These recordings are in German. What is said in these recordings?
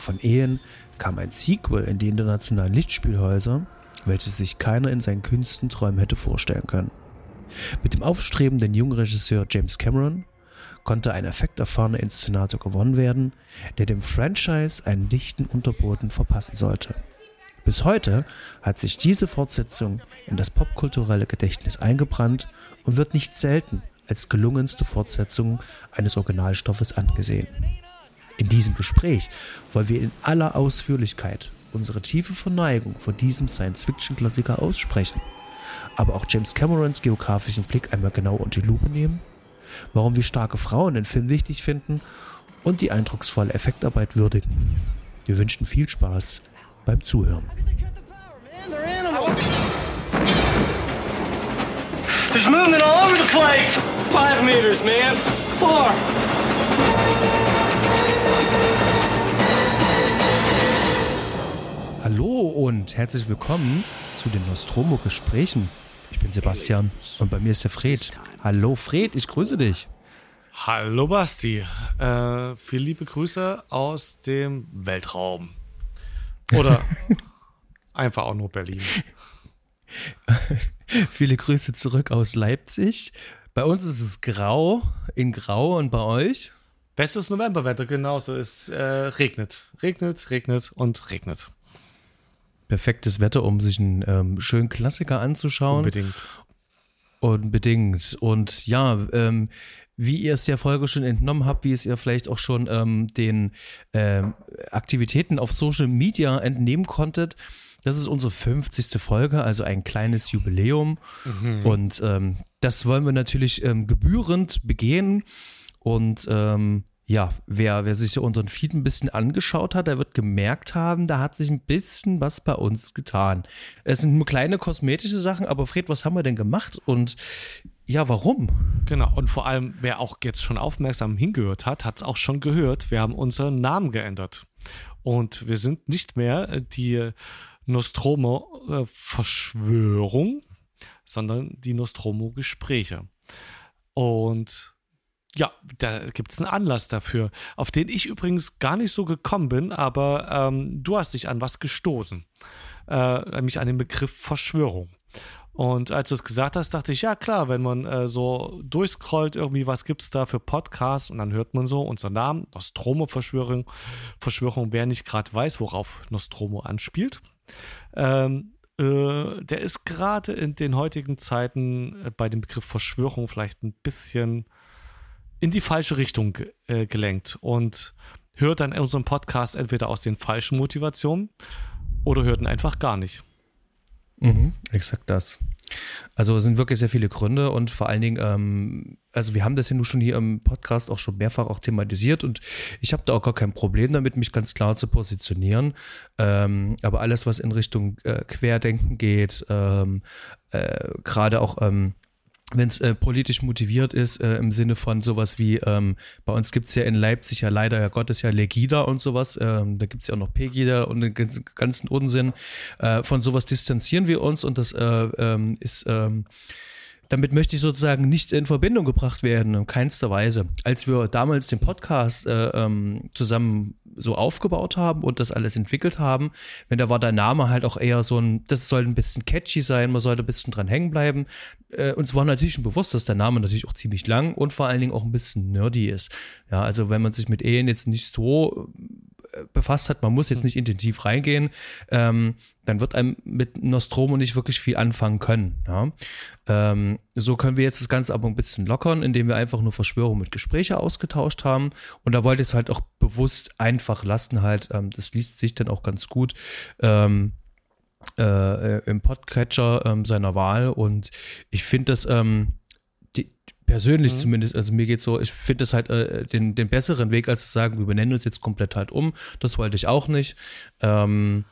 von Ehen kam ein Sequel in die internationalen Lichtspielhäuser, welches sich keiner in seinen kühnsten Träumen hätte vorstellen können. Mit dem aufstrebenden jungen Regisseur James Cameron konnte ein effekterfahrener Inszenator gewonnen werden, der dem Franchise einen dichten Unterboden verpassen sollte. Bis heute hat sich diese Fortsetzung in das popkulturelle Gedächtnis eingebrannt und wird nicht selten als gelungenste Fortsetzung eines Originalstoffes angesehen. In diesem Gespräch wollen wir in aller Ausführlichkeit unsere tiefe Verneigung vor diesem Science-Fiction-Klassiker aussprechen, aber auch James Camerons geografischen Blick einmal genau unter die Lupe nehmen, warum wir starke Frauen in Film wichtig finden und die eindrucksvolle Effektarbeit würdigen. Wir wünschen viel Spaß beim Zuhören. There's movement all over the place. Five meters, man. Four. Hallo und herzlich willkommen zu den Nostromo-Gesprächen. Ich bin Sebastian und bei mir ist der Fred. Hallo Fred, ich grüße dich. Hallo Basti, äh, viele liebe Grüße aus dem Weltraum. Oder einfach auch nur Berlin. Viele Grüße zurück aus Leipzig. Bei uns ist es grau, in grau und bei euch? Bestes Novemberwetter, genauso. Es äh, regnet, regnet, regnet und regnet. Perfektes Wetter, um sich einen ähm, schönen Klassiker anzuschauen. Unbedingt. Unbedingt. Und ja, ähm, wie ihr es der Folge schon entnommen habt, wie es ihr vielleicht auch schon ähm, den ähm, Aktivitäten auf Social Media entnehmen konntet, das ist unsere 50. Folge, also ein kleines Jubiläum. Und ähm, das wollen wir natürlich ähm, gebührend begehen. Und ähm, ja, wer, wer sich unseren Feed ein bisschen angeschaut hat, der wird gemerkt haben, da hat sich ein bisschen was bei uns getan. Es sind nur kleine kosmetische Sachen, aber Fred, was haben wir denn gemacht? Und ja, warum? Genau, und vor allem, wer auch jetzt schon aufmerksam hingehört hat, hat es auch schon gehört. Wir haben unseren Namen geändert. Und wir sind nicht mehr äh, die Nostromo-Verschwörung, sondern die Nostromo-Gespräche. Und ja, da gibt es einen Anlass dafür, auf den ich übrigens gar nicht so gekommen bin, aber ähm, du hast dich an was gestoßen, äh, nämlich an den Begriff Verschwörung. Und als du es gesagt hast, dachte ich, ja klar, wenn man äh, so durchscrollt, irgendwie, was gibt es da für Podcasts und dann hört man so unser Namen, Nostromo-Verschwörung, Verschwörung, wer nicht gerade weiß, worauf Nostromo anspielt. Ähm, äh, der ist gerade in den heutigen Zeiten äh, bei dem Begriff Verschwörung vielleicht ein bisschen in die falsche Richtung äh, gelenkt und hört dann unseren Podcast entweder aus den falschen Motivationen oder hört ihn einfach gar nicht. Mhm, exakt das. Also es sind wirklich sehr viele Gründe und vor allen Dingen, ähm, also wir haben das ja nun schon hier im Podcast auch schon mehrfach auch thematisiert und ich habe da auch gar kein Problem damit, mich ganz klar zu positionieren. Ähm, aber alles, was in Richtung äh, Querdenken geht, ähm, äh, gerade auch ähm, wenn es äh, politisch motiviert ist, äh, im Sinne von sowas wie, ähm, bei uns gibt's ja in Leipzig ja leider, ja Gottes ja Legida und sowas, ähm, da gibt's ja auch noch Pegida und den ganzen, ganzen Unsinn. Äh, von sowas distanzieren wir uns und das äh, ähm, ist, ähm, damit möchte ich sozusagen nicht in Verbindung gebracht werden, in keinster Weise. Als wir damals den Podcast äh, ähm, zusammen so aufgebaut haben und das alles entwickelt haben, wenn da war der Name halt auch eher so ein, das soll ein bisschen catchy sein, man sollte ein bisschen dran hängen bleiben. Äh, uns war natürlich schon bewusst, dass der Name natürlich auch ziemlich lang und vor allen Dingen auch ein bisschen nerdy ist. Ja, also wenn man sich mit Ehen jetzt nicht so befasst hat, man muss jetzt nicht intensiv reingehen, ähm, dann wird einem mit Nostromo nicht wirklich viel anfangen können. Ja? Ähm, so können wir jetzt das Ganze aber ein bisschen lockern, indem wir einfach nur Verschwörung mit Gespräche ausgetauscht haben. Und da wollte ich es halt auch bewusst einfach lassen, halt, ähm, das liest sich dann auch ganz gut. Ähm, äh, im Podcatcher ähm, seiner Wahl und ich finde das ähm, die, persönlich zumindest, also mir geht so, ich finde es halt äh, den, den besseren Weg, als zu sagen, wir benennen uns jetzt komplett halt um. Das wollte ich auch nicht. Ähm,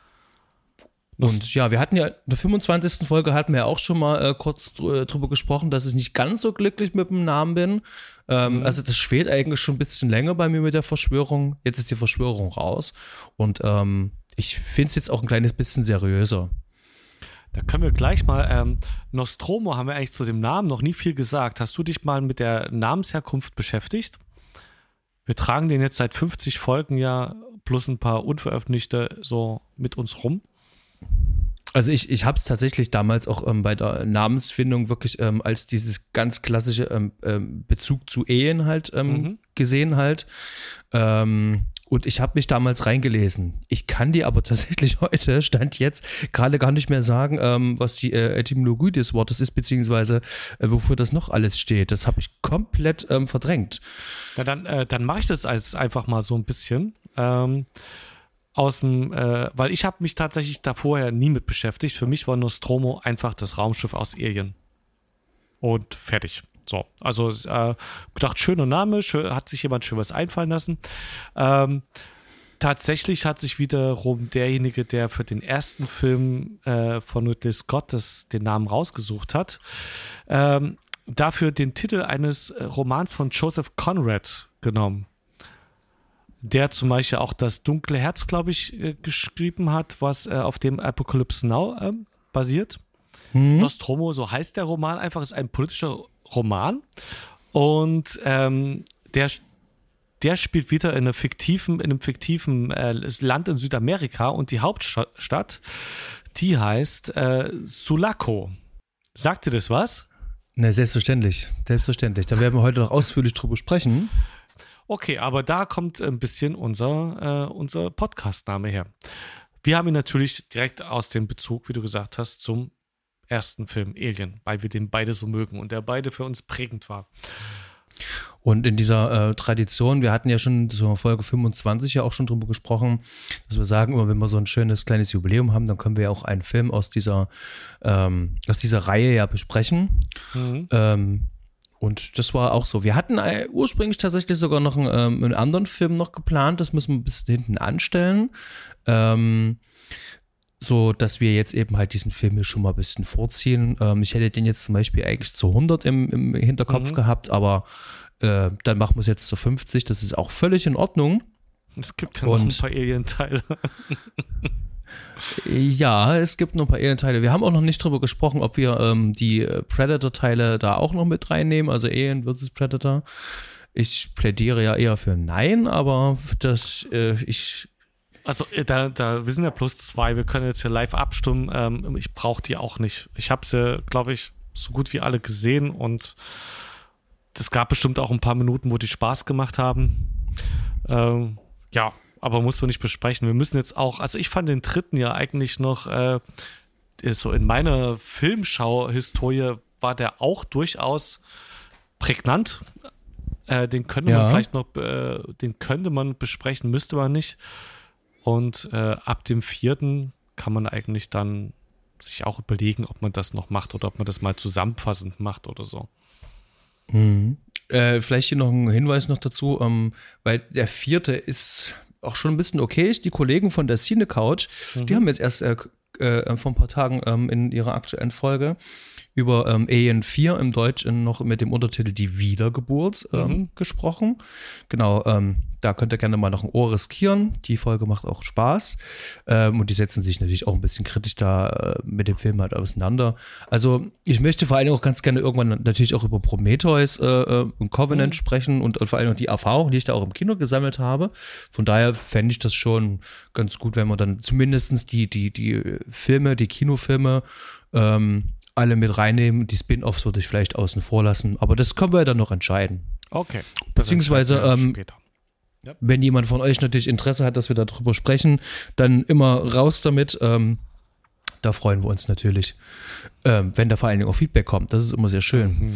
und ja, wir hatten ja in der 25. Folge hatten wir ja auch schon mal äh, kurz dr- äh, drüber gesprochen, dass ich nicht ganz so glücklich mit dem Namen bin. Ähm, Also das schwelt eigentlich schon ein bisschen länger bei mir mit der Verschwörung. Jetzt ist die Verschwörung raus. Und ähm, ich finde es jetzt auch ein kleines bisschen seriöser. Da können wir gleich mal, ähm, Nostromo haben wir eigentlich zu dem Namen noch nie viel gesagt. Hast du dich mal mit der Namensherkunft beschäftigt? Wir tragen den jetzt seit 50 Folgen ja plus ein paar unveröffentlichte so mit uns rum. Also ich, ich habe es tatsächlich damals auch ähm, bei der Namensfindung wirklich ähm, als dieses ganz klassische ähm, ähm, Bezug zu Ehen halt ähm, Mhm. gesehen halt. Ähm, und ich habe mich damals reingelesen. Ich kann dir aber tatsächlich heute, stand jetzt, gerade gar nicht mehr sagen, ähm, was die äh, Etymologie des Wortes ist, beziehungsweise äh, wofür das noch alles steht. Das habe ich komplett verdrängt. Na dann, äh, dann mache ich das als einfach mal so ein bisschen. Aus dem, äh, weil ich habe mich tatsächlich da vorher nie mit beschäftigt. Für mich war Nostromo einfach das Raumschiff aus Alien. Und fertig. So, also äh, gedacht, schöner Name, schön, hat sich jemand schön was einfallen lassen. Ähm, tatsächlich hat sich wiederum derjenige, der für den ersten Film äh, von Ridley Scott das, den Namen rausgesucht hat, ähm, dafür den Titel eines äh, Romans von Joseph Conrad genommen. Der zum Beispiel auch das Dunkle Herz, glaube ich, äh, geschrieben hat, was äh, auf dem Apocalypse Now ähm, basiert. Nostromo, so heißt der Roman einfach, ist ein politischer Roman. Und ähm, der, der spielt wieder in, fiktiven, in einem fiktiven äh, Land in Südamerika und die Hauptstadt, die heißt äh, Sulaco. Sagt dir das was? Ne, selbstverständlich. Selbstverständlich. Da werden wir heute noch ausführlich drüber sprechen. Okay, aber da kommt ein bisschen unser, äh, unser Podcast-Name her. Wir haben ihn natürlich direkt aus dem Bezug, wie du gesagt hast, zum ersten Film Alien, weil wir den beide so mögen und der beide für uns prägend war. Und in dieser äh, Tradition, wir hatten ja schon so Folge 25 ja auch schon drüber gesprochen, dass wir sagen, immer wenn wir so ein schönes kleines Jubiläum haben, dann können wir ja auch einen Film aus dieser, ähm, aus dieser Reihe ja besprechen. Ähm, und das war auch so. Wir hatten äh, ursprünglich tatsächlich sogar noch einen, ähm, einen anderen Film noch geplant, das müssen wir bis hinten anstellen. Ähm, so dass wir jetzt eben halt diesen Film hier schon mal ein bisschen vorziehen. Ähm, ich hätte den jetzt zum Beispiel eigentlich zu 100 im, im Hinterkopf gehabt, aber äh, dann machen wir es jetzt zu 50. Das ist auch völlig in Ordnung. Es gibt ja noch ein paar Alien-Teile. Ja, es gibt noch ein paar Alien-Teile. Wir haben auch noch nicht drüber gesprochen, ob wir ähm, die äh, Predator-Teile da auch noch mit reinnehmen, also Alien vs. Predator. Ich plädiere ja eher für Nein, aber das, äh, ich, Also äh, da, da, wir sind ja plus zwei, wir können jetzt hier live abstimmen. Ähm, ich brauche die auch nicht. Ich habe sie, glaube ich, so gut wie alle gesehen und es gab bestimmt auch ein paar Minuten, wo die Spaß gemacht haben. Ähm, ja, aber muss man nicht besprechen. Wir müssen jetzt auch, also ich fand den dritten ja eigentlich noch, äh, so in meiner Filmschau-Historie war der auch durchaus prägnant. Äh, den könnte man Ja. vielleicht noch, äh, den könnte man besprechen, müsste man nicht. Und äh, ab dem vierten kann man eigentlich dann sich auch überlegen, ob man das noch macht oder ob man das mal zusammenfassend macht oder so. Äh, vielleicht hier noch ein Hinweis noch dazu, ähm, weil der vierte ist auch schon ein bisschen okay. Die Kollegen von der Cine Couch, die haben jetzt erst äh, äh, vor ein paar Tagen ähm, in ihrer aktuellen Folge über ähm, Alien 4 im Deutschen noch mit dem Untertitel Die Wiedergeburt ähm, gesprochen. Genau, ähm, da könnt ihr gerne mal noch ein Ohr riskieren. Die Folge macht auch Spaß. Ähm, und die setzen sich natürlich auch ein bisschen kritisch da äh, mit dem Film halt auseinander. Also ich möchte vor allem auch ganz gerne irgendwann natürlich auch über Prometheus äh, äh, und Covenant sprechen und, und vor allem auch die Erfahrung, die ich da auch im Kino gesammelt habe. Von daher fände ich das schon ganz gut, wenn man dann zumindestens die, die, die Filme, die Kinofilme ähm, alle mit reinnehmen. Die Spin-offs würde ich vielleicht außen vor lassen. Aber das können wir ja dann noch entscheiden. Okay. Beziehungsweise, ähm, später. Wenn jemand von euch natürlich Interesse hat, dass wir darüber sprechen, dann immer raus damit. Ähm, da freuen wir uns natürlich, ähm, wenn da vor allen Dingen auch Feedback kommt. Das ist immer sehr schön.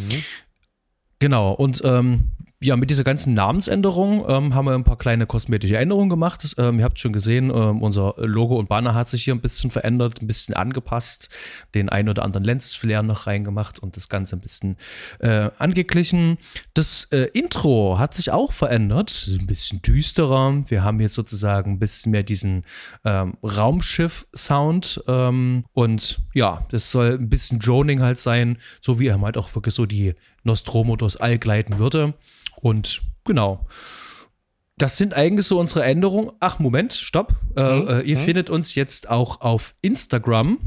Genau. Und ähm, ja, mit dieser ganzen Namensänderung ähm, haben wir ein paar kleine kosmetische Änderungen gemacht. Ähm, ihr habt schon gesehen, ähm, unser Logo und Banner hat sich hier ein bisschen verändert, ein bisschen angepasst, den ein oder anderen Lensflair noch reingemacht und das Ganze ein bisschen äh, angeglichen. Das äh, Intro hat sich auch verändert, ist ein bisschen düsterer. Wir haben jetzt sozusagen ein bisschen mehr diesen ähm, Raumschiff-Sound ähm, und ja, das soll ein bisschen Droning halt sein, so wie er halt auch wirklich so die Nostromo durchs All gleiten würde. Und genau. Das sind eigentlich so unsere Änderungen. Ach, Moment, stopp. Äh, Mhm. äh, ihr Mhm. findet uns jetzt auch auf Instagram.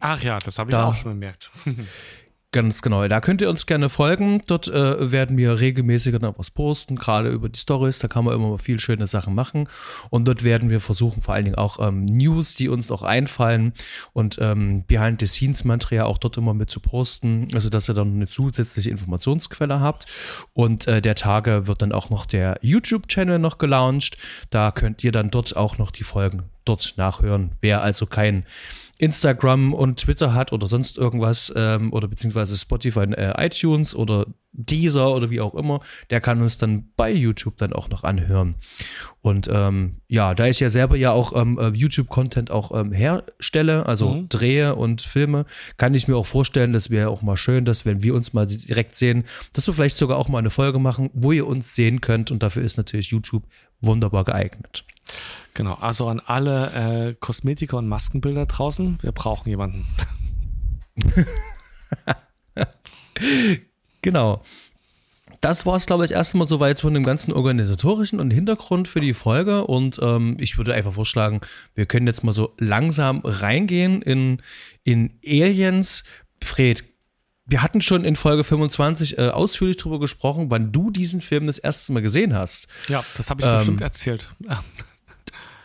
Ach ja, das habe ich Da. auch schon bemerkt. Ganz genau. Da könnt ihr uns gerne folgen. Dort äh, werden wir regelmäßig noch was posten, gerade über die Stories. Da kann man immer mal viel schöne Sachen machen. Und dort werden wir versuchen, vor allen Dingen auch ähm, News, die uns auch einfallen und ähm, Behind-the-Scenes-Material auch dort immer mit zu posten. Also, dass ihr dann eine zusätzliche Informationsquelle habt. Und äh, der Tage wird dann auch noch der YouTube-Channel noch gelauncht. Da könnt ihr dann dort auch noch die Folgen dort nachhören. Wer also kein Instagram und Twitter hat oder sonst irgendwas ähm, oder beziehungsweise Spotify, äh, iTunes oder Deezer oder wie auch immer, der kann uns dann bei YouTube dann auch noch anhören. Und ähm, ja, da ich ja selber ja auch ähm, äh, YouTube-Content auch ähm, herstelle, also Mhm. drehe und filme, kann ich mir auch vorstellen, das wäre auch mal schön, dass wenn wir uns mal direkt sehen, dass wir vielleicht sogar auch mal eine Folge machen, wo ihr uns sehen könnt und dafür ist natürlich YouTube wunderbar geeignet. Genau, also an alle äh, Kosmetiker und Maskenbilder draußen, wir brauchen jemanden. Genau. Das war es, glaube ich, erstmal soweit von dem ganzen organisatorischen und Hintergrund für die Folge. Und ähm, ich würde einfach vorschlagen, wir können jetzt mal so langsam reingehen in, in Aliens. Fred, wir hatten schon in Folge 25 äh, ausführlich darüber gesprochen, wann du diesen Film das erste Mal gesehen hast. Ja, das habe ich Ähm, bestimmt erzählt.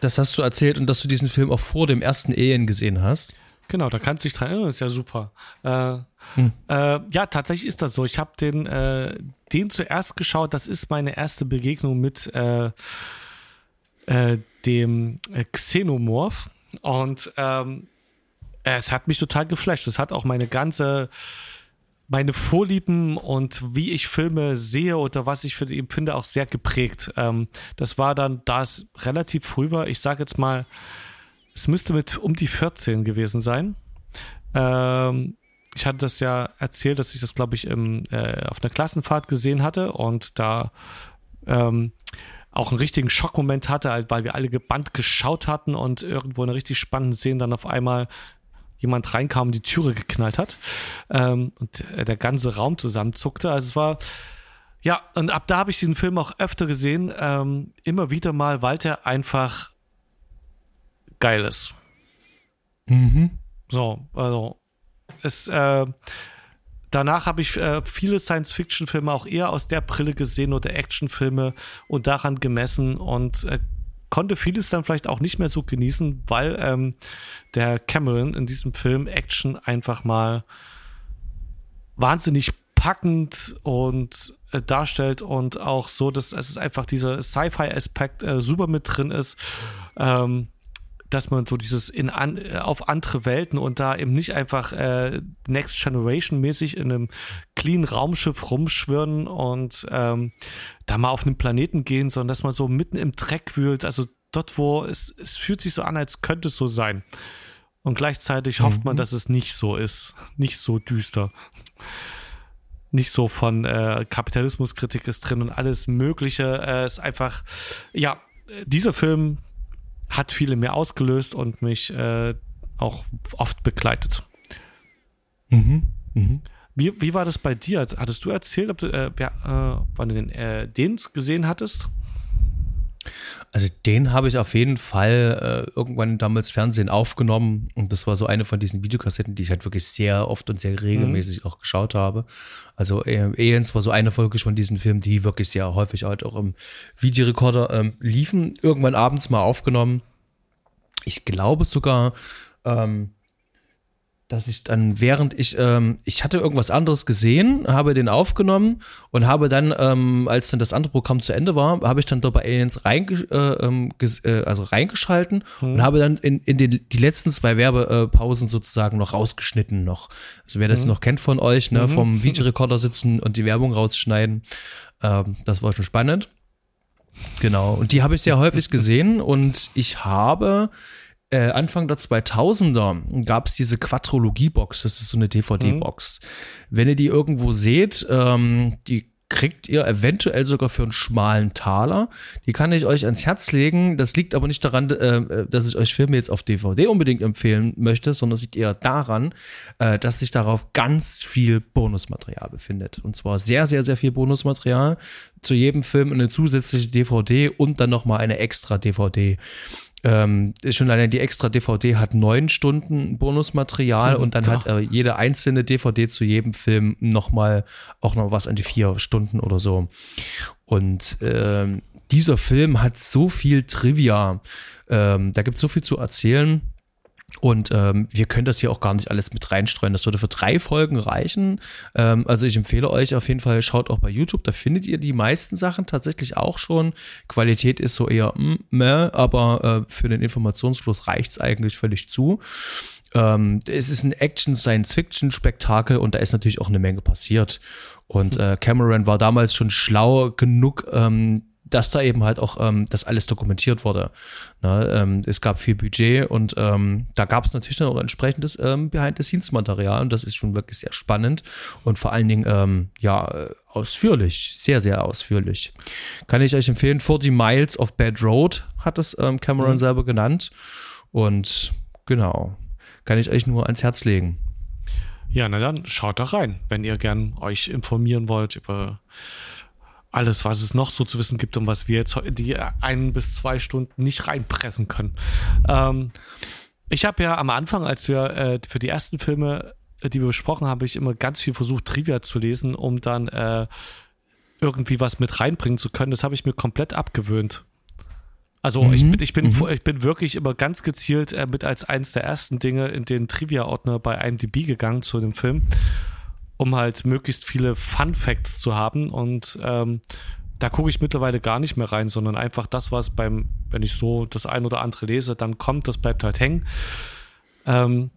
Das hast du erzählt und dass du diesen Film auch vor dem ersten Alien gesehen hast. Genau, da kannst du dich dran erinnern, das ist ja super. Äh, äh, ja, tatsächlich ist das so. Ich habe den, äh, den zuerst geschaut, das ist meine erste Begegnung mit äh, äh, dem äh, Xenomorph. Und ähm, es hat mich total geflasht. Es hat auch meine ganze, meine Vorlieben und wie ich Filme sehe oder was ich für die empfinde, auch sehr geprägt. Ähm, das war dann, da es relativ früh war, ich sage jetzt mal, es müsste mit um die 14 gewesen sein. Ähm, ich hatte das ja erzählt, dass ich das, glaube ich, im, äh, auf einer Klassenfahrt gesehen hatte und da ähm, auch einen richtigen Schockmoment hatte, halt, weil wir alle gebannt geschaut hatten und irgendwo in einer richtig spannenden Szene dann auf einmal jemand reinkam und die Türe geknallt hat ähm, und äh, der ganze Raum zusammenzuckte. Also es war ja, und ab da habe ich diesen Film auch öfter gesehen, ähm, immer wieder mal, weil der einfach geil ist. So, also es, äh, danach habe ich äh, viele Science-Fiction-Filme auch eher aus der Brille gesehen oder Actionfilme und daran gemessen und äh, konnte vieles dann vielleicht auch nicht mehr so genießen, weil ähm, der Cameron in diesem Film Action einfach mal wahnsinnig packend und äh, darstellt und auch so, dass es einfach dieser Sci-Fi-Aspekt äh, super mit drin ist. Ähm, dass man so dieses in an, äh, auf andere Welten und da eben nicht einfach äh, Next Generation mäßig in einem clean Raumschiff rumschwirren und ähm, da mal auf einen Planeten gehen, sondern dass man so mitten im Dreck wühlt, also dort, wo es, es fühlt sich so an, als könnte es so sein. Und gleichzeitig hofft man, dass es nicht so ist, nicht so düster. Nicht so von äh, Kapitalismuskritik ist drin und alles Mögliche. Äh, ist einfach, ja, dieser Film hat viele mehr ausgelöst und mich äh, auch oft begleitet. Wie, wie war das bei dir? Hattest du erzählt, ob du, äh, ja, äh, wann du den, äh, den gesehen hattest? Also den habe ich auf jeden Fall äh, irgendwann damals Fernsehen aufgenommen und das war so eine von diesen Videokassetten, die ich halt wirklich sehr oft und sehr regelmäßig auch geschaut habe. Also äh, Aliens war so eine Folge von diesen Filmen, die wirklich sehr häufig halt auch im Videorekorder ähm, liefen, irgendwann abends mal aufgenommen. Ich glaube sogar, ähm, dass ich dann, während ich, ähm, ich hatte irgendwas anderes gesehen, habe den aufgenommen und habe dann, ähm, als dann das andere Programm zu Ende war, habe ich dann dort bei Aliens reinge äh, ähm, äh, also reingeschalten mhm. und habe dann in, in den, die letzten zwei Werbepausen sozusagen noch rausgeschnitten noch. Also wer das mhm. noch kennt von euch, ne, mhm. vom Videorekorder sitzen und die Werbung rausschneiden, ähm, das war schon spannend. Genau, und die habe ich sehr häufig gesehen und ich habe äh, Anfang der 2000er gab es diese Quadrologie-Box, das ist so eine DVD-Box. Mhm. Wenn ihr die irgendwo seht, ähm, die kriegt ihr eventuell sogar für einen schmalen Taler. Die kann ich euch ans Herz legen. Das liegt aber nicht daran, äh, dass ich euch Filme jetzt auf DVD unbedingt empfehlen möchte, sondern es liegt eher daran, äh, dass sich darauf ganz viel Bonusmaterial befindet. Und zwar sehr, sehr, sehr viel Bonusmaterial. Zu jedem Film eine zusätzliche DVD und dann nochmal eine extra DVD ähm, schon allein die extra DVD hat neun Stunden Bonusmaterial mhm, und dann klar. hat äh, jede einzelne DVD zu jedem Film nochmal auch noch was an die vier Stunden oder so. Und ähm, dieser Film hat so viel Trivia. Ähm, da gibt es so viel zu erzählen. Und ähm, wir können das hier auch gar nicht alles mit reinstreuen. Das würde für drei Folgen reichen. Ähm, also ich empfehle euch auf jeden Fall, schaut auch bei YouTube, da findet ihr die meisten Sachen tatsächlich auch schon. Qualität ist so eher mm, meh, aber äh, für den Informationsfluss reicht es eigentlich völlig zu. Ähm, es ist ein Action-Science-Fiction-Spektakel und da ist natürlich auch eine Menge passiert. Und äh, Cameron war damals schon schlau genug, ähm, dass da eben halt auch ähm, das alles dokumentiert wurde. Ne, ähm, es gab viel Budget und ähm, da gab es natürlich dann auch entsprechendes ähm, Behind-the-Scenes-Material und das ist schon wirklich sehr spannend und vor allen Dingen ähm, ja ausführlich, sehr, sehr ausführlich. Kann ich euch empfehlen, 40 Miles of Bad Road hat es ähm, Cameron mhm. selber genannt und genau, kann ich euch nur ans Herz legen. Ja, na dann schaut da rein, wenn ihr gern euch informieren wollt über alles, was es noch so zu wissen gibt und was wir jetzt die ein bis zwei Stunden nicht reinpressen können. Ähm, ich habe ja am Anfang, als wir äh, für die ersten Filme, äh, die wir besprochen haben, habe ich immer ganz viel versucht, Trivia zu lesen, um dann äh, irgendwie was mit reinbringen zu können. Das habe ich mir komplett abgewöhnt. Also mhm. ich, bin, ich, bin, mhm. ich bin wirklich immer ganz gezielt äh, mit als eines der ersten Dinge in den Trivia-Ordner bei IMDb gegangen zu dem Film um halt möglichst viele Fun Facts zu haben. Und ähm, da gucke ich mittlerweile gar nicht mehr rein, sondern einfach das, was beim, wenn ich so das ein oder andere lese, dann kommt, das bleibt halt hängen. Ähm,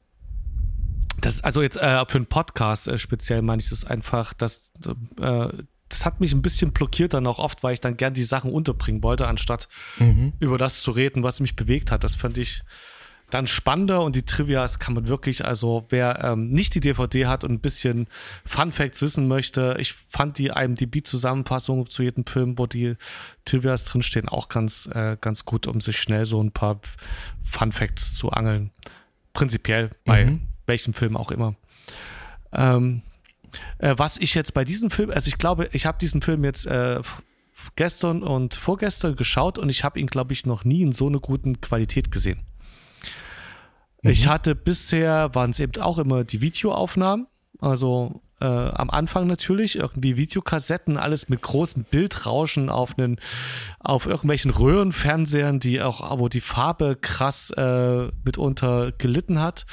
das, also jetzt äh, für einen Podcast äh, speziell meine ich das einfach, dass äh, das hat mich ein bisschen blockiert dann auch oft, weil ich dann gern die Sachen unterbringen wollte, anstatt mhm. über das zu reden, was mich bewegt hat. Das fand ich dann spannender und die Trivias kann man wirklich, also wer ähm, nicht die DVD hat und ein bisschen Fun Facts wissen möchte, ich fand die IMDb-Zusammenfassung zu jedem Film, wo die Trivias drinstehen, auch ganz, äh, ganz gut, um sich schnell so ein paar Fun Facts zu angeln. Prinzipiell bei mhm. welchem Film auch immer. Ähm, äh, was ich jetzt bei diesem Film, also ich glaube, ich habe diesen Film jetzt äh, gestern und vorgestern geschaut und ich habe ihn, glaube ich, noch nie in so einer guten Qualität gesehen. Ich mhm. hatte bisher, waren es eben auch immer die Videoaufnahmen, also äh, am Anfang natürlich, irgendwie Videokassetten, alles mit großem Bildrauschen auf, einen, auf irgendwelchen Röhrenfernsehern, die auch, wo die Farbe krass äh, mitunter gelitten hat.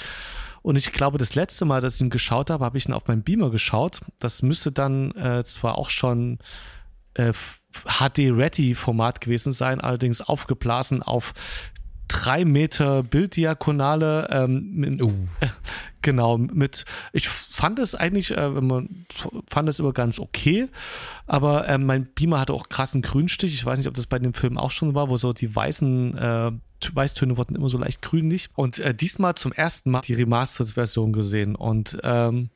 Und ich glaube, das letzte Mal, dass ich ihn geschaut habe, habe ich ihn auf meinem Beamer geschaut. Das müsste dann äh, zwar auch schon äh, HD-Ready-Format gewesen sein, allerdings aufgeblasen auf drei Meter Bilddiakonale. Ähm, mit, uh. Genau, mit, ich fand es eigentlich, äh, wenn man fand es immer ganz okay, aber äh, mein Beamer hatte auch krassen Grünstich. Ich weiß nicht, ob das bei dem Film auch schon war, wo so die weißen äh, Weißtöne wurden immer so leicht grünlich. Und äh, diesmal zum ersten Mal die Remastered-Version gesehen und ähm,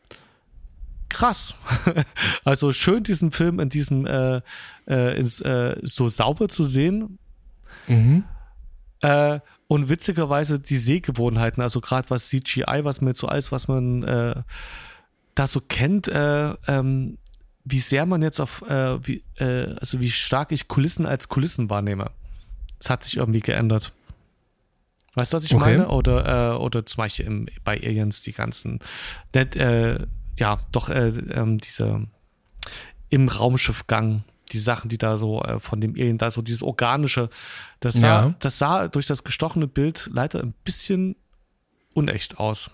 krass. also schön, diesen Film in diesem äh, äh, ins, äh, so sauber zu sehen. Mhm. Und witzigerweise die Sehgewohnheiten, also gerade was CGI, was man jetzt so alles, was man äh, da so kennt, äh, ähm, wie sehr man jetzt auf, äh, wie, äh, also wie stark ich Kulissen als Kulissen wahrnehme. Das hat sich irgendwie geändert. Weißt du, was ich okay. meine? Oder, äh, oder zum Beispiel im, bei Aliens die ganzen, net, äh, ja, doch äh, ähm, diese im Raumschiffgang die Sachen, die da so äh, von dem Alien, da so dieses organische, das sah, ja. das sah durch das gestochene Bild leider ein bisschen unecht aus.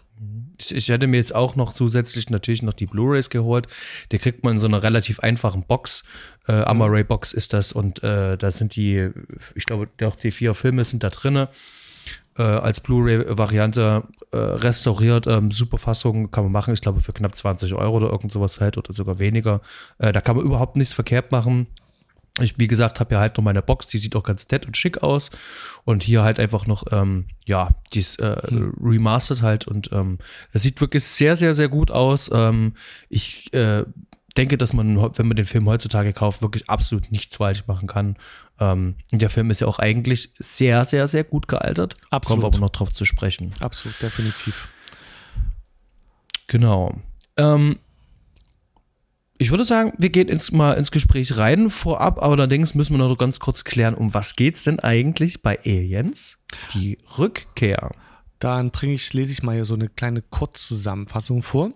Ich, ich hätte mir jetzt auch noch zusätzlich natürlich noch die Blu-rays geholt. Die kriegt man in so einer relativ einfachen Box. Äh, Amaray Box ist das und äh, da sind die, ich glaube, auch die vier Filme sind da drinne äh, als Blu-ray-Variante äh, restauriert. Ähm, super Fassung kann man machen. Ich glaube für knapp 20 Euro oder irgend sowas halt oder sogar weniger. Äh, da kann man überhaupt nichts verkehrt machen. Ich, wie gesagt, habe ja halt noch meine Box, die sieht auch ganz nett und schick aus. Und hier halt einfach noch, ähm, ja, dies äh, remastered halt. Und ähm, das sieht wirklich sehr, sehr, sehr gut aus. Ähm, ich äh, denke, dass man, wenn man den Film heutzutage kauft, wirklich absolut nichts falsch machen kann. Ähm, der Film ist ja auch eigentlich sehr, sehr, sehr gut gealtert. Absolut. Kommen wir aber noch drauf zu sprechen. Absolut, definitiv. Genau. Ähm, ich würde sagen, wir gehen ins, mal ins Gespräch rein. Vorab allerdings müssen wir noch ganz kurz klären, um was geht's denn eigentlich bei Aliens? Die Rückkehr. Dann bringe ich, lese ich mal hier so eine kleine Kurzzusammenfassung vor.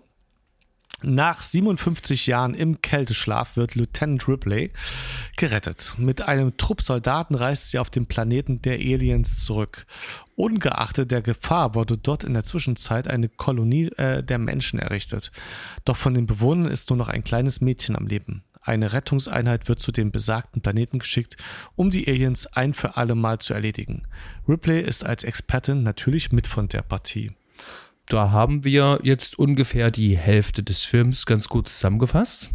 Nach 57 Jahren im Kälteschlaf wird Lieutenant Ripley gerettet. Mit einem Trupp Soldaten reist sie auf den Planeten der Aliens zurück. Ungeachtet der Gefahr wurde dort in der Zwischenzeit eine Kolonie äh, der Menschen errichtet. Doch von den Bewohnern ist nur noch ein kleines Mädchen am Leben. Eine Rettungseinheit wird zu dem besagten Planeten geschickt, um die Aliens ein für alle Mal zu erledigen. Ripley ist als Expertin natürlich mit von der Partie da haben wir jetzt ungefähr die Hälfte des Films ganz gut zusammengefasst.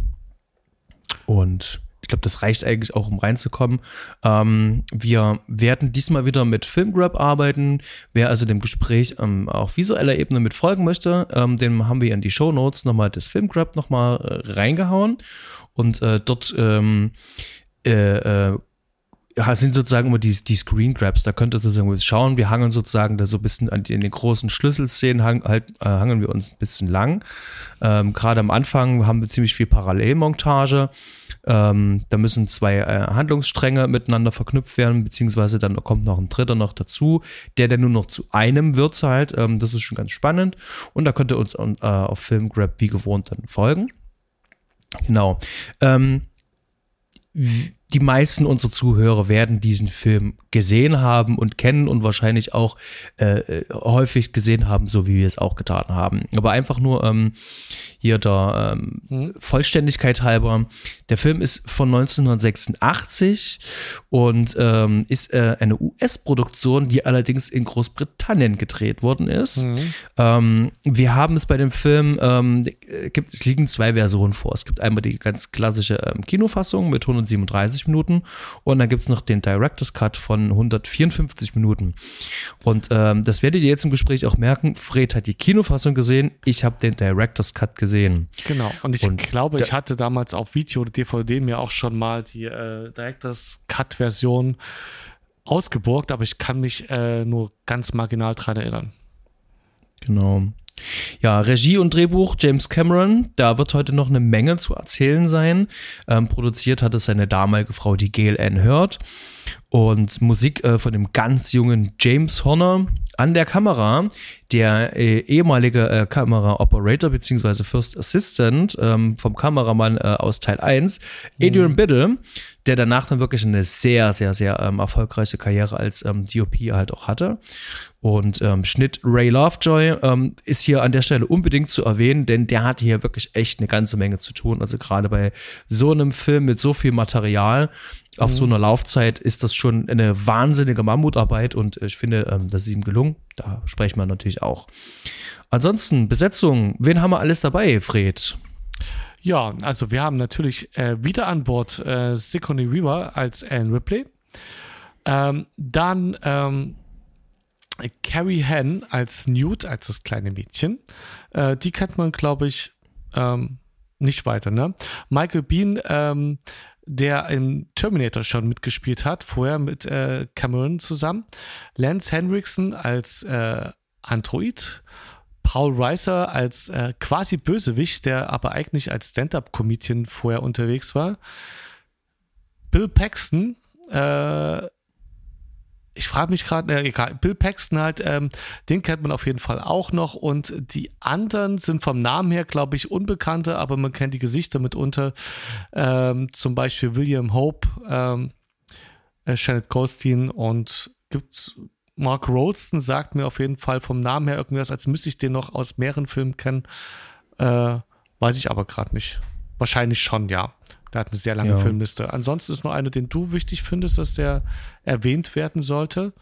Und ich glaube, das reicht eigentlich auch, um reinzukommen. Ähm, wir werden diesmal wieder mit Filmgrab arbeiten. Wer also dem Gespräch ähm, auf visueller Ebene mit folgen möchte, ähm, dem haben wir in die Show Notes nochmal das Filmgrab nochmal äh, reingehauen. Und äh, dort ähm, äh, äh sind sozusagen immer die, die Screen Grabs. Da könnt ihr sozusagen schauen. Wir hangen sozusagen da so ein bisschen an in den großen Schlüsselszenen hang, halt, äh, hangen wir uns ein bisschen lang. Ähm, Gerade am Anfang haben wir ziemlich viel Parallelmontage. Ähm, da müssen zwei äh, Handlungsstränge miteinander verknüpft werden, beziehungsweise dann kommt noch ein dritter noch dazu, der dann nur noch zu einem wird halt. Ähm, das ist schon ganz spannend. Und da könnt ihr uns äh, auf Filmgrab wie gewohnt dann folgen. Genau. Ähm, die meisten unserer Zuhörer werden diesen Film gesehen haben und kennen und wahrscheinlich auch äh, äh, häufig gesehen haben, so wie wir es auch getan haben. Aber einfach nur ähm, hier der ähm, mhm. Vollständigkeit halber. Der Film ist von 1986 und ähm, ist äh, eine US-Produktion, die allerdings in Großbritannien gedreht worden ist. Mhm. Ähm, wir haben es bei dem Film, ähm, gibt, es liegen zwei Versionen vor. Es gibt einmal die ganz klassische ähm, Kinofassung mit 137 Minuten und dann gibt es noch den Director's Cut von 154 Minuten. Und ähm, das werdet ihr jetzt im Gespräch auch merken. Fred hat die Kinofassung gesehen, ich habe den Director's Cut gesehen. Genau. Und ich und glaube, ich hatte damals auf Video oder DVD mir auch schon mal die äh, Directors Cut-Version ausgeborgt, aber ich kann mich äh, nur ganz marginal dran erinnern. Genau. Ja, Regie und Drehbuch James Cameron, da wird heute noch eine Menge zu erzählen sein. Ähm, produziert hat es seine damalige Frau, die Gail Ann Hurd. Und Musik äh, von dem ganz jungen James Horner an der Kamera der äh, ehemalige äh, Kamera-Operator bzw. First Assistant ähm, vom Kameramann äh, aus Teil 1, Adrian mhm. Biddle, der danach dann wirklich eine sehr, sehr, sehr ähm, erfolgreiche Karriere als ähm, DOP halt auch hatte. Und ähm, Schnitt Ray Lovejoy ähm, ist hier an der Stelle unbedingt zu erwähnen, denn der hat hier wirklich echt eine ganze Menge zu tun. Also gerade bei so einem Film mit so viel Material auf mhm. so einer Laufzeit ist das schon eine wahnsinnige Mammutarbeit und ich finde, ähm, das ist ihm gelungen. Da sprechen wir natürlich auch. Ansonsten, Besetzung, wen haben wir alles dabei, Fred? Ja, also wir haben natürlich äh, wieder an Bord äh, Sigourney Weaver als Anne Ripley. Ähm, dann ähm, Carrie Henn als Newt, als das kleine Mädchen. Äh, die kennt man, glaube ich, ähm, nicht weiter, ne? Michael Bean, ähm, der im Terminator schon mitgespielt hat, vorher mit äh, Cameron zusammen. Lance Henriksen als äh, Android. Paul Reiser als äh, quasi Bösewicht, der aber eigentlich als Stand-up-Comedian vorher unterwegs war. Bill Paxton äh, ich frage mich gerade, äh, egal, Bill Paxton halt, ähm, den kennt man auf jeden Fall auch noch und die anderen sind vom Namen her, glaube ich, unbekannte, aber man kennt die Gesichter mitunter. Ähm, zum Beispiel William Hope, ähm, äh, Shannon Goldstein und gibt Mark Rolston sagt mir auf jeden Fall vom Namen her irgendwas, als müsste ich den noch aus mehreren Filmen kennen. Äh, weiß ich aber gerade nicht. Wahrscheinlich schon, ja. Der hat eine sehr lange Ja. Filmliste. Ansonsten ist nur eine, den du wichtig findest, dass der erwähnt werden sollte.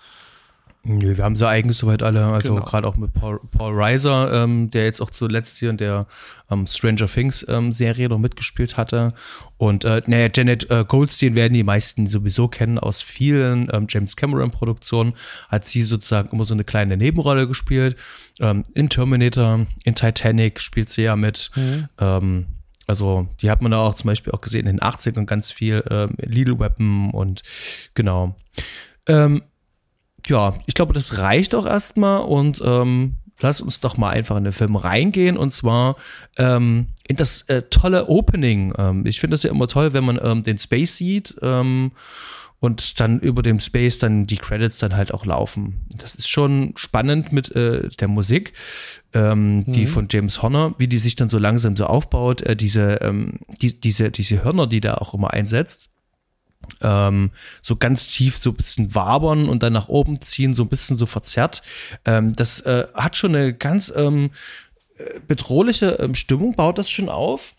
Nö, wir haben sie eigentlich soweit alle, also Genau. gerade auch mit Paul, Paul Reiser, ähm, der jetzt auch zuletzt hier in der ähm, Stranger Things ähm, Serie noch mitgespielt hatte. Und äh, naja, Janet äh, Goldstein werden die meisten sowieso kennen aus vielen ähm, James Cameron Produktionen. Hat sie sozusagen immer so eine kleine Nebenrolle gespielt. Ähm, in Terminator, in Titanic spielt sie ja mit. Ähm, also die hat man da auch zum Beispiel auch gesehen in den 80ern ganz viel ähm, Little Weapon und genau. Ähm, ja, ich glaube, das reicht auch erstmal und ähm, lass uns doch mal einfach in den Film reingehen und zwar ähm, in das äh, tolle Opening. Ähm, ich finde das ja immer toll, wenn man ähm, den Space sieht ähm, und dann über dem Space dann die Credits dann halt auch laufen. Das ist schon spannend mit äh, der Musik, ähm, die von James Horner, wie die sich dann so langsam so aufbaut, äh, diese, ähm, die, diese, diese Hörner, die da auch immer einsetzt ähm, so ganz tief so ein bisschen wabern und dann nach oben ziehen, so ein bisschen so verzerrt. Ähm, das äh, hat schon eine ganz ähm, äh, bedrohliche ähm, Stimmung, baut das schon auf.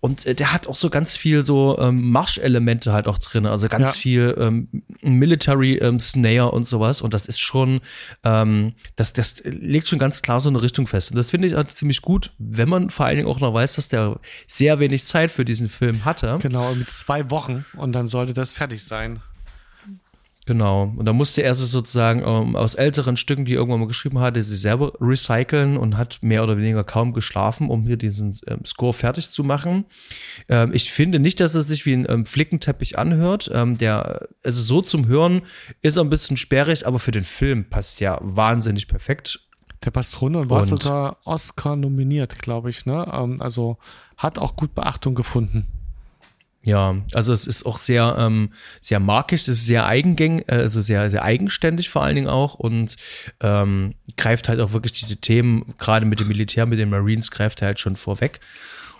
Und äh, der hat auch so ganz viel so ähm, Marschelemente halt auch drin, also ganz Ja. viel ähm, Military ähm, Snare und sowas. Und das ist schon, ähm, das, das legt schon ganz klar so eine Richtung fest. Und das finde ich halt ziemlich gut, wenn man vor allen Dingen auch noch weiß, dass der sehr wenig Zeit für diesen Film hatte. Genau, mit zwei Wochen und dann sollte das fertig sein. Genau. Und da musste er sie sozusagen ähm, aus älteren Stücken, die er irgendwann mal geschrieben hatte, sie selber recyceln und hat mehr oder weniger kaum geschlafen, um hier diesen ähm, Score fertig zu machen. Ähm, ich finde nicht, dass es sich wie ein ähm, Flickenteppich anhört. Ähm, der, also so zum Hören ist er ein bisschen sperrig, aber für den Film passt ja wahnsinnig perfekt. Der passt runter und war sogar Oscar nominiert, glaube ich. Ne? Ähm, also hat auch gut Beachtung gefunden. Ja, also es ist auch sehr, ähm, sehr markisch, es ist sehr eigengängig, also sehr, sehr eigenständig vor allen Dingen auch und ähm, greift halt auch wirklich diese Themen, gerade mit dem Militär, mit den Marines, greift er halt schon vorweg.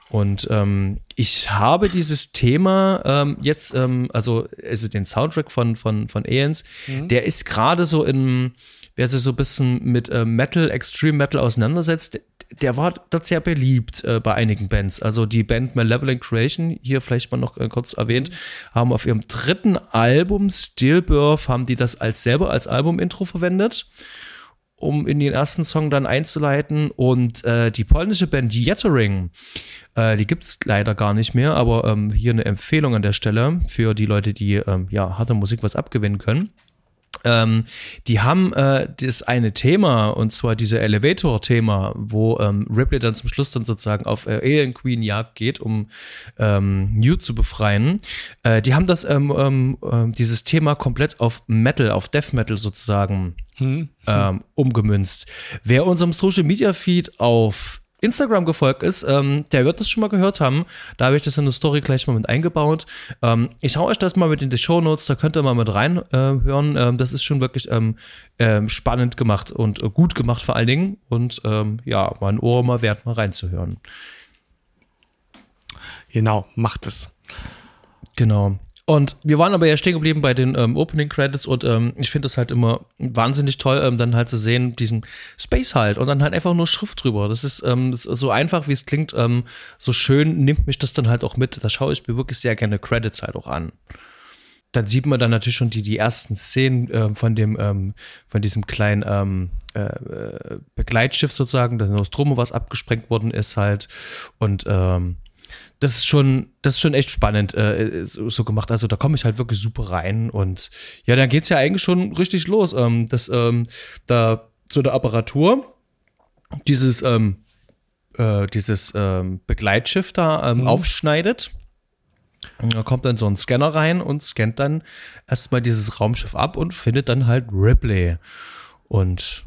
Und ähm, ich habe dieses Thema ähm, jetzt, ähm, also, also den Soundtrack von, von, von Aeons, der ist gerade so in, wer sich so ein bisschen mit äh, Metal, Extreme Metal auseinandersetzt, der war dort sehr beliebt äh, bei einigen Bands. Also die Band Malevolent Creation, hier vielleicht mal noch äh, kurz erwähnt, haben auf ihrem dritten Album Stillbirth, haben die das als selber als Album-Intro verwendet um in den ersten Song dann einzuleiten. Und äh, die polnische Band Jettering, äh, die gibt's leider gar nicht mehr, aber ähm, hier eine Empfehlung an der Stelle für die Leute, die ähm, ja harte Musik was abgewinnen können. Ähm, die haben äh, das eine Thema, und zwar diese Elevator-Thema, wo ähm, Ripley dann zum Schluss dann sozusagen auf äh, Alien Queen Jagd geht, um ähm, Newt zu befreien. Äh, die haben das, ähm, ähm, ähm, dieses Thema komplett auf Metal, auf Death Metal sozusagen ähm, umgemünzt. Wer unserem Social Media Feed auf Instagram gefolgt ist, ähm, der wird das schon mal gehört haben. Da habe ich das in der Story gleich mal mit eingebaut. Ähm, ich hau euch das mal mit in die Show Notes, da könnt ihr mal mit reinhören. Äh, hören. ähm, das ist schon wirklich ähm, ähm, spannend gemacht und äh, gut gemacht vor allen Dingen. Und ähm, ja, mein Ohr mal wert, mal reinzuhören. Genau, macht es. Genau. Und wir waren aber ja stehen geblieben bei den ähm, Opening Credits und ähm, ich finde das halt immer wahnsinnig toll, ähm, dann halt zu sehen, diesen Space halt und dann halt einfach nur Schrift drüber. Das ist ähm, so einfach, wie es klingt, ähm, so schön nimmt mich das dann halt auch mit. Da schaue ich mir wirklich sehr gerne Credits halt auch an. Dann sieht man dann natürlich schon die, die ersten Szenen ähm, von dem, ähm, von diesem kleinen ähm, äh, äh, Begleitschiff sozusagen, das Nostromo, was abgesprengt worden ist halt. Und ähm, das ist schon, das ist schon echt spannend äh, so, gemacht. Also da komme ich halt wirklich super rein und ja, dann geht's ja eigentlich schon richtig los. Ähm, das, ähm, da so eine Apparatur, dieses, ähm, äh, dieses ähm, Begleitschiff da ähm, aufschneidet. Und da kommt dann so ein Scanner rein und scannt dann erstmal dieses Raumschiff ab und findet dann halt Ripley. Und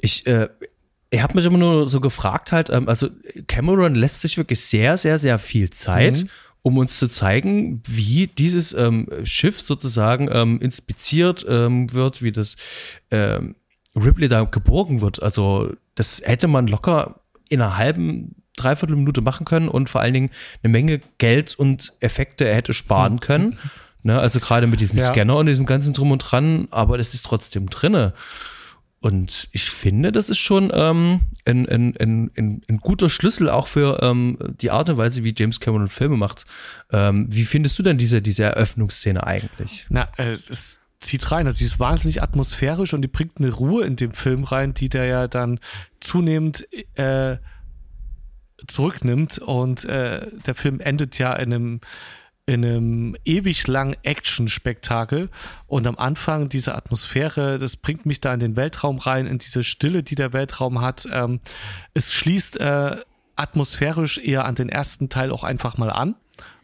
ich, äh, ich habe mich immer nur so gefragt halt, ähm, also Cameron lässt sich wirklich sehr, sehr, sehr viel Zeit, um uns zu zeigen, wie dieses ähm, Schiff sozusagen ähm, inspiziert ähm, wird, wie das ähm, Ripley da geborgen wird. Also das hätte man locker in einer halben, dreiviertel Minute machen können und vor allen Dingen eine Menge Geld und Effekte hätte sparen können. Ne? Also gerade mit diesem Ja. Scanner und diesem ganzen Drum und Dran, aber das ist trotzdem drinne. Und ich finde, das ist schon ähm, ein, ein, ein, ein, guter Schlüssel auch für ähm, die Art und Weise, wie James Cameron Filme macht. Ähm, wie findest du denn diese, diese Eröffnungsszene eigentlich? Na, äh, es, es zieht rein. Also sie ist wahnsinnig atmosphärisch und die bringt eine Ruhe in dem Film rein, die der ja dann zunehmend äh, zurücknimmt. Und äh, der Film endet ja in einem in einem ewig langen Action-Spektakel und am Anfang diese Atmosphäre, das bringt mich da in den Weltraum rein, in diese Stille, die der Weltraum hat. Ähm, es schließt äh, atmosphärisch eher an den ersten Teil auch einfach mal an.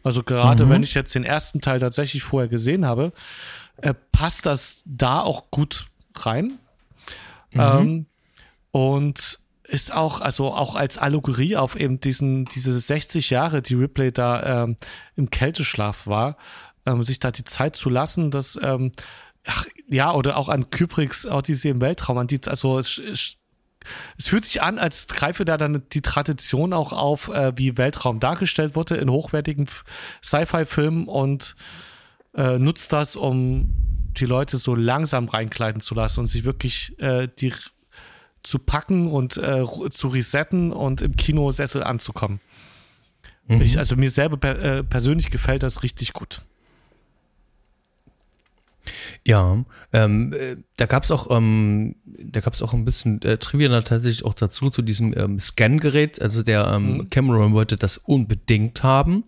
Also gerade wenn ich jetzt den ersten Teil tatsächlich vorher gesehen habe, äh, passt das da auch gut rein. Ähm, und ist auch, also auch als Allegorie auf eben diesen, diese 60 Jahre, die Ripley da ähm, im Kälteschlaf war, ähm, sich da die Zeit zu lassen, dass, ähm, ach, ja, oder auch an Kubricks Odyssee im Weltraum, an die, also es, es, es fühlt sich an, als greife da dann die Tradition auch auf, äh, wie Weltraum dargestellt wurde in hochwertigen Sci-Fi-Filmen und äh, nutzt das, um die Leute so langsam reinkleiden zu lassen und sich wirklich äh, die zu packen und äh, zu resetten und im Kinosessel anzukommen. Ich, also mir selber per, äh, persönlich gefällt das richtig gut. Ja, ähm, äh, da gab es auch, ähm, da gab es auch ein bisschen äh, Trivia tatsächlich auch dazu zu diesem ähm, Scan-Gerät. Also der ähm, Cameron wollte das unbedingt haben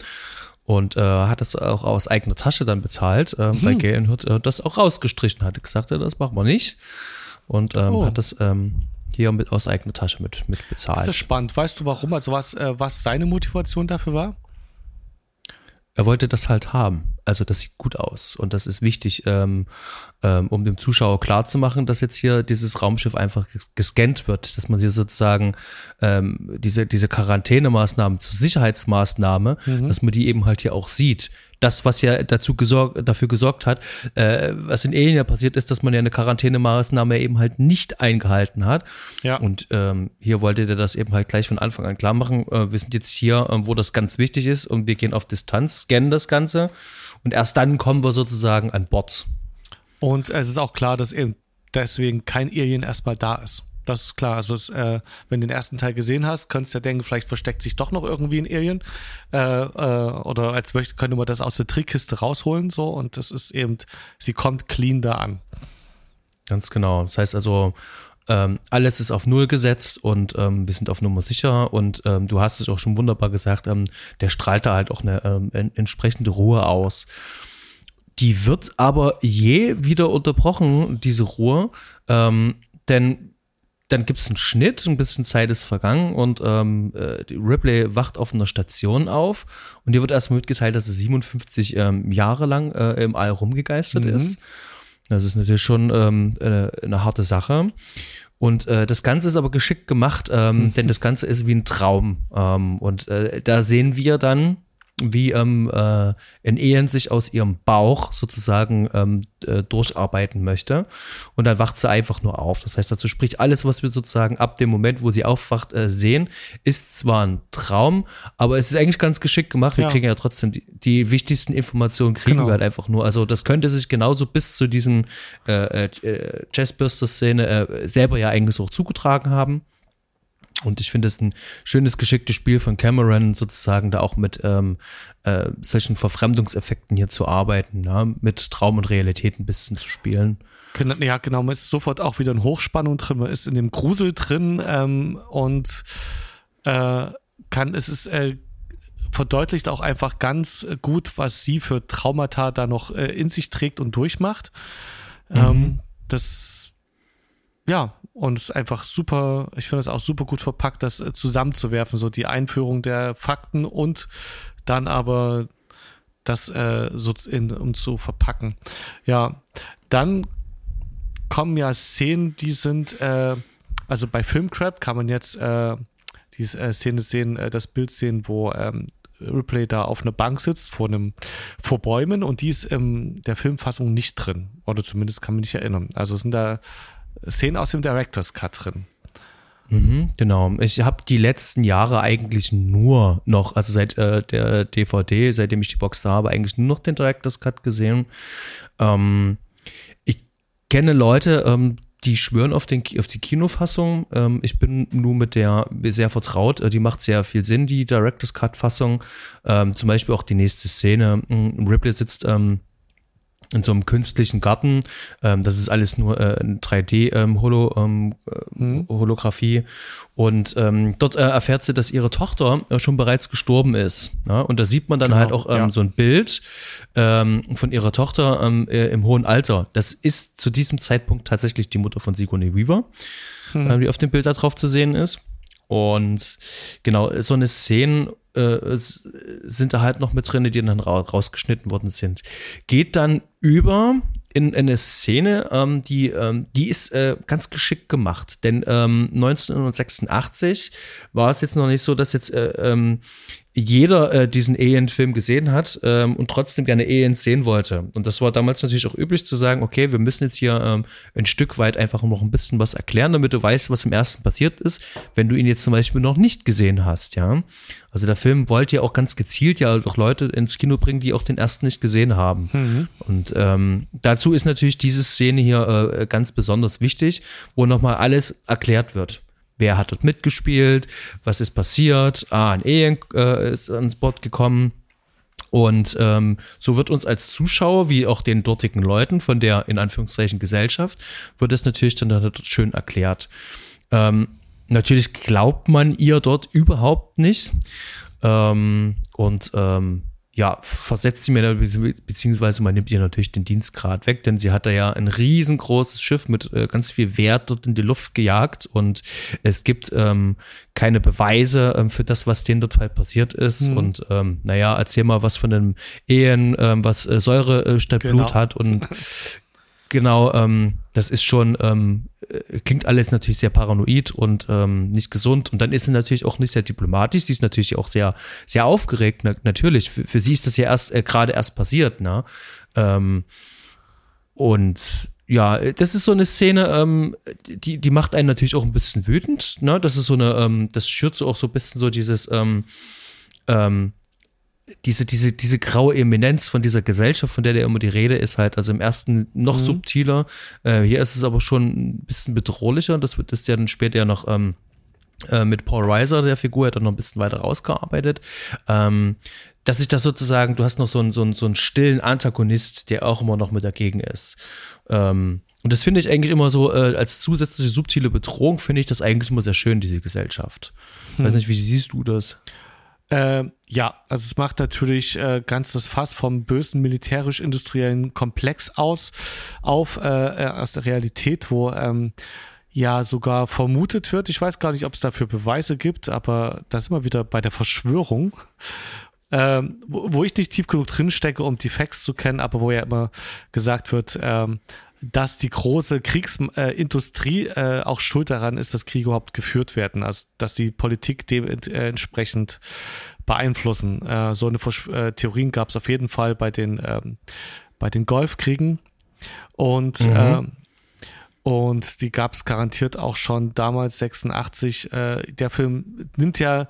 und äh, hat das auch aus eigener Tasche dann bezahlt, ähm, weil Galen Hood äh, das auch rausgestrichen hatte. Gesagt, ja, das machen wir nicht und ähm, Oh. hat das ähm, hier mit aus eigener Tasche mit mit Das ist bezahlt. spannend. Weißt du warum? Also was, äh, was seine Motivation dafür war? Er wollte das halt haben. Also das sieht gut aus und das ist wichtig, ähm, ähm, um dem Zuschauer klarzumachen, dass jetzt hier dieses Raumschiff einfach ges- gescannt wird, dass man hier sozusagen ähm, diese, diese Quarantänemaßnahmen zur Sicherheitsmaßnahme, dass man die eben halt hier auch sieht. Das, was ja dazu gesorgt, dafür gesorgt hat, äh, was in Alien ja passiert ist, dass man ja eine Quarantänemaßnahme eben halt nicht eingehalten hat. Ja. Und ähm, hier wollte der das eben halt gleich von Anfang an klar machen. Äh, wir sind jetzt hier, ähm, wo das ganz wichtig ist und wir gehen auf Distanz, scannen das Ganze und erst dann kommen wir sozusagen an Bord. Und es ist auch klar, dass eben deswegen kein Alien erstmal da ist. Das ist klar. Also, es, äh, wenn du den ersten Teil gesehen hast, könntest du ja denken, vielleicht versteckt sich doch noch irgendwie ein Alien. Äh, äh, oder als möchte, könnte man das aus der Trickkiste rausholen, so. Und das ist eben, sie kommt clean da an. Ganz genau. Das heißt also, ähm, alles ist auf Null gesetzt und ähm, wir sind auf Nummer sicher und ähm, du hast es auch schon wunderbar gesagt, ähm, der strahlt da halt auch eine ähm, en entsprechende Ruhe aus. Die wird aber je wieder unterbrochen, diese Ruhe, ähm, denn dann gibt es einen Schnitt, ein bisschen Zeit ist vergangen und ähm, äh, die Ripley wacht auf einer Station auf und ihr wird erstmal mitgeteilt, dass sie 57 ähm, Jahre lang äh, im All rumgegeistert ist. Das ist natürlich schon ähm, eine, eine harte Sache. Und äh, das Ganze ist aber geschickt gemacht, ähm, denn das Ganze ist wie ein Traum. Ähm, und äh, da sehen wir dann, wie ähm, äh, ein Ehen sich aus ihrem Bauch sozusagen ähm, äh, durcharbeiten möchte. Und dann wacht sie einfach nur auf. Das heißt, dazu spricht alles, was wir sozusagen ab dem Moment, wo sie aufwacht, äh, sehen, ist zwar ein Traum, aber es ist eigentlich ganz geschickt gemacht. Wir Ja. kriegen ja trotzdem die, die wichtigsten Informationen, kriegen Genau. wir halt einfach nur. Also das könnte sich genauso bis zu diesen äh, äh, Chessburster-Szene äh, selber ja eigentlich auch zugetragen haben. Und ich finde es ein schönes, geschicktes Spiel von Cameron, sozusagen da auch mit ähm, äh, solchen Verfremdungseffekten hier zu arbeiten, ja? mit Traum und Realität ein bisschen zu spielen. Genau, Ja, genau, man ist sofort auch wieder in Hochspannung drin, man ist in dem Grusel drin ähm, und äh, kann, es ist äh, verdeutlicht auch einfach ganz gut, was sie für Traumata da noch äh, in sich trägt und durchmacht. Ähm, das, ja, und es ist einfach super, ich finde es auch super gut verpackt, das äh, zusammenzuwerfen, so die Einführung der Fakten und dann aber das äh, so in, um zu verpacken. Ja, dann kommen ja Szenen, die sind, äh, also bei Filmcrap kann man jetzt äh, die äh, Szene sehen, äh, das Bild sehen, wo ähm, Ripley da auf einer Bank sitzt vor einem vor Bäumen und die ist in der Filmfassung nicht drin. Oder zumindest kann man nicht erinnern. Also sind da Szenen aus dem Director's Cut drin. Mhm, genau. Ich habe die letzten Jahre eigentlich nur noch, also seit äh, der DVD, seitdem ich die Box da habe, eigentlich nur noch den Director's Cut gesehen. Ähm, ich kenne Leute, ähm, die schwören auf, den, auf die Kinofassung. Ähm, ich bin nur mit der sehr vertraut. Äh, die macht sehr viel Sinn, die Director's Cut-Fassung. Ähm, zum Beispiel auch die nächste Szene. Ripley sitzt ähm, in so einem künstlichen Garten. Ähm, das ist alles nur äh, 3D ähm, Holo, ähm, mhm. Holographie. Und ähm, dort äh, erfährt sie, dass ihre Tochter äh, schon bereits gestorben ist. Ja? Und da sieht man dann genau, halt auch ähm, ja. so ein Bild ähm, von ihrer Tochter ähm, äh, im hohen Alter. Das ist zu diesem Zeitpunkt tatsächlich die Mutter von Sigourney Weaver, mhm. äh, die auf dem Bild da drauf zu sehen ist. Und genau, so eine Szene äh, sind da halt noch mit drin, die dann rausgeschnitten worden sind. Geht dann über in, in eine Szene, ähm, die, ähm, die ist äh, ganz geschickt gemacht. Denn ähm, 1986 war es jetzt noch nicht so, dass jetzt äh, ähm, jeder äh, diesen Alien-Film gesehen hat ähm, und trotzdem gerne Aliens sehen wollte. Und das war damals natürlich auch üblich zu sagen, okay, wir müssen jetzt hier ähm, ein Stück weit einfach noch ein bisschen was erklären, damit du weißt, was im ersten passiert ist, wenn du ihn jetzt zum Beispiel noch nicht gesehen hast, ja. Also der Film wollte ja auch ganz gezielt ja auch Leute ins Kino bringen, die auch den ersten nicht gesehen haben. Mhm. Und ähm, dazu ist natürlich diese Szene hier äh, ganz besonders wichtig, wo nochmal alles erklärt wird. Wer hat dort mitgespielt? Was ist passiert? Ah, ein Alien äh, ist ans Bord gekommen. Und ähm, so wird uns als Zuschauer, wie auch den dortigen Leuten von der in Anführungszeichen Gesellschaft, wird es natürlich dann dort schön erklärt. Ähm, natürlich glaubt man ihr dort überhaupt nicht. Ähm, und ähm, ja, versetzt sie mir, beziehungsweise man nimmt ihr natürlich den Dienstgrad weg, denn sie hat da ja ein riesengroßes Schiff mit äh, ganz viel Wert dort in die Luft gejagt und es gibt ähm, keine Beweise ähm, für das, was denen dort halt passiert ist. Mhm. Und ähm, naja, erzähl mal was von einem Ehen, ähm, was äh, Säure äh, statt genau. Blut hat und Genau, ähm, das ist schon, ähm, äh, klingt alles natürlich sehr paranoid und ähm, nicht gesund. Und dann ist sie natürlich auch nicht sehr diplomatisch. Sie ist natürlich auch sehr, sehr aufgeregt. Na, natürlich, für, für, sie ist das ja erst äh, gerade erst passiert. Ne? Ähm, und ja, das ist so eine Szene, ähm, die, die macht einen natürlich auch ein bisschen wütend. Ne? Das ist so eine, ähm, das schürt so auch so ein bisschen so dieses, ähm, ähm, diese, diese, diese graue Eminenz von dieser Gesellschaft, von der da immer die Rede ist, halt, also im ersten noch mhm. subtiler. Äh, hier ist es aber schon ein bisschen bedrohlicher. Das wird das ja dann später ja noch ähm, äh, mit Paul Reiser, der Figur, hat dann noch ein bisschen weiter rausgearbeitet. Ähm, dass sich das sozusagen, du hast noch so einen, so, einen, so einen stillen Antagonist, der auch immer noch mit dagegen ist. Ähm, und das finde ich eigentlich immer so, äh, als zusätzliche subtile Bedrohung finde ich das eigentlich immer sehr schön, diese Gesellschaft. Hm. Weiß nicht, wie siehst du das? Äh, ja, also es macht natürlich äh, ganz das Fass vom bösen militärisch-industriellen Komplex aus, auf äh, äh, aus der Realität, wo ähm, ja sogar vermutet wird, ich weiß gar nicht, ob es dafür Beweise gibt, aber das ist immer wieder bei der Verschwörung, ähm, wo, wo, ich nicht tief genug drinstecke, um die Facts zu kennen, aber wo ja immer gesagt wird, ähm, dass die große Kriegsindustrie äh, auch schuld daran ist, dass Kriege überhaupt geführt werden, also dass die Politik dementsprechend beeinflussen. Äh, so eine Versch äh, Theorien gab es auf jeden Fall bei den ähm, bei den Golfkriegen und mhm. äh, und die gab es garantiert auch schon damals 86. Äh, der Film nimmt ja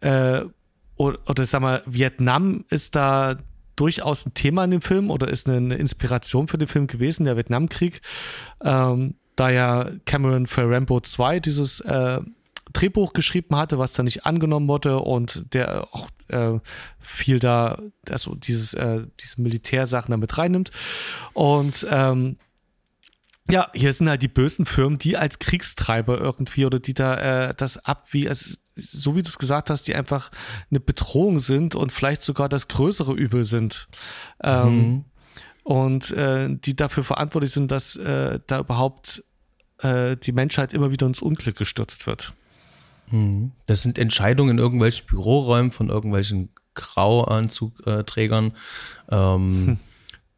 äh, oder, oder sag mal Vietnam ist da durchaus ein Thema in dem Film oder ist eine Inspiration für den Film gewesen, der Vietnamkrieg. Ähm, da ja Cameron für Rambo 2 dieses äh, Drehbuch geschrieben hatte, was da nicht angenommen wurde und der auch äh, viel da, also dieses, äh, diese Militärsachen damit reinnimmt. Und ähm, ja, hier sind halt die bösen Firmen, die als Kriegstreiber irgendwie oder die da äh, das ab, wie es so wie du es gesagt hast, die einfach eine Bedrohung sind und vielleicht sogar das größere Übel sind. Ähm, mhm. Und äh, die dafür verantwortlich sind, dass äh, da überhaupt äh, die Menschheit immer wieder ins Unglück gestürzt wird. Mhm. Das sind Entscheidungen in irgendwelchen Büroräumen von irgendwelchen Grauanzugträgern. Ähm, hm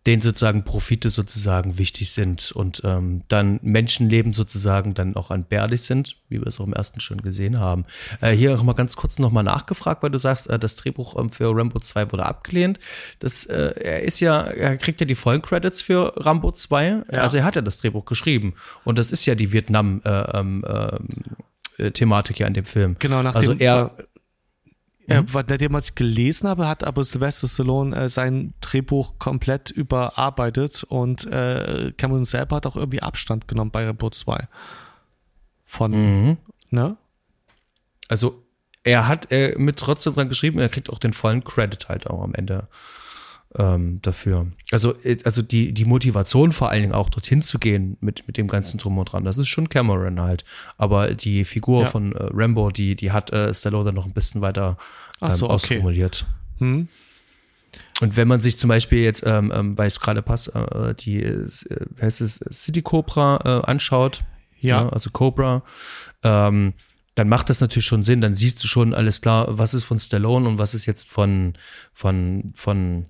denen sozusagen Profite sozusagen wichtig sind und ähm, dann Menschenleben sozusagen dann auch entbehrlich sind, wie wir es auch im ersten schon gesehen haben. Äh, hier auch mal ganz kurz nochmal nachgefragt, weil du sagst, äh, das Drehbuch ähm, für Rambo 2 wurde abgelehnt. Das, äh, er ist ja, er kriegt ja die vollen Credits für Rambo 2. Ja. Also er hat ja das Drehbuch geschrieben. Und das ist ja die Vietnam, äh, ähm, äh, Thematik ja in dem Film. Genau, nachdem- Also er, Äh, nachdem was ich gelesen habe, hat aber Sylvester Stallone äh, sein Drehbuch komplett überarbeitet und äh, Cameron selber hat auch irgendwie Abstand genommen bei Rambo 2. Von, Mhm. ne? also er hat äh, mit trotzdem dran geschrieben, er kriegt auch den vollen Credit halt auch am Ende ähm, dafür. Also, äh, also die, die Motivation vor allen Dingen auch dorthin zu gehen mit, mit dem ganzen Drum und Dran, das ist schon Cameron halt. Aber die Figur Ja. von äh, Rambo, die, die hat äh, Stallone dann noch ein bisschen weiter ähm, so, okay. ausformuliert. Hm? Und wenn man sich zum Beispiel jetzt, ähm, ähm, weil es gerade passt, äh, die, äh, wie heißt es, City Cobra äh, anschaut, Ja. ne, also Cobra, ähm, dann macht das natürlich schon Sinn. Dann siehst du schon alles klar, was ist von Stallone und was ist jetzt von, von, von,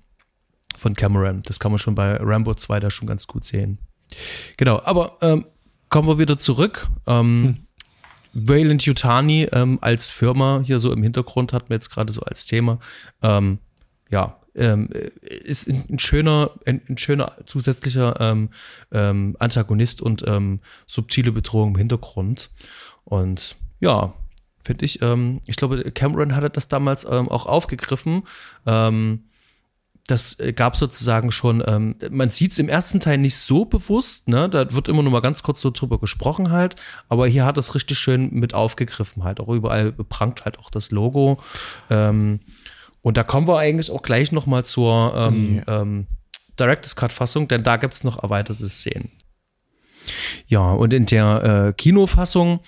von Cameron. Das kann man schon bei Rambo 2 da schon ganz gut sehen. Genau, aber ähm, kommen wir wieder zurück. Ähm, Wayland Yutani ähm, als Firma hier so im Hintergrund hat mir jetzt gerade so als Thema. Ähm, ja, ähm, ist ein, schöner, ein, ein schöner zusätzlicher ähm, Antagonist und ähm, subtile Bedrohung im Hintergrund. Und ja, finde ich, ähm, ich glaube, Cameron hatte das damals auch aufgegriffen. Ähm, das äh, gab sozusagen schon, ähm, man sieht es im ersten Teil nicht so bewusst, ne? Da wird immer nur mal ganz kurz so drüber gesprochen halt, aber hier hat es richtig schön mit aufgegriffen halt. Auch überall prangt halt auch das Logo. Ähm, und da kommen wir eigentlich auch gleich noch mal zur ähm, ähm, Director's Cut-Fassung, denn da gibt es noch erweiterte Szenen. Ja, und in der äh, Kinofassung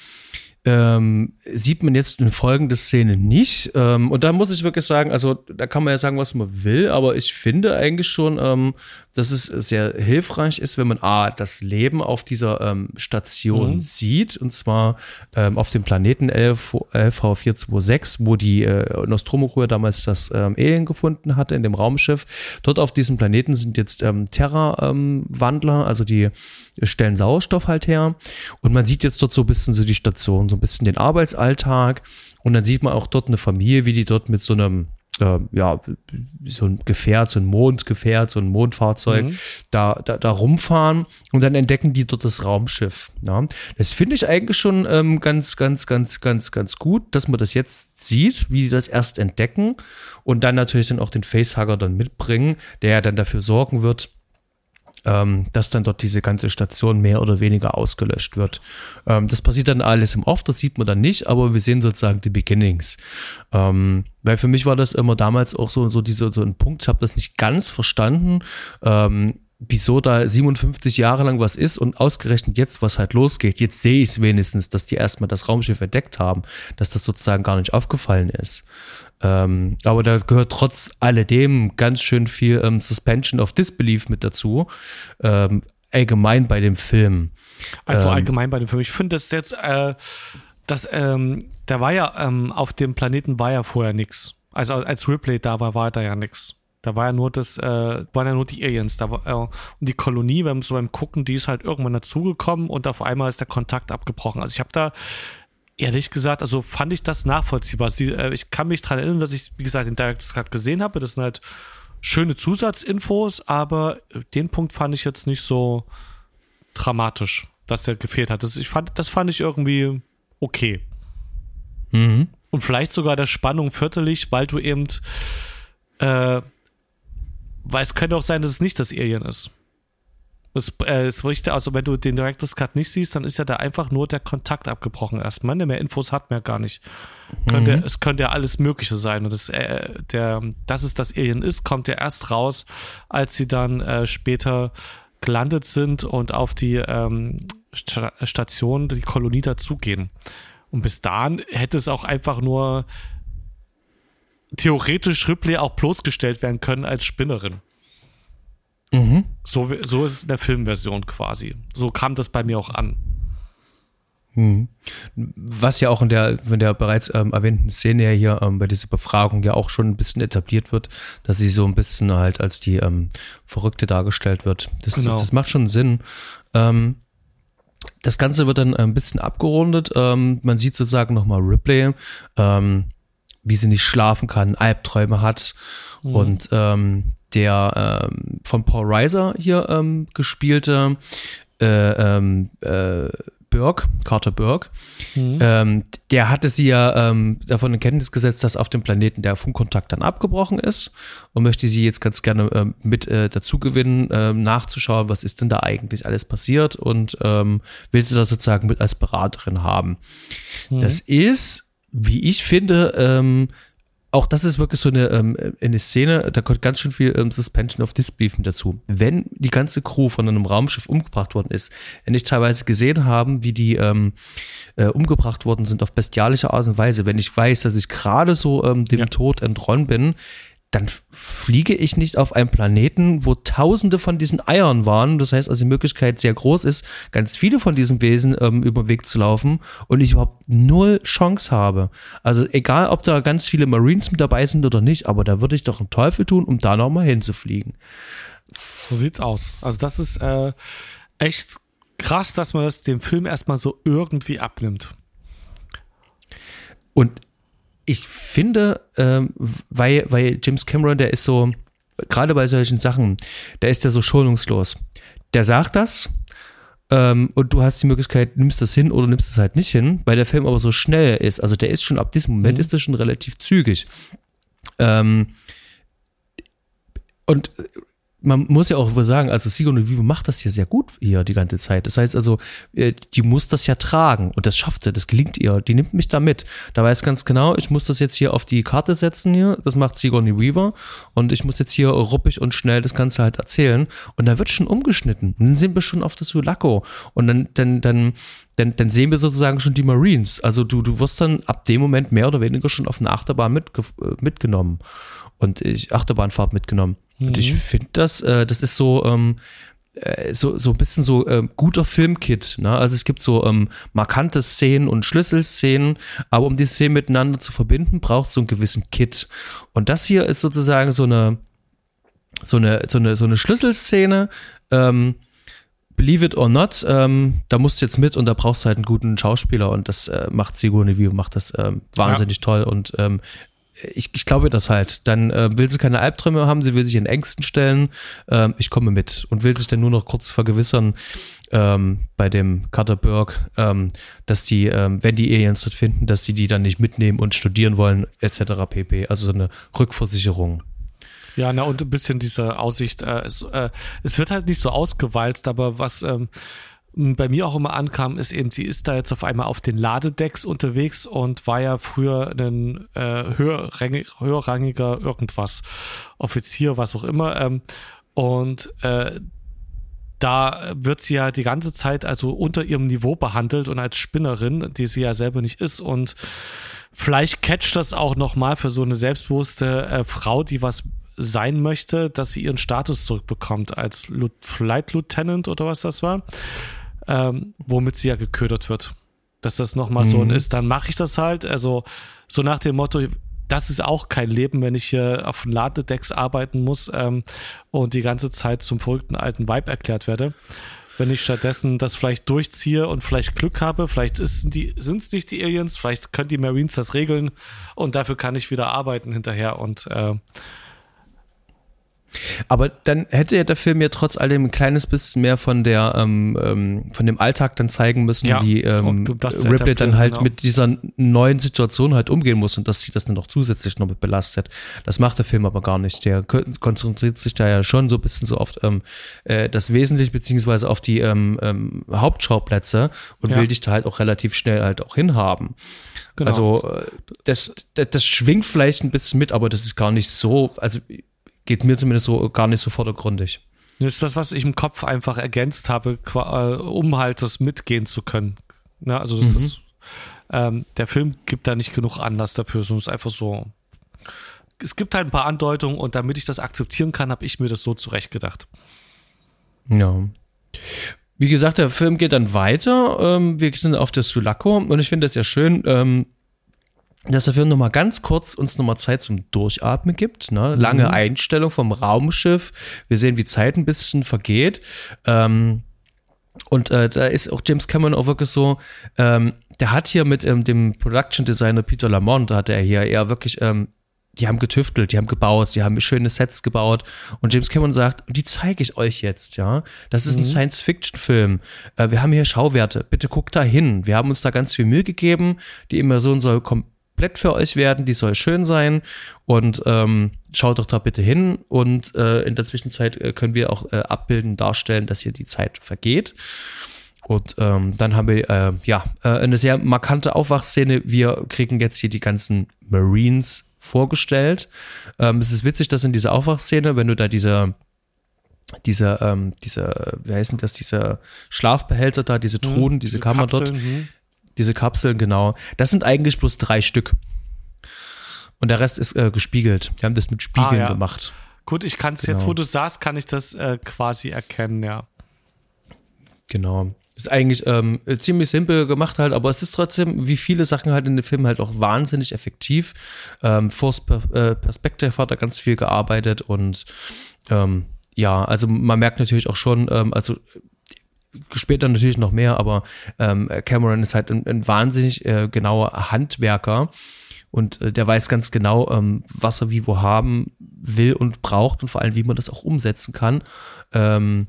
ähm, sieht man jetzt in folgende Szene nicht. Ähm, und da muss ich wirklich sagen, also da kann man ja sagen, was man will, aber ich finde eigentlich schon, ähm, dass es sehr hilfreich ist, wenn man A, das Leben auf dieser ähm, Station sieht, und zwar ähm, auf dem Planeten LV, LV426, wo die äh, Nostromo-Crew damals das ähm, Alien gefunden hatte in dem Raumschiff. Dort auf diesem Planeten sind jetzt Terra-Wandler, also die stellen Sauerstoff halt her. Und man sieht jetzt dort so ein bisschen so die Station, so ein bisschen den Arbeitsalltag. Und dann sieht man auch dort eine Familie, wie die dort mit so einem, äh, ja, so ein Gefährt, so ein Mondgefährt, so ein Mondfahrzeug da, da, da rumfahren. Und dann entdecken die dort das Raumschiff. Ja. Das finde ich eigentlich schon ähm, ganz, ganz, ganz, ganz, ganz gut, dass man das jetzt sieht, wie die das erst entdecken. Und dann natürlich dann auch den Facehugger dann mitbringen, der ja dann dafür sorgen wird, ähm, dass dann dort diese ganze Station mehr oder weniger ausgelöscht wird. Ähm, das passiert dann alles im Off, das sieht man dann nicht, aber wir sehen sozusagen die Beginnings. Ähm, weil für mich war das immer damals auch so, so, diese, so ein Punkt, ich habe das nicht ganz verstanden. Ähm, wieso da 57 Jahre lang was ist und ausgerechnet jetzt, was halt losgeht. Jetzt sehe ich es wenigstens, dass die erstmal das Raumschiff entdeckt haben, dass das sozusagen gar nicht aufgefallen ist. Ähm, aber da gehört trotz alledem ganz schön viel ähm, Suspension of Disbelief mit dazu. Ähm, allgemein bei dem Film. Also Ähm, allgemein bei dem Film. Ich finde das jetzt, äh, das, ähm, da war ja, ähm, auf dem Planeten war ja vorher nichts. Also als Ripley da war, war da ja nichts. Da war ja nur das, äh, waren ja nur die Aliens. Da war, äh, und die Kolonie, beim, so beim Gucken, die ist halt irgendwann dazugekommen und auf einmal ist der Kontakt abgebrochen. Also ich habe da ehrlich gesagt, also fand ich das nachvollziehbar. Also die, äh, ich kann mich daran erinnern, dass ich, wie gesagt, den Director's Cut gesehen habe. Das sind halt schöne Zusatzinfos, aber den Punkt fand ich jetzt nicht so dramatisch, dass der gefehlt hat. Das, ich fand, das fand ich irgendwie okay. Mhm. Und vielleicht sogar der Spannung viertelig, weil du eben, äh, weil es könnte auch sein, dass es nicht das Alien ist. Es, äh, es richtig, also wenn du den Director's Cut nicht siehst, dann ist ja da einfach nur der Kontakt abgebrochen erstmal. Ne? Mehr Infos hat man ja gar nicht. Könnte, Es könnte ja alles Mögliche sein. Und das, äh, der, dass es das Alien ist, kommt ja erst raus, als sie dann äh, später gelandet sind und auf die ähm, Sta Station, die Kolonie dazugehen. Und bis dahin hätte es auch einfach nur theoretisch Ripley auch bloßgestellt werden können als Spinnerin. So, so ist es in der Filmversion quasi. So kam das bei mir auch an. Was ja auch in der, in der bereits ähm, erwähnten Szene ja hier ähm, bei dieser Befragung ja auch schon ein bisschen etabliert wird, dass sie so ein bisschen halt als die ähm, Verrückte dargestellt wird. Das, Genau. das, das macht schon Sinn. Ähm, das Ganze wird dann ein bisschen abgerundet. Ähm, man sieht sozusagen nochmal Ripley, ähm, wie sie nicht schlafen kann, Albträume hat. Und ähm, der ähm, von Paul Reiser hier ähm, gespielte äh, ähm, äh, Burke, Carter Burke, mhm. ähm, der hatte sie ja ähm, davon in Kenntnis gesetzt, dass auf dem Planeten der Funkkontakt dann abgebrochen ist und möchte sie jetzt ganz gerne ähm, mit äh, dazu gewinnen, ähm, nachzuschauen, was ist denn da eigentlich alles passiert und ähm, will sie da sozusagen mit als Beraterin haben. Mhm. Das ist, wie ich finde, ähm, auch das ist wirklich so eine, ähm, eine Szene, da kommt ganz schön viel ähm, Suspension of Disbelief mit dazu. Wenn die ganze Crew von einem Raumschiff umgebracht worden ist, wenn ich teilweise gesehen haben, wie die ähm, äh, umgebracht worden sind auf bestialische Art und Weise, wenn ich weiß, dass ich gerade so ähm, dem ja. Tod entronnen bin, dann fliege ich nicht auf einen Planeten, wo tausende von diesen Eiern waren. Das heißt also, die Möglichkeit sehr groß ist, ganz viele von diesen Wesen ähm, über den Weg zu laufen und ich überhaupt null Chance habe. Also egal, ob da ganz viele Marines mit dabei sind oder nicht, aber da würde ich doch einen Teufel tun, um da nochmal hinzufliegen. So sieht's aus. Also das ist äh, echt krass, dass man das dem Film erstmal so irgendwie abnimmt. Und ich finde, ähm, weil, weil James Cameron, der ist so, gerade bei solchen Sachen, der ist ja so schonungslos. Der sagt das ähm, und du hast die Möglichkeit, nimmst das hin oder nimmst es halt nicht hin, weil der Film aber so schnell ist. Also der ist schon, ab diesem Moment mhm. ist das schon relativ zügig. Ähm, und man muss ja auch sagen, also Sigourney Weaver macht das ja sehr gut hier die ganze Zeit. Das heißt also, äh, die muss das ja tragen und das schafft sie, das gelingt ihr. Die nimmt mich da mit. Da weiß ganz genau, ich muss das jetzt hier auf die Karte setzen hier. Das macht Sigourney Weaver und ich muss jetzt hier ruppig und schnell das Ganze halt erzählen. Und da wird schon umgeschnitten. Und dann sind wir schon auf das Sulaco und dann, dann, dann, dann, dann sehen wir sozusagen schon die Marines. Also du, du wirst dann ab dem Moment mehr oder weniger schon auf eine Achterbahn mitge äh, mitgenommen und ich Achterbahnfahrt mitgenommen. Mhm. Und ich mhm. finde das, äh, das ist so, ähm, äh, so, so ein bisschen so ähm, guter Filmkit. Ne? Also es gibt so ähm, markante Szenen und Schlüsselszenen, aber um die Szenen miteinander zu verbinden, braucht es so einen gewissen Kit. Und das hier ist sozusagen so eine, so eine, so eine, so eine Schlüsselszene. Ähm, Believe it or not, ähm, da musst du jetzt mit und da brauchst du halt einen guten Schauspieler und das äh, macht Sigourney Weaver, macht das ähm, wahnsinnig ja. toll und ähm, ich, ich glaube das halt. Dann äh, will sie keine Albträume haben, sie will sich in Ängsten stellen. Ähm, ich komme mit und will sich dann nur noch kurz vergewissern ähm, bei dem Carter Burke, ähm, dass die, ähm, wenn die Aliens dort finden, dass sie die dann nicht mitnehmen und studieren wollen, etc. pp. Also so eine Rückversicherung. Ja, na und ein bisschen diese Aussicht. Äh, es, äh, es wird halt nicht so ausgewalzt, aber was ähm, bei mir auch immer ankam, ist eben, sie ist da jetzt auf einmal auf den Ladedecks unterwegs und war ja früher ein äh, höherrangig, höherrangiger irgendwas, Offizier, was auch immer. Ähm, und äh, da wird sie ja die ganze Zeit also unter ihrem Niveau behandelt und als Spinnerin, die sie ja selber nicht ist. Und vielleicht catcht das auch nochmal für so eine selbstbewusste äh, Frau, die was sein möchte, dass sie ihren Status zurückbekommt als Flight Lieutenant oder was das war ähm, womit sie ja geködert wird. Dass das nochmal mhm. so ist, dann mache ich das halt. Also so nach dem Motto, das ist auch kein Leben, wenn ich hier auf Ladedecks arbeiten muss ähm, und die ganze Zeit zum verrückten alten Vibe erklärt werde. Wenn ich stattdessen das vielleicht durchziehe und vielleicht Glück habe, vielleicht sind es nicht die Aliens, vielleicht können die Marines das regeln und dafür kann ich wieder arbeiten hinterher und äh, aber dann hätte ja der Film ja trotz allem ein kleines bisschen mehr von der ähm, ähm, von dem Alltag dann zeigen müssen, ja, wie ähm, Ripley dann halt genau. mit dieser neuen Situation halt umgehen muss und dass sie das dann noch zusätzlich noch mit belastet. Das macht der Film aber gar nicht. Der konzentriert sich da ja schon so ein bisschen so oft ähm, äh, das Wesentliche beziehungsweise auf die ähm, ähm, Hauptschauplätze und ja. will dich da halt auch relativ schnell halt auch hinhaben. Genau. Also äh, das, das, das schwingt vielleicht ein bisschen mit, aber das ist gar nicht so, also geht mir zumindest so gar nicht so vordergründig. Das ist das, was ich im Kopf einfach ergänzt habe, äh, um halt das mitgehen zu können. Ja, also das mhm. ist, ähm, der Film gibt da nicht genug Anlass dafür, sondern es ist einfach so. Es gibt halt ein paar Andeutungen und damit ich das akzeptieren kann, habe ich mir das so zurechtgedacht. Ja. Wie gesagt, der Film geht dann weiter. Ähm, wir sind auf der Sulaco und ich finde das ja schön. Dass der Film nochmal ganz kurz uns nochmal Zeit zum Durchatmen gibt. Ne? Lange mhm. Einstellung vom Raumschiff. Wir sehen, wie Zeit ein bisschen vergeht. Ähm, und äh, da ist auch James Cameron auch wirklich so, ähm, der hat hier mit ähm, dem Production Designer Peter Lamont, da hatte er hier eher wirklich ähm, die haben getüftelt, die haben gebaut, die haben schöne Sets gebaut. Und James Cameron sagt, die zeige ich euch jetzt, ja. Das ist ein Science-Fiction-Film. Äh, wir haben hier Schauwerte. Bitte guckt da hin. Wir haben uns da ganz viel Mühe gegeben. Die Immersion soll komplett für euch werden. Die soll schön sein. Und ähm, schaut doch da bitte hin. Und äh, in der Zwischenzeit äh, können wir auch äh, abbilden, darstellen, dass hier die Zeit vergeht. Und ähm, dann haben wir äh, ja äh, eine sehr markante Aufwachszene. Wir kriegen jetzt hier die ganzen Marines vorgestellt. Ähm, es ist witzig, dass in dieser Aufwachszene, wenn du da diese diese, ähm, diese, wie heißen das, diese Schlafbehälter da, diese Truhen, Mhm, diese, diese Kammer Kapseln, dort, mhm. Diese Kapseln, genau. Das sind eigentlich bloß drei Stück. Und der Rest ist äh, gespiegelt. Wir haben das mit Spiegeln Ah, ja. gemacht. Gut, ich kann es jetzt, Genau. wo du sagst, kann ich das äh, quasi erkennen, ja. Genau. Ist eigentlich ähm, ziemlich simpel gemacht halt, aber es ist trotzdem, wie viele Sachen halt in dem Film halt auch wahnsinnig effektiv. Ähm, Force per äh, Perspective hat da ganz viel gearbeitet und ähm, ja, also man merkt natürlich auch schon, ähm, also später natürlich noch mehr, aber ähm, Cameron ist halt ein, ein wahnsinnig äh, genauer Handwerker und äh, der weiß ganz genau, ähm, was er wie wo haben will und braucht und vor allem, wie man das auch umsetzen kann. Ähm,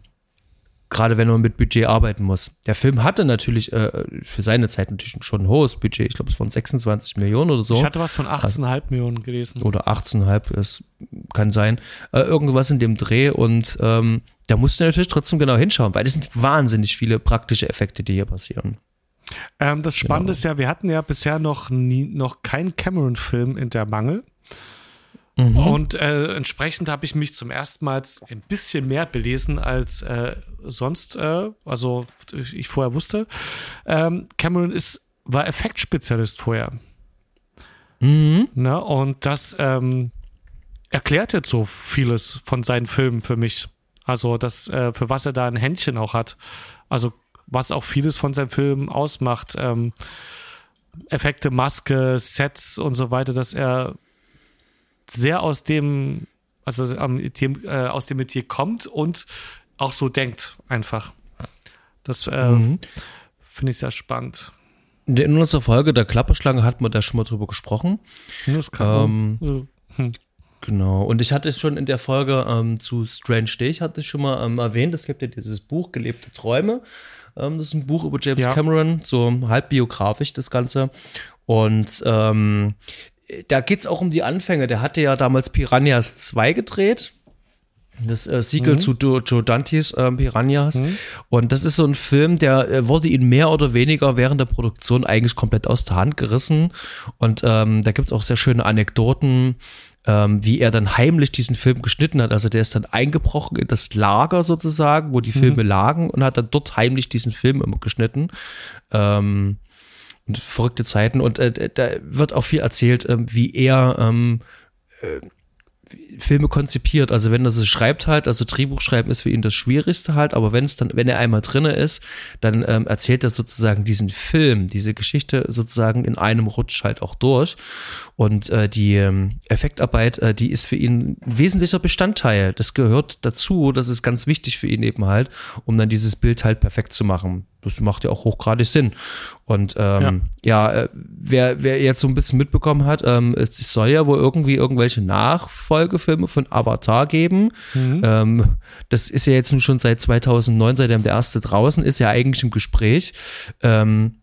gerade wenn man mit Budget arbeiten muss. Der Film hatte natürlich äh, für seine Zeit natürlich schon ein hohes Budget. Ich glaube, es waren 26 Millionen oder so. Ich hatte was von 18,5 Millionen gelesen. oder 18,5, das kann sein. Äh, irgendwas in dem Dreh und ähm, da musst du natürlich trotzdem genau hinschauen, weil es sind wahnsinnig viele praktische Effekte, die hier passieren. Ähm, das Spannende Genau. ist ja, wir hatten ja bisher noch nie, noch keinen Cameron-Film in der Mangel. Mhm. Und äh, entsprechend habe ich mich zum ersten Mal ein bisschen mehr belesen als äh, sonst, äh, also ich vorher wusste. Ähm, Cameron ist, war Effektspezialist vorher. Mhm. Ne? Und das ähm, erklärt jetzt so vieles von seinen Filmen für mich. Also das, äh, für was er da ein Händchen auch hat. Also was auch vieles von seinen Filmen ausmacht. Ähm, Effekte, Maske, Sets und so weiter, dass er sehr aus dem, also äh, aus dem Metier kommt und auch so denkt einfach. Das äh, Mhm. finde ich sehr spannend. In unserer Folge der Klapperschlange hatten wir da schon mal drüber gesprochen. Das kann Ähm, hm. Genau. Und ich hatte es schon in der Folge ähm, zu Strange Day, ich hatte es schon mal ähm, erwähnt, es gibt ja dieses Buch Gelebte Träume. Ähm, das ist ein Buch über James Ja. Cameron, so halb biografisch das Ganze. Und ähm, da geht es auch um die Anfänge. Der hatte ja damals Piranhas 2 gedreht. Das äh, Sequel zu Do- Joe Dantes ähm, Piranhas. Und das ist so ein Film, der äh, wurde ihn mehr oder weniger während der Produktion eigentlich komplett aus der Hand gerissen. Und ähm, da gibt's auch sehr schöne Anekdoten, ähm, wie er dann heimlich diesen Film geschnitten hat. Also der ist dann eingebrochen in das Lager sozusagen, wo die Filme lagen und hat dann dort heimlich diesen Film immer geschnitten. Ähm, und verrückte Zeiten. Und äh, da wird auch viel erzählt, ähm, wie er ähm, äh, Filme konzipiert. Also wenn er sie schreibt halt, also Drehbuch schreiben ist für ihn das Schwierigste halt, aber wenn es dann, wenn er einmal drinne ist, dann ähm, erzählt er sozusagen diesen Film, diese Geschichte sozusagen in einem Rutsch halt auch durch. Und äh, die ähm, Effektarbeit, äh, die ist für ihn ein wesentlicher Bestandteil. Das gehört dazu, das ist ganz wichtig für ihn eben halt, um dann dieses Bild halt perfekt zu machen. Das macht ja auch hochgradig Sinn. Und ähm, ja, äh, wer, wer jetzt so ein bisschen mitbekommen hat, ähm, es soll ja wohl irgendwie irgendwelche Nachfolgefilme von Avatar geben. Ähm, das ist ja jetzt nun schon seit 2009, seitdem der erste draußen ist, ja eigentlich im Gespräch. Ähm,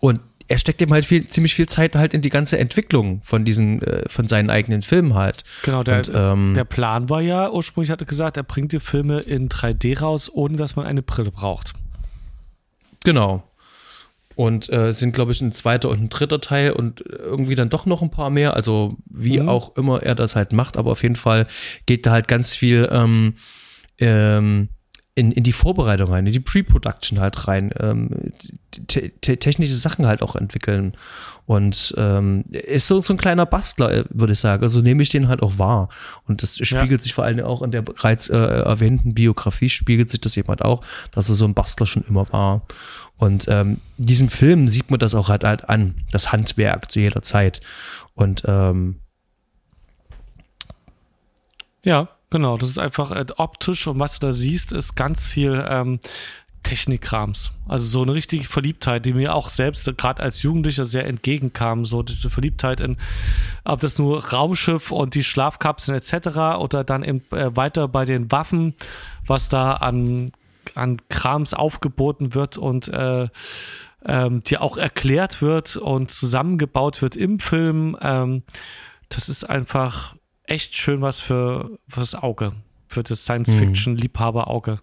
und er steckt eben halt viel, ziemlich viel Zeit halt in die ganze Entwicklung von diesen, äh, von seinen eigenen Filmen halt. Genau, der, Und, ähm, der Plan war ja, ursprünglich hatte gesagt, er bringt die Filme in 3D raus, ohne dass man eine Brille braucht. Genau. Und äh, sind, glaube ich, ein zweiter und ein dritter Teil und irgendwie dann doch noch ein paar mehr. Also wie auch immer er das halt macht, aber auf jeden Fall geht da halt ganz viel ähm, ähm, in, in die Vorbereitung rein, in die Pre-Production halt rein, ähm, te te technische Sachen halt auch entwickeln. Und ähm, ist so, so ein kleiner Bastler, äh, würde ich sagen. Also nehme ich den halt auch wahr. Und das spiegelt sich vor allem auch in der bereits äh, erwähnten Biografie, spiegelt sich das eben halt auch, dass er so ein Bastler schon immer war. Und ähm, in diesem Film sieht man das auch halt, halt an, das Handwerk zu jeder Zeit. Und ähm, Ja, genau. Das ist einfach äh, optisch und was du da siehst, ist ganz viel ähm, Technikkrams. Also so eine richtige Verliebtheit, die mir auch selbst gerade als Jugendlicher sehr entgegenkam. So diese Verliebtheit in, ob das nur Raumschiff und die Schlafkapseln etc. oder dann eben, äh, weiter bei den Waffen, was da an, an Krams aufgeboten wird und äh, ähm, dir auch erklärt wird und zusammengebaut wird im Film. Ähm, das ist einfach echt schön was für, für das Auge, für das Science-Fiction-Liebhaber-Auge.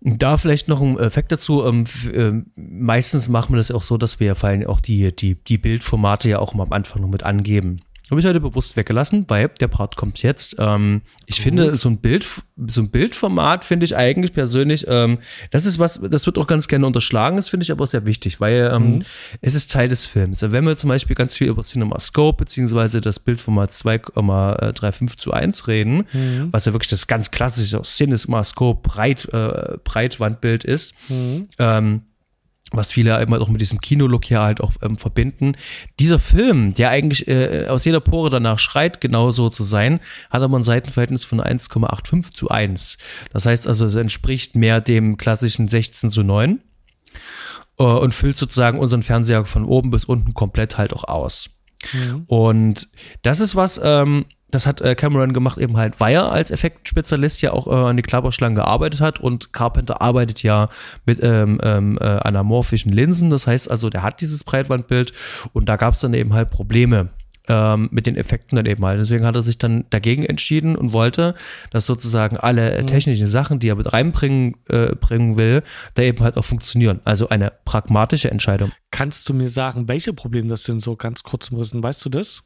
Da vielleicht noch ein Effekt dazu. Ähm, äh, meistens machen wir das auch so, dass wir vor allem auch die, die, die Bildformate ja auch mal am Anfang noch mit angeben. Habe ich heute bewusst weggelassen, weil der Part kommt jetzt. Ähm, ich finde, so ein Bild, so ein Bildformat finde ich eigentlich persönlich, ähm, das ist was, das wird auch ganz gerne unterschlagen, das finde ich aber sehr wichtig, weil ähm, mhm. es ist Teil des Films. Wenn wir zum Beispiel ganz viel über CinemaScope beziehungsweise das Bildformat 2,35 zu 1 reden, mhm. was ja wirklich das ganz klassische CinemaScope Breit, äh, Breitwandbild ist, mhm. Was viele immer auch mit diesem Kinolook hier halt auch ähm, verbinden. Dieser Film, der eigentlich äh, aus jeder Pore danach schreit, genau so zu sein, hat aber ein Seitenverhältnis von 1,85 zu 1. Das heißt also, es entspricht mehr dem klassischen 16 zu 9 äh, und füllt sozusagen unseren Fernseher von oben bis unten komplett halt auch aus. Mhm. Und das ist was, ähm, das hat äh, Cameron gemacht, eben halt, weil er als Effektspezialist ja auch äh, an die Klapperschlangen gearbeitet hat und Carpenter arbeitet ja mit ähm, ähm, äh, anamorphischen Linsen. Das heißt also, der hat dieses Breitwandbild und da gab es dann eben halt Probleme ähm, mit den Effekten dann eben halt. Deswegen hat er sich dann dagegen entschieden und wollte, dass sozusagen alle mhm. technischen Sachen, die er mit reinbringen äh, bringen will, da eben halt auch funktionieren. Also eine pragmatische Entscheidung. Kannst du mir sagen, welche Probleme das sind, so ganz kurz umrissen? Weißt du das?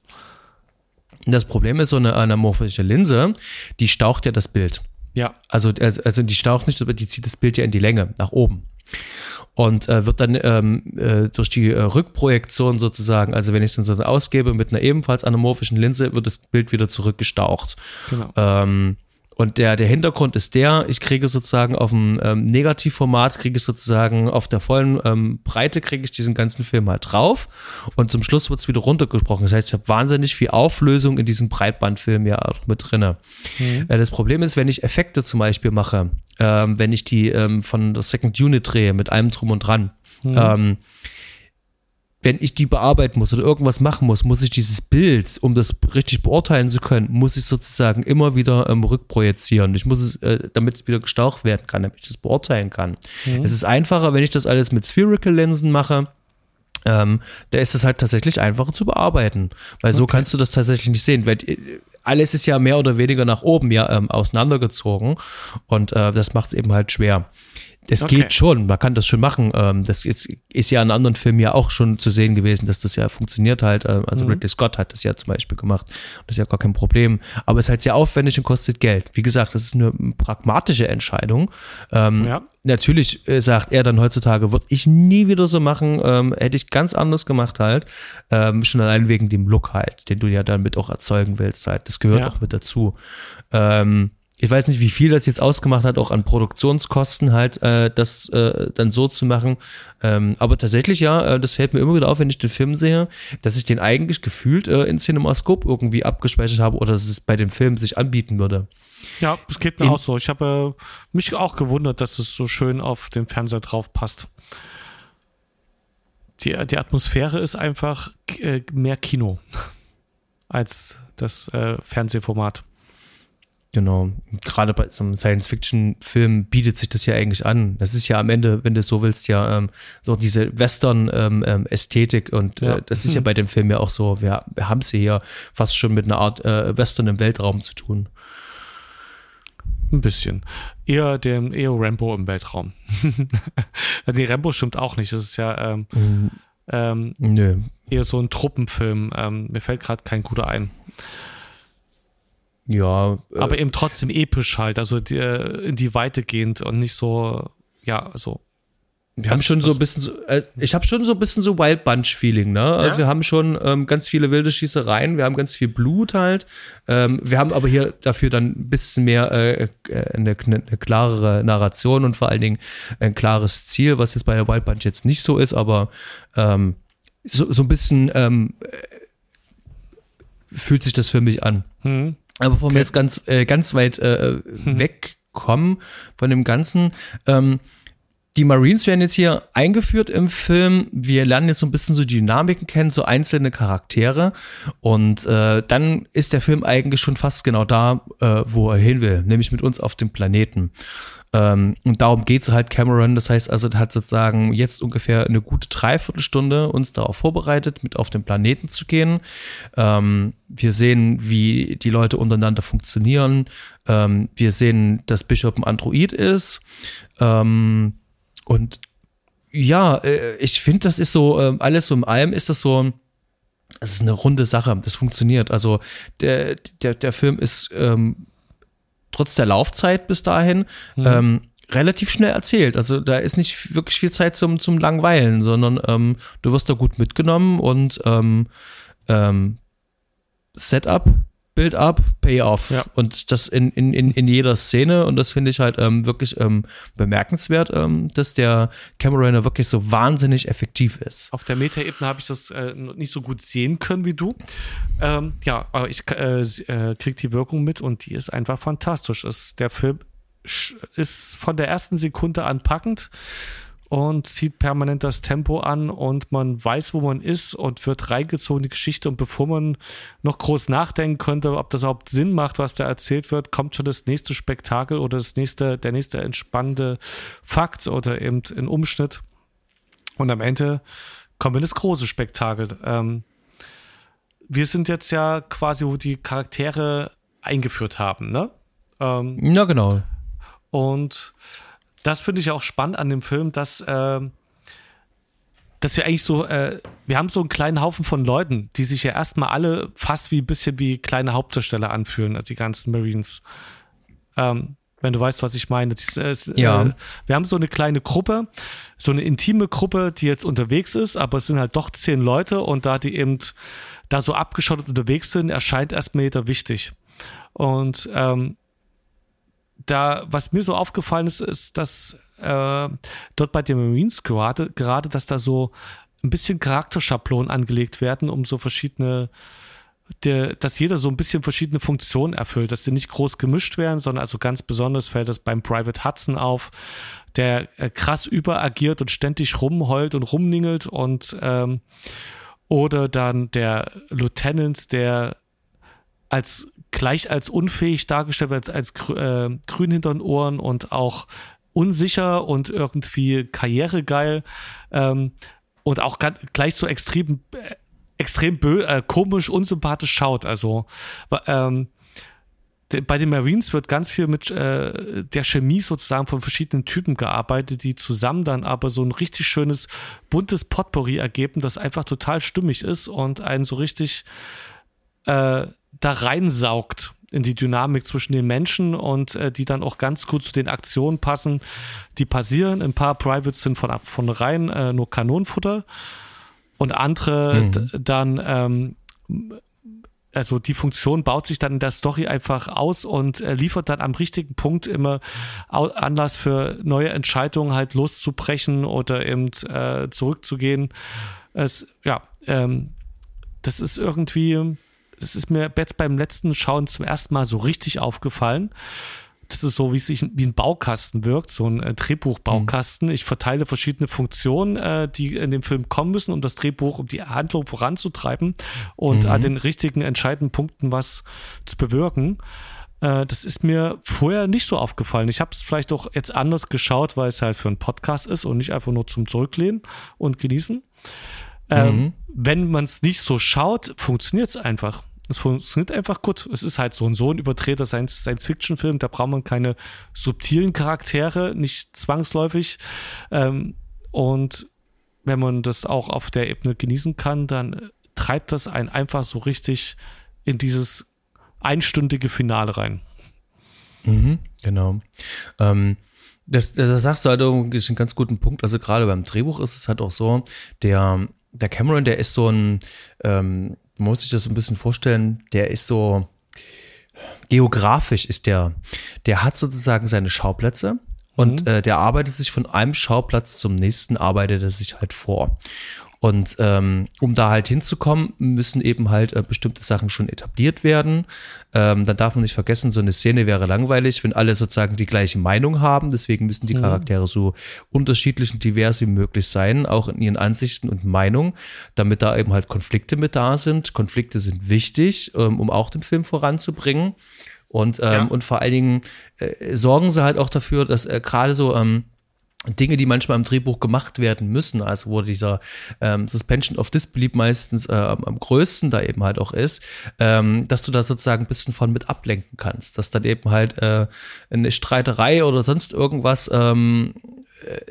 Das Problem ist, so eine anamorphische Linse, die staucht ja das Bild. Ja. Also, also die staucht nicht, aber die zieht das Bild ja in die Länge, nach oben. Und äh, wird dann ähm, äh, durch die äh, Rückprojektion sozusagen, also wenn ich es dann so ausgebe mit einer ebenfalls anamorphischen Linse, wird das Bild wieder zurückgestaucht. Genau. Ähm, und der, der Hintergrund ist der, ich kriege sozusagen auf dem ähm, Negativformat, kriege ich sozusagen auf der vollen ähm, Breite, kriege ich diesen ganzen Film halt drauf. Und zum Schluss wird es wieder runtergesprochen. Das heißt, ich habe wahnsinnig viel Auflösung in diesem Breitbandfilm ja auch mit drinne. Mhm. Äh, das Problem ist, wenn ich Effekte zum Beispiel mache, ähm, wenn ich die ähm, von der Second Unit drehe, mit allem drum und dran, mhm. ähm, wenn ich die bearbeiten muss oder irgendwas machen muss, muss ich dieses Bild, um das richtig beurteilen zu können, muss ich sozusagen immer wieder ähm, rückprojizieren. Ich muss es, äh, damit es wieder gestaucht werden kann, damit ich das beurteilen kann. Mhm. Es ist einfacher, wenn ich das alles mit Spherical Linsen mache. Ähm, da ist es halt tatsächlich einfacher zu bearbeiten, weil so kannst du das tatsächlich nicht sehen, weil äh, alles ist ja mehr oder weniger nach oben ja ähm, auseinandergezogen und äh, das macht es eben halt schwer. Es okay. geht schon, man kann das schon machen. Ähm, das ist, ist ja in anderen Filmen ja auch schon zu sehen gewesen, dass das ja funktioniert halt. Ähm, also mhm. Ridley Scott hat das ja zum Beispiel gemacht. Das ist ja gar kein Problem. Aber es ist halt sehr aufwendig und kostet Geld. Wie gesagt, das ist eine pragmatische Entscheidung. Ähm, ja. Natürlich äh, sagt er dann heutzutage, würde ich nie wieder so machen, ähm, hätte ich ganz anders gemacht halt. Ähm, schon allein wegen dem Look halt, den du ja damit auch erzeugen willst halt. Das gehört ja. auch mit dazu. Ähm, ich weiß nicht, wie viel das jetzt ausgemacht hat, auch an Produktionskosten halt, äh, das äh, dann so zu machen. Ähm, aber tatsächlich ja, äh, das fällt mir immer wieder auf, wenn ich den Film sehe, dass ich den eigentlich gefühlt äh, in CinemaScope irgendwie abgespeichert habe oder dass es bei dem Film sich anbieten würde. Ja, es geht mir in, auch so. Ich habe äh, mich auch gewundert, dass es so schön auf den Fernseher drauf passt. Die, die Atmosphäre ist einfach äh, mehr Kino als das Fernsehformat. Genau. Gerade bei so einem Science-Fiction-Film bietet sich das ja eigentlich an. Das ist ja am Ende, wenn du so willst, ja ähm, so diese Western-Ästhetik ähm, ähm, und äh, ja. äh, das ist ja bei dem Film ja auch so. Wir, wir haben es hier fast schon mit einer Art äh, Western im Weltraum zu tun. Ein bisschen. Eher dem eher Rambo im Weltraum. Die Rambo stimmt auch nicht. Das ist ja ähm, mhm. ähm, eher so ein Truppenfilm. Ähm, mir fällt gerade kein guter ein. Ja. Äh, aber eben trotzdem episch halt, also die, äh, in die Weite gehend und nicht so, ja, so. Wir haben schon so ein bisschen, so, äh, ich habe schon so ein bisschen so Wild Bunch Feeling, ne? Also ja? wir haben schon ähm, ganz viele wilde Schießereien, wir haben ganz viel Blut halt. Ähm, wir haben aber hier dafür dann ein bisschen mehr äh, äh eine, eine, klarere Narration und vor allen Dingen ein klares Ziel, was jetzt bei der Wild Bunch jetzt nicht so ist, aber ähm, so, so ein bisschen ähm, fühlt sich das für mich an. Mhm. Aber bevor okay. wir jetzt ganz, äh, ganz weit äh, hm. weg bekommen von dem Ganzen. Ähm, die Marines werden jetzt hier eingeführt im Film. Wir lernen jetzt so ein bisschen so Dynamiken kennen, so einzelne Charaktere. Und äh, dann ist der Film eigentlich schon fast genau da, äh, wo er hin will, nämlich mit uns auf dem Planeten. Ähm, und darum geht es halt Cameron. Das heißt also, er hat sozusagen jetzt ungefähr eine gute Dreiviertelstunde uns darauf vorbereitet, mit auf den Planeten zu gehen. Ähm, wir sehen, wie die Leute untereinander funktionieren. Ähm, wir sehen, dass Bishop ein Android ist. Ähm, und ja, äh, ich finde, das ist so, äh, alles so im allem ist das so, es ist eine runde Sache, das funktioniert. Also der, der, der Film ist ähm, trotz der Laufzeit bis dahin mhm. ähm, relativ schnell erzählt. Also da ist nicht wirklich viel Zeit zum, zum Langweilen, sondern ähm, du wirst da gut mitgenommen und ähm, ähm, Setup Build-up, Payoff. Ja. Und das in, in, in, in jeder Szene. Und das finde ich halt ähm, wirklich ähm, bemerkenswert, ähm, dass der Cameron wirklich so wahnsinnig effektiv ist. Auf der Meta-Ebene habe ich das äh, nicht so gut sehen können wie du. Ähm, ja, aber ich äh, äh, kriege die Wirkung mit und die ist einfach fantastisch. Ist, der Film ist von der ersten Sekunde an packend und zieht permanent das Tempo an und man weiß, wo man ist und wird reingezogen in die Geschichte. Und bevor man noch groß nachdenken könnte, ob das überhaupt Sinn macht, was da erzählt wird, kommt schon das nächste Spektakel oder das nächste, der nächste entspannende Fakt oder eben ein Umschnitt. Und am Ende kommt in das große Spektakel. Ähm, wir sind jetzt ja quasi, wo die Charaktere eingeführt haben, ne? Ähm, ja, genau. Und das finde ich auch spannend an dem Film, dass, äh, dass wir eigentlich so, äh, wir haben so einen kleinen Haufen von Leuten, die sich ja erstmal alle fast wie ein bisschen wie kleine Hauptdarsteller anfühlen, also die ganzen Marines. Ähm, wenn du weißt, was ich meine. Das, äh, ja. Äh, wir haben so eine kleine Gruppe, so eine intime Gruppe, die jetzt unterwegs ist, aber es sind halt doch zehn Leute und da die eben da so abgeschottet unterwegs sind, erscheint erstmal jeder wichtig. Und ähm, da, was mir so aufgefallen ist, ist, dass äh, dort bei den Marines gerade, gerade, dass da so ein bisschen Charakterschablonen angelegt werden, um so verschiedene, der, dass jeder so ein bisschen verschiedene Funktionen erfüllt, dass sie nicht groß gemischt werden, sondern also ganz besonders fällt das beim Private Hudson auf, der äh, krass überagiert und ständig rumheult und rumningelt und ähm, oder dann der Lieutenant, der als gleich als unfähig dargestellt wird, als äh, grün hinter den Ohren und auch unsicher und irgendwie karrieregeil ähm, und auch gleich so extrem, äh, extrem bö äh, komisch, unsympathisch schaut. Also ähm, bei den Marines wird ganz viel mit äh, der Chemie sozusagen von verschiedenen Typen gearbeitet, die zusammen dann aber so ein richtig schönes, buntes Potpourri ergeben, das einfach total stimmig ist und einen so richtig äh, da reinsaugt in die Dynamik zwischen den Menschen und äh, die dann auch ganz gut zu den Aktionen passen, die passieren. Ein paar Privates sind von von rein äh, nur Kanonenfutter und andere mhm. dann ähm, also die Funktion baut sich dann in der Story einfach aus und äh, liefert dann am richtigen Punkt immer Anlass für neue Entscheidungen halt loszubrechen oder eben äh, zurückzugehen. Es, ja, ähm, das ist irgendwie das ist mir jetzt beim letzten Schauen zum ersten Mal so richtig aufgefallen. Das ist so, wie es sich wie ein Baukasten wirkt, so ein äh, Drehbuchbaukasten. Mhm. Ich verteile verschiedene Funktionen, äh, die in dem Film kommen müssen, um das Drehbuch, um die Handlung voranzutreiben und mhm. an den richtigen entscheidenden Punkten was zu bewirken. Äh, das ist mir vorher nicht so aufgefallen. Ich habe es vielleicht auch jetzt anders geschaut, weil es halt für einen Podcast ist und nicht einfach nur zum Zurücklehnen und genießen. Ähm, mhm. wenn man es nicht so schaut, funktioniert es einfach. Es funktioniert einfach gut. Es ist halt so ein so ein überdrehter Science-Fiction-Film. Da braucht man keine subtilen Charaktere, nicht zwangsläufig. Ähm, und wenn man das auch auf der Ebene genießen kann, dann treibt das einen einfach so richtig in dieses einstündige Finale rein. Mhm, genau. Ähm, das, das sagst du halt irgendwie einen ganz guten Punkt. Also gerade beim Drehbuch ist es halt auch so, der, der Cameron, der ist so ein, ähm, man muss sich das ein bisschen vorstellen, der ist so geografisch ist der, der hat sozusagen seine Schauplätze und mhm. äh, der arbeitet sich von einem Schauplatz zum nächsten, arbeitet er sich halt vor. Und ähm, um da halt hinzukommen, müssen eben halt äh, bestimmte Sachen schon etabliert werden. Ähm, dann darf man nicht vergessen, so eine Szene wäre langweilig, wenn alle sozusagen die gleiche Meinung haben. Deswegen müssen die Charaktere so unterschiedlich und divers wie möglich sein, auch in ihren Ansichten und Meinungen, damit da eben halt Konflikte mit da sind. Konflikte sind wichtig, ähm, um auch den Film voranzubringen. Und, ähm, Ja. und vor allen Dingen äh, sorgen sie halt auch dafür, dass äh, gerade so ähm, Dinge, die manchmal im Drehbuch gemacht werden müssen, also wo dieser ähm, Suspension of Disbelief meistens äh, am, größten da eben halt auch ist, ähm, dass du da sozusagen ein bisschen von mit ablenken kannst, dass dann eben halt äh, eine Streiterei oder sonst irgendwas ähm, äh,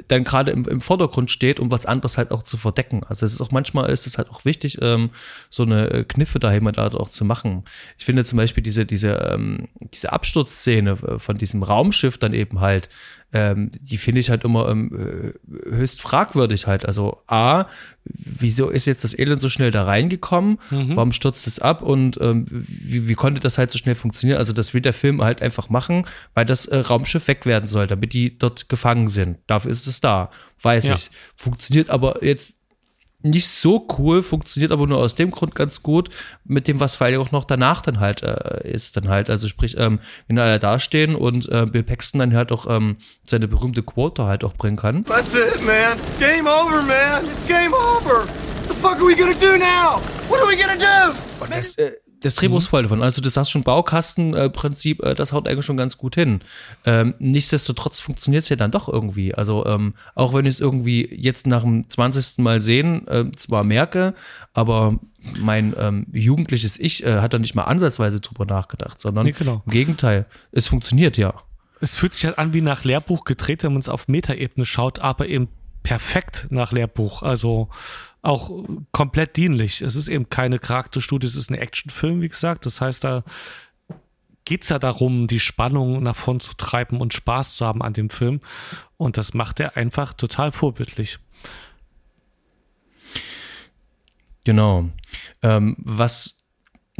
dann gerade im, im Vordergrund steht, um was anderes halt auch zu verdecken. Also es ist auch manchmal ist es halt auch wichtig, ähm, so eine äh, Kniffe da jemand halt auch zu machen. Ich finde zum Beispiel diese, diese, ähm, diese Absturzszene äh, von diesem Raumschiff dann eben halt, ähm, die finde ich halt immer ähm, äh, höchst fragwürdig halt. Also A, wieso ist jetzt das Elend so schnell da reingekommen? Warum stürzt es ab? Und ähm, wie, wie konnte das halt so schnell funktionieren? Also das will der Film halt einfach machen, weil das äh, Raumschiff weg werden soll, damit die dort gefangen sind. Dafür ist es da, weiß Ja. ich. Funktioniert aber jetzt nicht so cool, funktioniert aber nur aus dem Grund ganz gut, mit dem, was vor allem auch noch danach dann halt äh, ist, dann halt. Also sprich, ähm, wenn alle dastehen und äh, Bill Paxton dann halt auch ähm, seine berühmte Quote halt auch bringen kann. That's it, man. Game over, man. It's game over. What the fuck are we gonna do now? What are we gonna do? Und das, äh, das Drehbuch ist voll davon. Also du sagst schon Baukastenprinzip, äh, das haut eigentlich schon ganz gut hin. Ähm, nichtsdestotrotz funktioniert es ja dann doch irgendwie. Also ähm, auch wenn ich es irgendwie jetzt nach dem 20. Mal sehen äh, zwar merke, aber mein ähm, jugendliches Ich äh, hat da nicht mal ansatzweise drüber nachgedacht, sondern Nee, genau. im Gegenteil, es funktioniert ja. Es fühlt sich halt an wie nach Lehrbuch gedreht, wenn man es auf Metaebene schaut, aber eben perfekt nach Lehrbuch. Also auch komplett dienlich. Es ist eben keine Charakterstudie, es ist ein Actionfilm, wie gesagt. Das heißt, da geht es ja darum, die Spannung nach vorn zu treiben und Spaß zu haben an dem Film. Und das macht er einfach total vorbildlich. Genau. Ähm, was,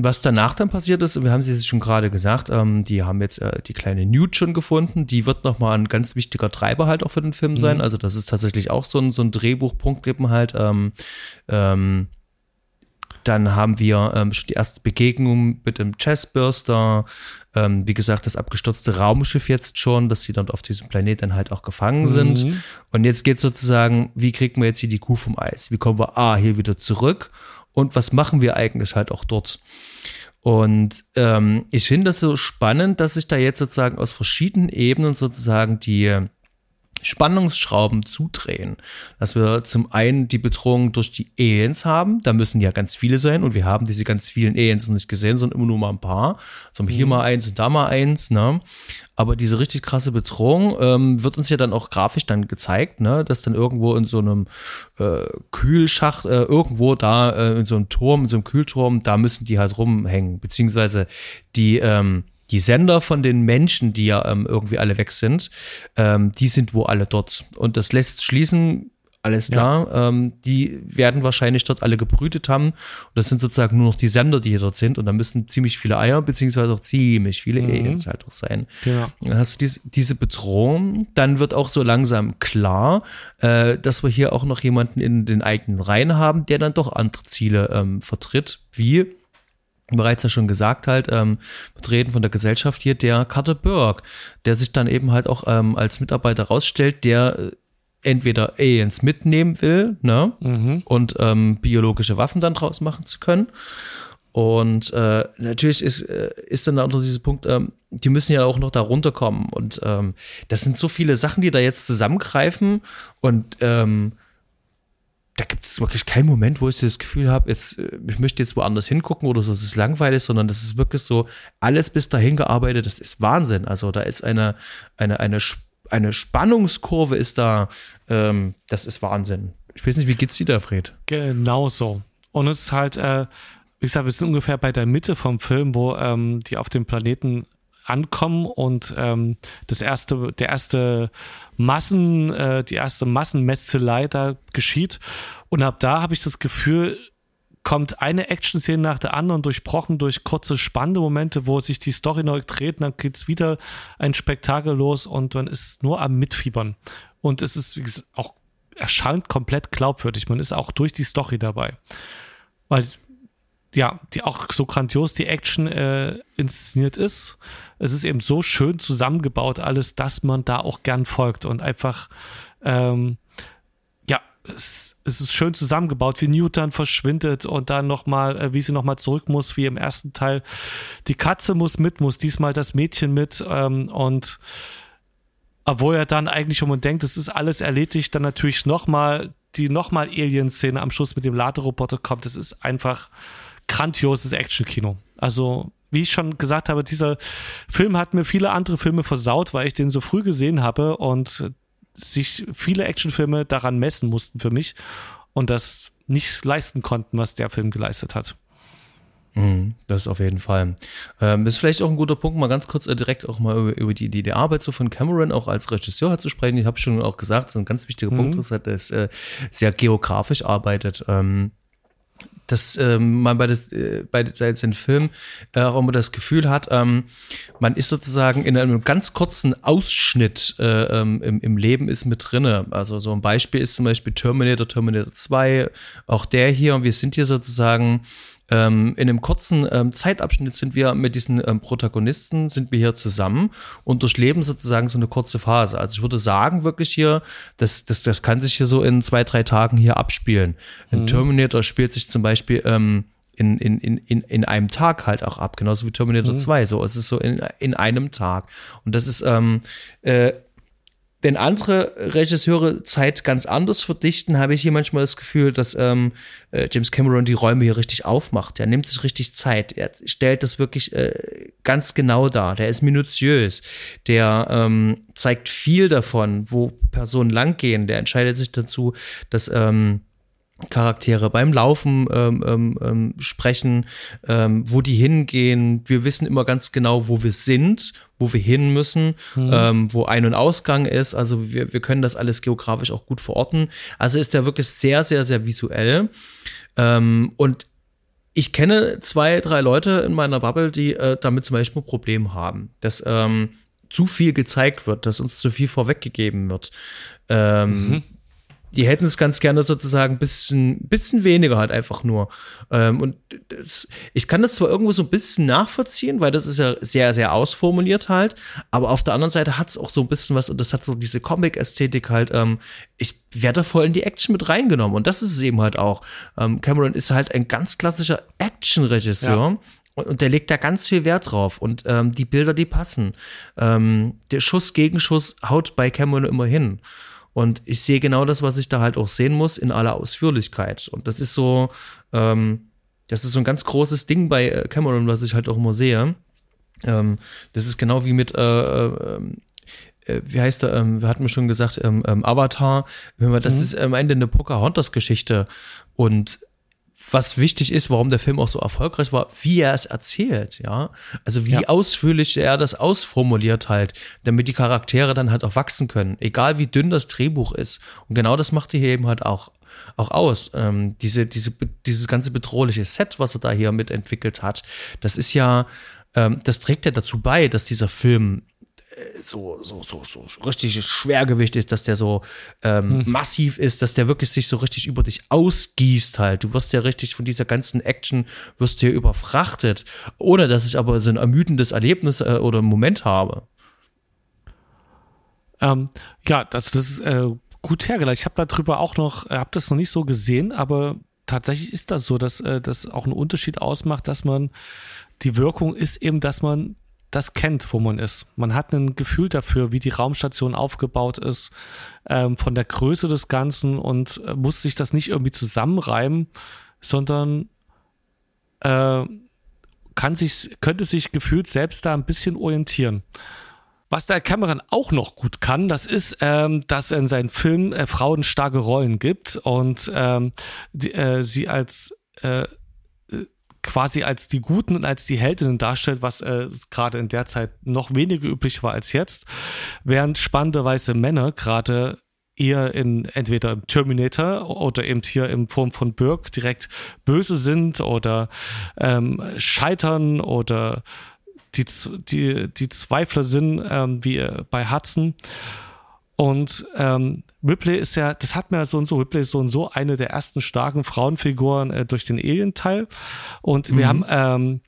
was danach dann passiert ist, wir haben es jetzt schon gerade gesagt, ähm, die haben jetzt äh, die kleine Newt schon gefunden. Die wird nochmal ein ganz wichtiger Treiber halt auch für den Film sein. Also das ist tatsächlich auch so ein, so ein Drehbuchpunkt eben halt. Ähm, ähm, dann haben wir ähm, schon die erste Begegnung mit dem Chessburster. Ähm, wie gesagt, das abgestürzte Raumschiff jetzt schon, dass sie dann auf diesem Planet dann halt auch gefangen sind. Und jetzt geht sozusagen, wie kriegen wir jetzt hier die Kuh vom Eis? Wie kommen wir A, hier wieder zurück? Und was machen wir eigentlich halt auch dort? Und ähm, ich finde das so spannend, dass sich da jetzt sozusagen aus verschiedenen Ebenen sozusagen die Spannungsschrauben zudrehen. Dass wir zum einen die Bedrohung durch die Aliens haben, da müssen ja ganz viele sein und wir haben diese ganz vielen Aliens noch nicht gesehen, sondern immer nur mal ein paar. So hier mal eins und da mal eins, ne? Aber diese richtig krasse Bedrohung ähm, wird uns ja dann auch grafisch dann gezeigt, ne? Dass dann irgendwo in so einem äh, Kühlschacht, äh, irgendwo da äh, in so einem Turm, in so einem Kühlturm, da müssen die halt rumhängen, beziehungsweise die ähm, die Sender von den Menschen, die ja ähm, irgendwie alle weg sind, ähm, die sind wo alle dort. Und das lässt schließen, alles klar, ähm, die werden wahrscheinlich dort alle gebrütet haben. Und das sind sozusagen nur noch die Sender, die hier dort sind. Und da müssen ziemlich viele Eier, beziehungsweise auch ziemlich viele Aliens halt auch sein. Genau. Dann hast du dies, diese Bedrohung. Dann wird auch so langsam klar, äh, dass wir hier auch noch jemanden in den eigenen Reihen haben, der dann doch andere Ziele ähm, vertritt, wie bereits ja schon gesagt halt, ähm, vertreten von der Gesellschaft hier, der Carter Burke, der sich dann eben halt auch ähm, als Mitarbeiter rausstellt, der äh, entweder Aliens mitnehmen will, ne, und ähm, biologische Waffen dann draus machen zu können. Und äh, natürlich ist, äh, ist dann auch noch dieser Punkt, ähm, die müssen ja auch noch da runterkommen. Und ähm, das sind so viele Sachen, die da jetzt zusammengreifen. Und ähm, da gibt es wirklich keinen Moment, wo ich das Gefühl habe, jetzt, äh, ich möchte jetzt woanders hingucken oder so, es ist langweilig, sondern das ist wirklich so, alles bis dahin gearbeitet, das ist Wahnsinn. Also da ist eine, eine, eine, eine Spannungskurve ist da, ähm, das ist Wahnsinn. Ich weiß nicht, wie geht's dir da, Fred? Genau so. Und es ist halt, äh, wie gesagt, wir sind ungefähr bei der Mitte vom Film, wo ähm, die auf dem Planeten ankommen und ähm, das erste, der erste Massen, äh, die erste Massenmetzelei da geschieht. Und ab da habe ich das Gefühl, kommt eine Action-Szene nach der anderen, durchbrochen durch kurze spannende Momente, wo sich die Story neu dreht, dann geht's wieder ein Spektakel los und man ist nur am Mitfiebern. Und es ist, wie gesagt, auch erscheint komplett glaubwürdig. Man ist auch durch die Story dabei. Weil, ja, die auch so grandios die Action äh, inszeniert ist. Es ist eben so schön zusammengebaut, alles, dass man da auch gern folgt und einfach, ähm, ja, es, es ist schön zusammengebaut, wie Newton verschwindet und dann nochmal, äh, wie sie nochmal zurück muss, wie im ersten Teil. Die Katze muss mit, muss diesmal das Mädchen mit ähm, und obwohl er dann eigentlich, wenn man denkt, es ist alles erledigt, dann natürlich nochmal die nochmal Alien-Szene am Schluss mit dem Laderoboter kommt. Das ist einfach grandioses Action-Kino. Also, wie ich schon gesagt habe, dieser Film hat mir viele andere Filme versaut, weil ich den so früh gesehen habe und sich viele Actionfilme daran messen mussten für mich und das nicht leisten konnten, was der Film geleistet hat. Mhm, das ist auf jeden Fall. Ähm, ist vielleicht auch ein guter Punkt, mal ganz kurz äh, direkt auch mal über, über die, die, die Arbeit so von Cameron auch als Regisseur hat zu sprechen. Ich habe schon auch gesagt, so ein ganz wichtiger mhm. Punkt ist, dass er äh, sehr geografisch arbeitet. Ähm, dass ähm, man bei, des, äh, bei den Film äh, auch immer das Gefühl hat, ähm, man ist sozusagen in einem ganz kurzen Ausschnitt äh, ähm, im, im Leben ist mit drinne. Also so ein Beispiel ist zum Beispiel Terminator, Terminator 2, auch der hier und wir sind hier sozusagen ähm, in einem kurzen ähm, Zeitabschnitt sind wir mit diesen ähm, Protagonisten, sind wir hier zusammen und durchleben sozusagen so eine kurze Phase. Also ich würde sagen, wirklich hier, das, das, das kann sich hier so in zwei, drei Tagen hier abspielen. Mhm. Ein Terminator spielt sich zum Beispiel ähm, in, in, in, in einem Tag halt auch ab, genauso wie Terminator mhm. 2. So, es ist so in, in einem Tag. Und das ist ähm, äh, wenn andere Regisseure Zeit ganz anders verdichten, habe ich hier manchmal das Gefühl, dass ähm, äh, James Cameron die Räume hier richtig aufmacht. Er nimmt sich richtig Zeit. Er stellt das wirklich äh, ganz genau dar. Der ist minutiös. Der ähm, zeigt viel davon, wo Personen langgehen. Der entscheidet sich dazu, dass ähm, Charaktere beim Laufen ähm, ähm, ähm, sprechen, ähm, wo die hingehen. Wir wissen immer ganz genau, wo wir sind, wo wir hin müssen, mhm. ähm, wo Ein- und Ausgang ist. Also wir, wir können das alles geografisch auch gut verorten. Also ist der wirklich sehr, sehr, sehr visuell. Ähm, und ich kenne zwei, drei Leute in meiner Bubble, die äh, damit zum Beispiel ein Problem haben, dass ähm, zu viel gezeigt wird, dass uns zu viel vorweggegeben wird. Ähm, mhm die hätten es ganz gerne sozusagen ein bisschen, bisschen weniger halt einfach nur. Ähm, und das, ich kann das zwar irgendwo so ein bisschen nachvollziehen, weil das ist ja sehr, sehr ausformuliert halt, aber auf der anderen Seite hat es auch so ein bisschen was, und das hat so diese Comic-Ästhetik halt, ähm, ich werde da voll in die Action mit reingenommen. Und das ist es eben halt auch. Ähm, Cameron ist halt ein ganz klassischer Action-Regisseur. Ja. Und, der legt da ganz viel Wert drauf. Und ähm, die Bilder, die passen. Ähm, der Schuss gegen Schuss haut bei Cameron immer hin. Und ich sehe genau das, was ich da halt auch sehen muss, in aller Ausführlichkeit. Und das ist so, ähm, das ist so ein ganz großes Ding bei äh, Cameron, was ich halt auch immer sehe. Ähm, das ist genau wie mit, äh, äh, äh wie heißt er, ähm, wir hatten schon gesagt, ähm, ähm, Avatar. Das mhm. ist am Ende eine Pocahontas-Geschichte. Und was wichtig ist, warum der Film auch so erfolgreich war, wie er es erzählt, ja. Also wie ja. ausführlich er das ausformuliert halt, damit die Charaktere dann halt auch wachsen können, egal wie dünn das Drehbuch ist. Und genau das macht er hier eben halt auch, auch aus. Ähm, diese, diese, dieses ganze bedrohliche Set, was er da hier mitentwickelt hat, das ist ja, ähm, das trägt ja dazu bei, dass dieser Film so, so, so, so richtig Schwergewicht ist, dass der so ähm, hm. massiv ist, dass der wirklich sich so richtig über dich ausgießt halt. Du wirst ja richtig von dieser ganzen Action, wirst du ja überfrachtet, ohne dass ich aber so ein ermüdendes Erlebnis äh, oder Moment habe. Ähm, ja, das, das ist äh, gut hergeleitet. Ich habe darüber auch noch, äh, habe das noch nicht so gesehen, aber tatsächlich ist das so, dass äh, das auch einen Unterschied ausmacht, dass man die Wirkung ist eben, dass man das kennt, wo man ist. Man hat ein Gefühl dafür, wie die Raumstation aufgebaut ist, ähm, von der Größe des Ganzen und äh, muss sich das nicht irgendwie zusammenreimen, sondern äh, kann sich, könnte sich gefühlt selbst da ein bisschen orientieren. Was der Cameron auch noch gut kann, das ist, ähm, dass er in seinen Filmen äh, Frauen starke Rollen gibt und ähm, die, äh, sie als äh, quasi als die Guten und als die Heldinnen darstellt, was äh, gerade in der Zeit noch weniger üblich war als jetzt, während spannende weiße Männer gerade eher in entweder im Terminator oder eben hier in Form von Burke direkt böse sind oder ähm, scheitern oder die, die, die Zweifler sind, ähm, wie bei Hudson. Und ähm, Ripley ist ja, das hat mir so und so, Ripley ist so und so eine der ersten starken Frauenfiguren äh, durch den Alien-Teil. Und wir haben ähm,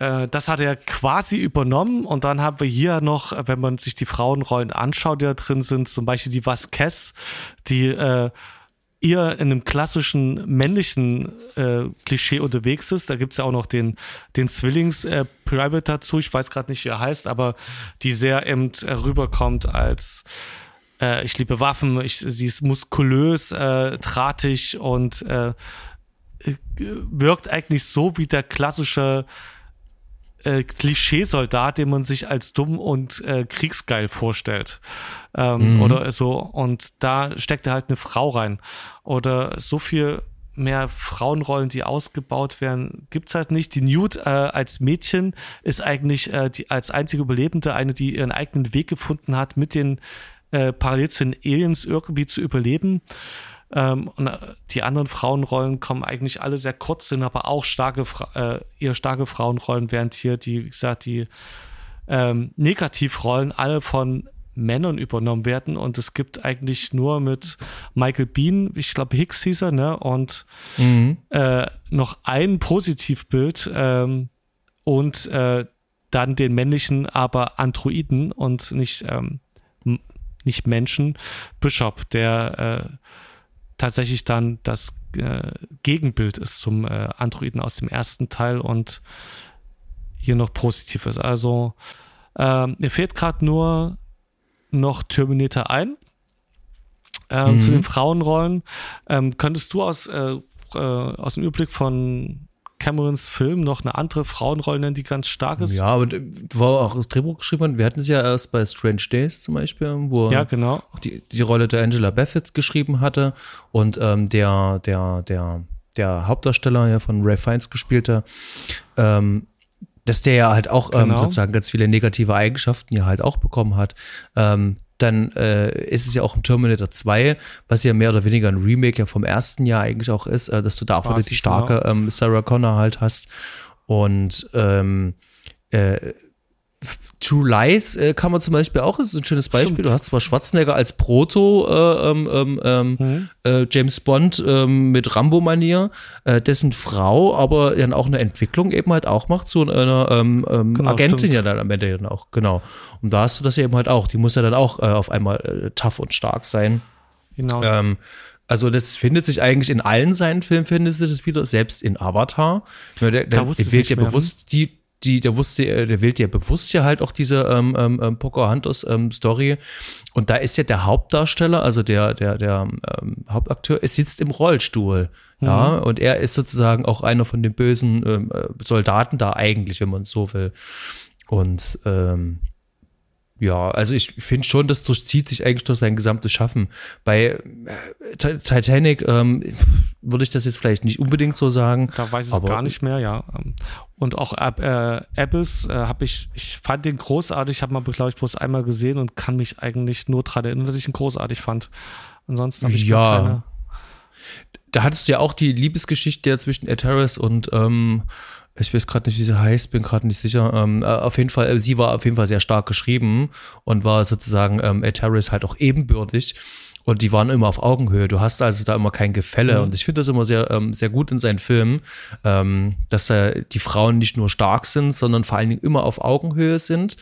äh, das hat er quasi übernommen und dann haben wir hier noch, wenn man sich die Frauenrollen anschaut, die da drin sind, zum Beispiel die Vasquez, die äh, eher in einem klassischen männlichen äh, Klischee unterwegs ist. Da gibt's ja auch noch den, den Zwillings-Private äh, dazu, ich weiß gerade nicht, wie er heißt, aber die sehr eben äh, rüberkommt als äh, ich liebe Waffen, ich, sie ist muskulös, äh, drahtig und äh, wirkt eigentlich so wie der klassische äh, Klischeesoldat, den man sich als dumm und äh, kriegsgeil vorstellt. Ähm, mhm. Oder so. Und da steckt er halt eine Frau rein. Oder so viel mehr Frauenrollen, die ausgebaut werden, gibt's halt nicht. Die Newt äh, als Mädchen ist eigentlich äh, die, als einzige Überlebende eine, die ihren eigenen Weg gefunden hat, mit den äh, parallel zu den Aliens irgendwie zu überleben. Ähm, und äh, die anderen Frauenrollen kommen eigentlich alle sehr kurz, sind aber auch starke, äh, eher starke Frauenrollen, während hier die, wie gesagt, die ähm, Negativrollen alle von Männern übernommen werden und es gibt eigentlich nur mit Michael Bean, ich glaube Hicks hieß er, ne, und mhm. äh, noch ein Positivbild ähm, und äh, dann den männlichen, aber Androiden und nicht, ähm, nicht Menschen, Bishop, der äh, tatsächlich dann das äh, Gegenbild ist zum äh, Androiden aus dem ersten Teil und hier noch positiv ist. Also äh, mir fehlt gerade nur noch Terminator ein. Ähm, mhm. Zu den Frauenrollen. Ähm, könntest du aus, äh, äh, aus dem Überblick von Camerons Film noch eine andere Frauenrolle nennen, die ganz stark ist. Ja, aber wo auch das Drehbuch geschrieben hat, wir hatten es ja erst bei Strange Days zum Beispiel, wo ja, genau. die, die Rolle der Angela Bassett geschrieben hatte und ähm, der, der, der, der Hauptdarsteller ja von Ray Fiennes gespielte, ähm, dass der ja halt auch ähm, genau. sozusagen ganz viele negative Eigenschaften ja halt auch bekommen hat. Ähm, dann äh, ist es ja auch im Terminator 2, was ja mehr oder weniger ein Remake ja vom ersten Jahr eigentlich auch ist, äh, dass du da auch wieder die starke genau. ähm, Sarah Connor halt hast. Und ähm, äh, True Lies äh, kann man zum Beispiel auch, ist ein schönes Beispiel. Stimmt. Du hast zwar Schwarzenegger als Proto äh, ähm, ähm, ähm, mhm. äh, James Bond ähm, mit Rambo-Manier, äh, dessen Frau aber dann auch eine Entwicklung eben halt auch macht zu einer ähm, ähm, genau, Agentin stimmt. ja dann am Ende dann auch, genau. Und da hast du das eben halt auch. Die muss ja dann auch äh, auf einmal äh, tough und stark sein. Genau. Ähm, also das findet sich eigentlich in allen seinen Filmen, findest du das wieder, selbst in Avatar. Der, der, der wählt ja bewusst die, die, der wusste, äh, der wählt ja bewusst ja halt auch diese ähm, ähm, ähm, Pocahontas ähm, Story. Und da ist ja der Hauptdarsteller, also der, der, der ähm, Hauptakteur, er sitzt im Rollstuhl. Mhm. Ja, und er ist sozusagen auch einer von den bösen ähm, äh, Soldaten da eigentlich, wenn man so will. Und ähm, ja, also ich finde schon, das durchzieht sich eigentlich durch sein gesamtes Schaffen. Bei äh, Titanic ähm, würde ich das jetzt vielleicht nicht unbedingt so sagen. Da weiß ich es gar nicht mehr, ja. Und auch äh, Abyss äh, habe ich, ich fand den großartig, habe mal, glaube ich, bloß einmal gesehen und kann mich eigentlich nur daran erinnern, dass ich ihn großartig fand. Ansonsten habe ich ja. keine. Da hattest du ja auch die Liebesgeschichte zwischen Ed Harris und ähm, ich weiß gerade nicht, wie sie heißt, bin gerade nicht sicher. Ähm, äh, auf jeden Fall, äh, sie war auf jeden Fall sehr stark geschrieben und war sozusagen ähm, Ed Harris halt auch ebenbürtig. Und die waren immer auf Augenhöhe. Du hast also da immer kein Gefälle. Mhm. Und ich finde das immer sehr, ähm, sehr gut in seinen Filmen, ähm, dass äh, die Frauen nicht nur stark sind, sondern vor allen Dingen immer auf Augenhöhe sind.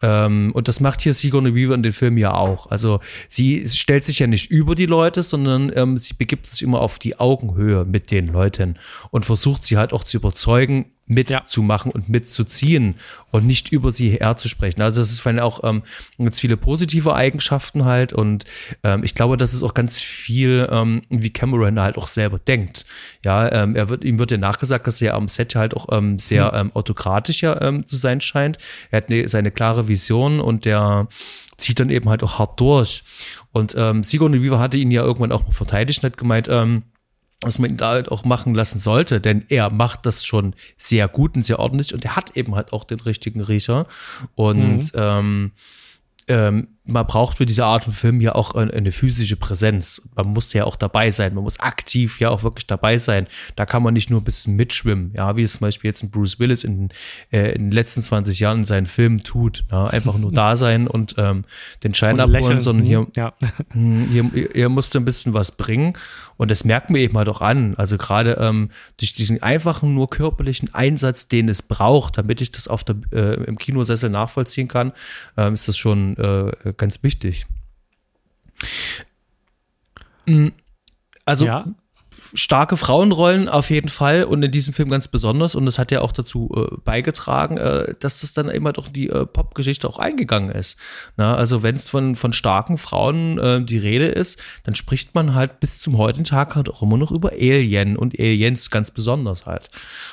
Ähm, und das macht hier Sigourney Weaver in den Film ja auch. Also sie stellt sich ja nicht über die Leute, sondern ähm, sie begibt sich immer auf die Augenhöhe mit den Leuten und versucht sie halt auch zu überzeugen, mitzumachen ja. und mitzuziehen und nicht über sie herzusprechen. Also das ist vor allem auch ähm, ganz viele positive Eigenschaften halt und ähm, ich glaube, das ist auch ganz viel, ähm, wie Cameron halt auch selber denkt. Ja, ähm, er wird, ihm wird ja nachgesagt, dass er am Set halt auch ähm, sehr mhm. ähm, autokratisch ja, ähm, zu sein scheint. Er hat ne, seine klare Vision und der zieht dann eben halt auch hart durch. Und ähm, Sigourney Weaver hatte ihn ja irgendwann auch mal verteidigt und hat gemeint, ähm, was man ihn da halt auch machen lassen sollte, denn er macht das schon sehr gut und sehr ordentlich und er hat eben halt auch den richtigen Riecher. Und mhm. ähm, ähm, man braucht für diese Art von Film ja auch eine, physische Präsenz. Man muss ja auch dabei sein. Man muss aktiv ja auch wirklich dabei sein. Da kann man nicht nur ein bisschen mitschwimmen, ja, wie es zum Beispiel jetzt ein Bruce Willis in, äh, in den letzten 20 Jahren in seinen Filmen tut. Ja, einfach nur da sein und ähm, den Schein und abholen, lächeln. sondern hier, ja. Hm, hier, hier musste ein bisschen was bringen. Und das merkt man eben halt auch an. Also gerade ähm, durch diesen einfachen, nur körperlichen Einsatz, den es braucht, damit ich das auf der, äh, im Kinosessel nachvollziehen kann, ähm, ist das schon äh, ganz wichtig. Mm, also ja starke Frauenrollen auf jeden Fall und in diesem Film ganz besonders. Und das hat ja auch dazu äh, beigetragen, äh, dass das dann immer doch die äh, Popgeschichte auch eingegangen ist. Na, also wenn es von, von starken Frauen äh, die Rede ist, dann spricht man halt bis zum heutigen Tag halt auch immer noch über Alien und Aliens ganz besonders halt.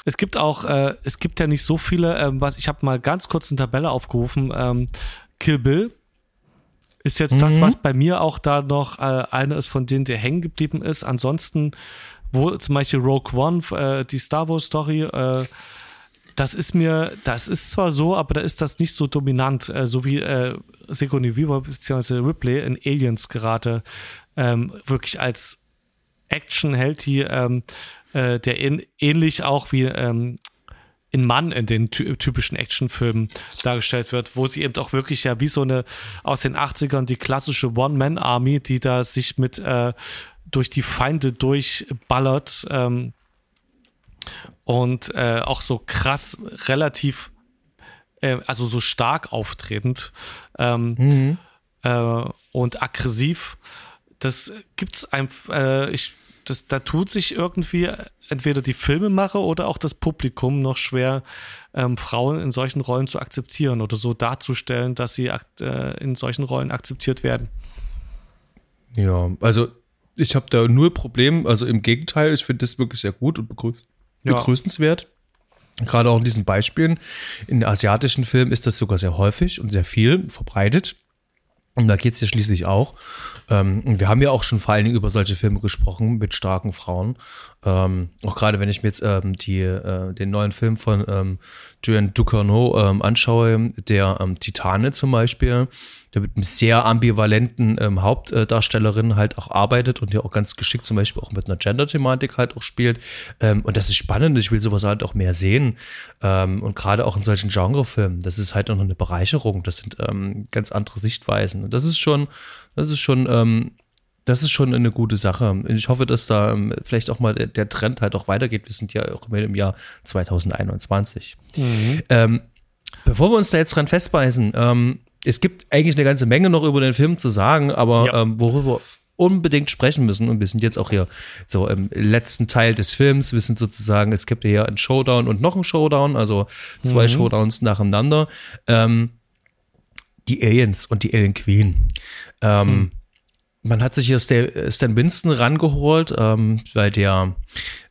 Es gibt auch, äh, es gibt ja nicht so viele, ähm, was ich habe mal ganz kurz eine Tabelle aufgerufen, ähm, Kill Bill ist jetzt mhm. das, was bei mir auch da noch äh, eine ist, von denen der hängen geblieben ist. Ansonsten, wo zum Beispiel Rogue One, äh, die Star Wars Story, äh, das ist mir, das ist zwar so, aber da ist das nicht so dominant, äh, so wie äh, Sigourney Weaver bzw. Ripley in Aliens gerade ähm, wirklich als Action-Held, die ähm, äh, der in, ähnlich auch wie ähm, in Mann in den typischen Actionfilmen dargestellt wird, wo sie eben auch wirklich ja wie so eine aus den 80ern die klassische One-Man-Army, die da sich mit äh, durch die Feinde durchballert ähm, und äh, auch so krass relativ äh, also so stark auftretend ähm, mhm. Äh, und aggressiv. Das gibt's einfach, äh, ich das, da tut sich irgendwie entweder die Filmemacher oder auch das Publikum noch schwer, ähm, Frauen in solchen Rollen zu akzeptieren oder so darzustellen, dass sie äh, in solchen Rollen akzeptiert werden. Ja, also ich habe da nur Problem, also im Gegenteil, ich finde das wirklich sehr gut und begrüß begrüßenswert. Ja. Gerade auch in diesen Beispielen. In asiatischen Filmen ist das sogar sehr häufig und sehr viel verbreitet. Und da geht es ja schließlich auch. Ähm, wir haben ja auch schon vor allen Dingen über solche Filme gesprochen mit starken Frauen. Ähm, auch gerade wenn ich mir jetzt ähm, die, äh, den neuen Film von ähm, Joanne Ducournau ähm, anschaue, der ähm, Titane zum Beispiel, der mit einem sehr ambivalenten ähm, Hauptdarstellerin halt auch arbeitet und ja auch ganz geschickt zum Beispiel auch mit einer Gender-Thematik halt auch spielt. Ähm, und das ist spannend, ich will sowas halt auch mehr sehen. Ähm, und gerade auch in solchen Genrefilmen, das ist halt auch noch eine Bereicherung. Das sind ähm, ganz andere Sichtweisen. Und das ist schon, das ist schon, ähm, das ist schon eine gute Sache. Ich hoffe, dass da ähm, vielleicht auch mal der, Trend halt auch weitergeht. Wir sind ja auch im Jahr 2021. Mhm. Bevor wir uns da jetzt dran festbeißen, ähm, es gibt eigentlich eine ganze Menge noch über den Film zu sagen, aber ja. ähm, worüber unbedingt sprechen müssen und wir sind jetzt auch hier so im letzten Teil des Films. Wir sind sozusagen, es gibt hier einen Showdown und noch einen Showdown, also zwei mhm. Showdowns nacheinander. Ähm, die Aliens und die Alien Queen. Ähm, mhm. Man hat sich hier Stan Winston rangeholt, ähm, weil der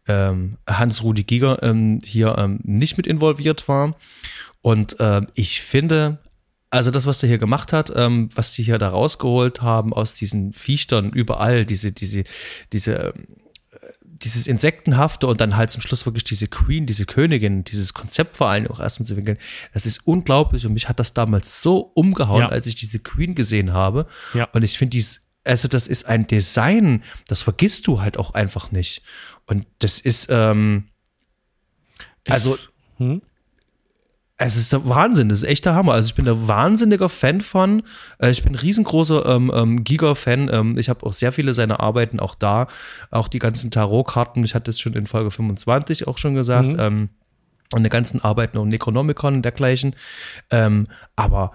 ähm, Hans-Rudi Giger ähm, hier ähm, nicht mit involviert war. Und äh, ich finde, also das, was der hier gemacht hat, ähm, was die hier da rausgeholt haben aus diesen Viechtern überall, diese, diese, diese, äh, dieses Insektenhafte und dann halt zum Schluss wirklich diese Queen, diese Königin, dieses Konzept vor allem auch erstmal zu entwickeln, das ist unglaublich und mich hat das damals so umgehauen, ja. als ich diese Queen gesehen habe. Ja. Und ich finde dies, also das ist ein Design, das vergisst du halt auch einfach nicht. Und das ist, ähm, also, hm? Es ist der Wahnsinn, das ist echt der Hammer. Also ich bin der wahnsinniger Fan von. Äh, ich bin ein riesengroßer ähm, ähm, Giga-Fan. Ähm, ich habe auch sehr viele seiner Arbeiten auch da. Auch die ganzen Tarotkarten. Ich hatte es schon in Folge 25 auch schon gesagt. Mhm. Ähm, und die ganzen Arbeiten um Necronomicon und dergleichen. Ähm, aber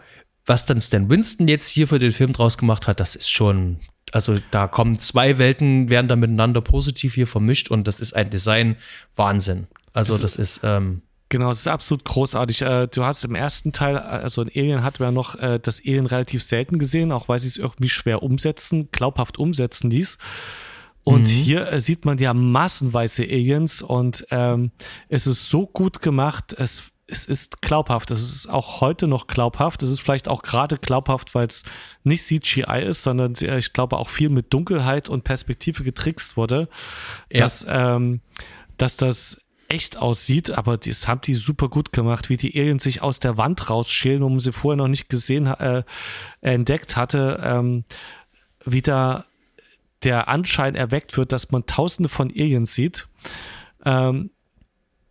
was dann Stan Winston jetzt hier für den Film draus gemacht hat, das ist schon, also da kommen zwei Welten, werden da miteinander positiv hier vermischt und das ist ein Design Wahnsinn. Also das ist ähm, Genau, es ist absolut großartig. Äh, du hast im ersten Teil, also in Alien hatten wir noch äh, das Alien relativ selten gesehen, auch weil sie es irgendwie schwer umsetzen, glaubhaft umsetzen ließ. Und mhm. hier äh, sieht man ja massenweise Aliens und ähm, es ist so gut gemacht, es, es ist glaubhaft. Es ist auch heute noch glaubhaft. Es ist vielleicht auch gerade glaubhaft, weil es nicht CGI ist, sondern ich glaube auch viel mit Dunkelheit und Perspektive getrickst wurde, ja. dass, ähm, dass das echt aussieht, aber das haben die super gut gemacht, wie die Aliens sich aus der Wand rausschälen, wo man sie vorher noch nicht gesehen, äh, entdeckt hatte, ähm, wie da der Anschein erweckt wird, dass man tausende von Aliens sieht. Ähm,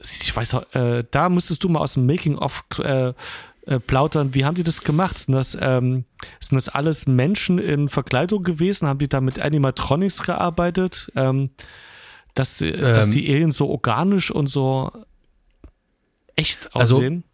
ich weiß, äh, da müsstest du mal aus dem Making-of äh, äh, plaudern. Wie haben die das gemacht? Sind das, ähm, sind das alles Menschen in Verkleidung gewesen? Haben die da mit Animatronics gearbeitet? Ähm, dass, ähm, dass die Aliens so organisch und so echt also aussehen?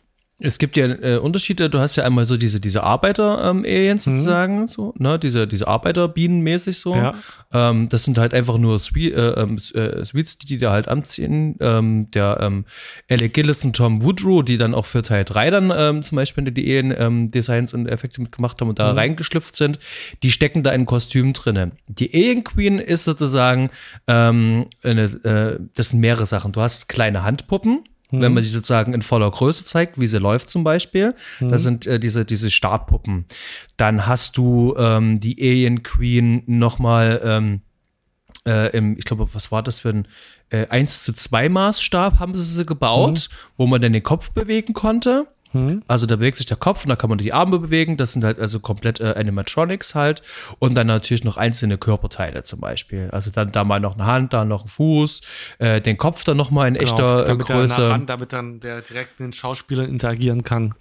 Es gibt ja äh, Unterschiede. Du hast ja einmal so diese, diese Arbeiter-Aliens ähm, sozusagen, mhm. so, ne? Diese, diese Arbeiterbienen mäßig so. Ja. Ähm, das sind halt einfach nur Sweet, äh, ähm, äh, Sweets, die die da halt anziehen. Ähm, der ähm, Alec Gillis und Tom Woodrow, die dann auch für Teil 3 dann ähm, zum Beispiel die Alien-Designs und Effekte mitgemacht haben und da mhm. reingeschlüpft sind, die stecken da in Kostüm drinne. Die Alien Queen ist sozusagen eine, äh, das sind mehrere Sachen. Du hast kleine Handpuppen Mhm. Wenn man die sozusagen in voller Größe zeigt, wie sie läuft zum Beispiel, mhm. das sind äh, diese, diese Startpuppen. Dann hast du ähm, die Alien Queen nochmal ähm, äh, im, ich glaube, was war das für ein äh, 1 zu 2 Maßstab haben sie sie gebaut, mhm. wo man dann den Kopf bewegen konnte. Mhm. Also da bewegt sich der Kopf und da kann man die Arme bewegen. Das sind halt also komplett äh, Animatronics halt. Und dann natürlich noch einzelne Körperteile zum Beispiel. Also dann da mal noch eine Hand, da noch ein Fuß, äh, den Kopf dann noch mal in genau, echter damit Größe. Der ran, damit dann der direkt mit den Schauspielern interagieren kann.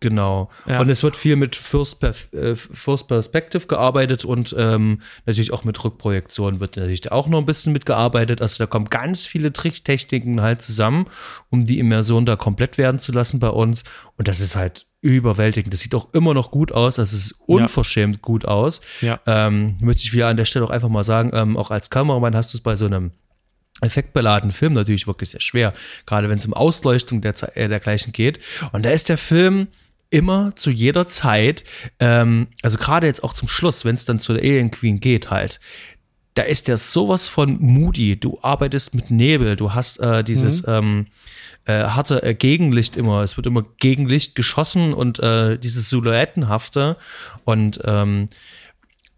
Genau. Ja. Und es wird viel mit First, äh, First Perspective gearbeitet und ähm, natürlich auch mit Rückprojektion wird natürlich auch noch ein bisschen mitgearbeitet. Also da kommen ganz viele Tricktechniken halt zusammen, um die Immersion da komplett werden zu lassen bei uns. Und das ist halt überwältigend. Das sieht auch immer noch gut aus. Das ist unverschämt ja. gut aus. Ja. Ähm, möchte ich wieder an der Stelle auch einfach mal sagen, ähm, auch als Kameramann hast du es bei so einem effektbeladenen Film natürlich wirklich sehr schwer, gerade wenn es um Ausleuchtung der, äh, dergleichen geht. Und da ist der Film immer zu jeder Zeit, ähm, also gerade jetzt auch zum Schluss, wenn es dann zu der Alien Queen geht halt, da ist der sowas von moody. Du arbeitest mit Nebel, du hast äh, dieses mhm. ähm, äh, harte äh, Gegenlicht immer. Es wird immer Gegenlicht geschossen und äh, dieses Silhouettenhafte und ähm,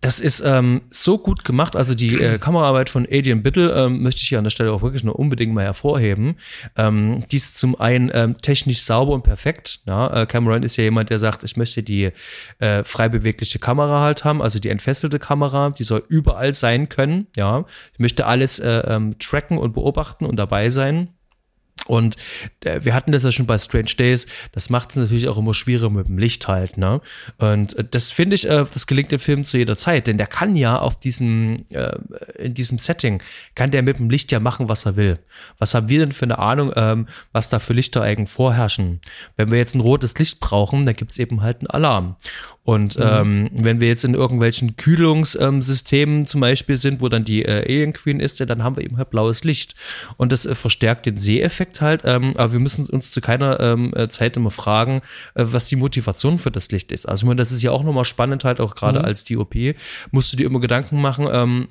das ist ähm, so gut gemacht. Also die äh, Kameraarbeit von Adrian Biddle ähm, möchte ich hier an der Stelle auch wirklich nur unbedingt mal hervorheben. Ähm, die ist zum einen ähm, technisch sauber und perfekt. Ja? Äh, Cameron ist ja jemand, der sagt, ich möchte die äh, frei bewegliche Kamera halt haben, also die entfesselte Kamera, die soll überall sein können. Ja, ich möchte alles äh, ähm, tracken und beobachten und dabei sein. Und äh, wir hatten das ja schon bei Strange Days. Das macht es natürlich auch immer schwieriger mit dem Licht halt, ne? Und äh, das finde ich, äh, das gelingt dem Film zu jeder Zeit, denn der kann ja auf diesem, äh, in diesem Setting, kann der mit dem Licht ja machen, was er will. Was haben wir denn für eine Ahnung, ähm, was da für Lichter eigentlich vorherrschen? Wenn wir jetzt ein rotes Licht brauchen, dann gibt es eben halt einen Alarm. Und mhm. ähm, wenn wir jetzt in irgendwelchen Kühlungssystemen ähm, zum Beispiel sind, wo dann die äh, Alien Queen ist, ja, dann haben wir eben halt blaues Licht. Und das äh, verstärkt den Seheffekt halt. Ähm, aber wir müssen uns zu keiner ähm, äh, Zeit immer fragen, äh, was die Motivation für das Licht ist. Also ich meine, das ist ja auch nochmal spannend halt, auch gerade mhm. als DOP, musst du dir immer Gedanken machen, ähm,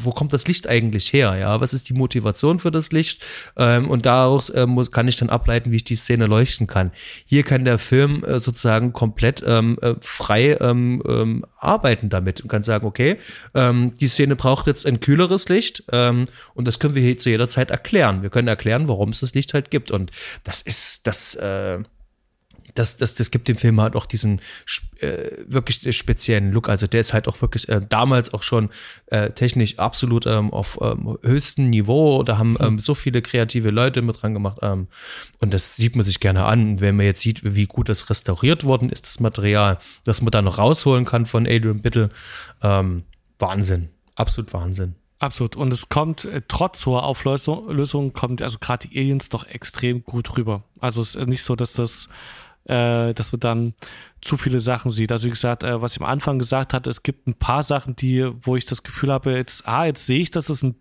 wo kommt das Licht eigentlich her? Ja, was ist die Motivation für das Licht? Ähm, und daraus äh, muss, kann ich dann ableiten, wie ich die Szene leuchten kann. Hier kann der Film äh, sozusagen komplett ähm, äh, frei ähm, ähm, arbeiten damit und kann sagen, okay, ähm, die Szene braucht jetzt ein kühleres Licht ähm, und das können wir hier zu jeder Zeit erklären. Wir können erklären, warum es das Licht halt gibt. Und das ist das. Äh, das, das, das gibt dem Film halt auch diesen äh, wirklich speziellen Look. Also der ist halt auch wirklich äh, damals auch schon äh, technisch absolut ähm, auf ähm, höchstem Niveau. Da haben ähm, so viele kreative Leute mit dran gemacht. Ähm, und das sieht man sich gerne an. Wenn man jetzt sieht, wie gut das restauriert worden ist, das Material, das man da noch rausholen kann von Adrian Biddle. Ähm, Wahnsinn. Absolut Wahnsinn. Absolut. Und es kommt, äh, trotz hoher Auflösung, kommt also gerade die Aliens doch extrem gut rüber. Also es ist nicht so, dass das äh, dass man dann zu viele Sachen sieht. Also wie gesagt, äh, was ich am Anfang gesagt hatte, es gibt ein paar Sachen, die, wo ich das Gefühl habe, jetzt, ah, jetzt sehe ich, dass es ein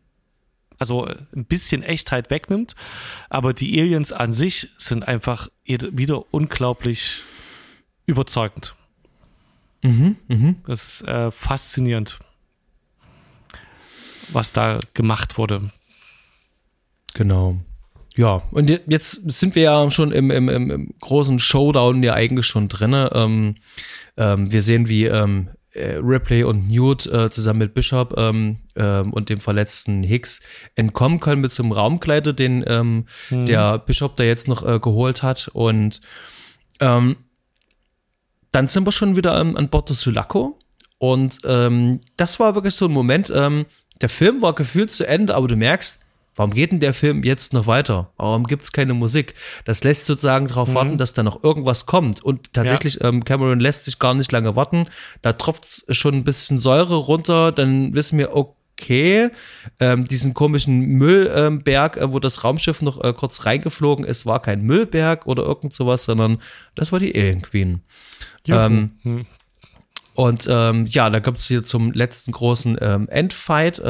also ein bisschen Echtheit wegnimmt, aber die Aliens an sich sind einfach wieder unglaublich überzeugend. Mhm, mh. Das ist äh, faszinierend, was da gemacht wurde. Genau. Ja, und jetzt sind wir ja schon im, im, im, großen Showdown ja eigentlich schon drin. Ähm, ähm, wir sehen, wie ähm, äh, Ripley und Newt äh, zusammen mit Bishop ähm, ähm, und dem verletzten Hicks entkommen können mit so einem Raumkleider, den ähm, Mhm. der Bishop da jetzt noch äh, geholt hat. Und ähm, dann sind wir schon wieder ähm, an Bord des Sulaco. Und ähm, das war wirklich so ein Moment, der Film war gefühlt zu Ende, aber du merkst, warum geht denn der Film jetzt noch weiter? Warum gibt's keine Musik? Das lässt sozusagen darauf warten, dass da noch irgendwas kommt. Und tatsächlich, ähm, Cameron lässt sich gar nicht lange warten. Da tropft schon ein bisschen Säure runter, dann wissen wir, okay, ähm, diesen komischen Müllberg, äh, wo das Raumschiff noch äh, kurz reingeflogen ist, war kein Müllberg oder irgend sowas, sondern das war die Alien Queen. Ähm, Hm. und ähm, ja, da gibt's hier zum letzten großen ähm, Endfight.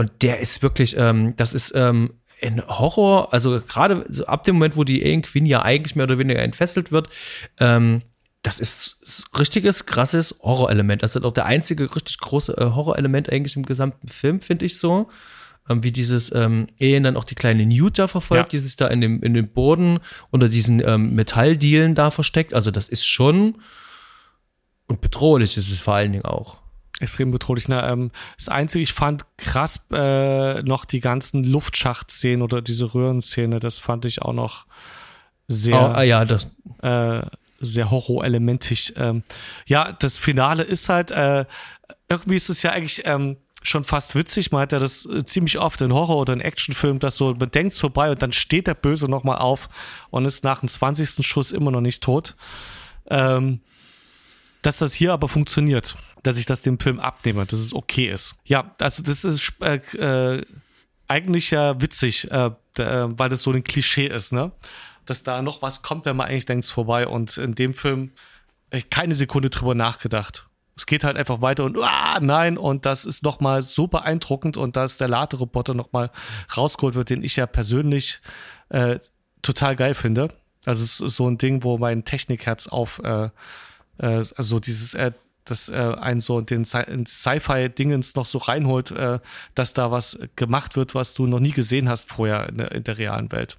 Und der ist wirklich, ähm, das ist ähm, ein Horror, also gerade so ab dem Moment, wo die Alien Queen ja eigentlich mehr oder weniger entfesselt wird, ähm, das ist richtiges, krasses Horrorelement. Das ist auch der einzige richtig große äh, Horrorelement eigentlich im gesamten Film, finde ich so. Ähm, wie dieses ähm, Alien dann auch die kleine Newt da verfolgt, Ja. die sich da in dem, in dem Boden unter diesen ähm, Metalldielen da versteckt. Also das ist schon und bedrohlich ist es vor allen Dingen auch. Extrem bedrohlich. Na, ähm, das Einzige, ich fand krass äh, noch die ganzen Luftschacht-Szenen oder diese Röhrenszene, das fand ich auch noch sehr, ah, ja, das, äh, sehr horrorelementig. Ähm, ja, das Finale ist halt, äh, irgendwie ist es ja eigentlich ähm, schon fast witzig. Man hat ja das äh, ziemlich oft in Horror- oder in Actionfilmen, dass so, man denkt vorbei und dann steht der Böse nochmal auf und ist nach dem 20. Schuss immer noch nicht tot. Ähm, dass das hier aber funktioniert, dass ich das dem Film abnehme, dass es okay ist. Ja, also das ist äh, äh, eigentlich ja witzig, äh, äh, weil das so ein Klischee ist, ne? Dass da noch was kommt, wenn man eigentlich denkt, es vorbei. Und in dem Film ich keine Sekunde drüber nachgedacht. Es geht halt einfach weiter und ah, nein, und das ist nochmal so beeindruckend und dass der Laderoboter nochmal rausgeholt wird, den ich ja persönlich äh, total geil finde. Also es ist so ein Ding, wo mein Technikherz auf äh, äh, also dieses, äh, dass äh, einen so den Sci-Fi-Dingens noch so reinholt, äh, dass da was gemacht wird, was du noch nie gesehen hast vorher in der, in der realen Welt.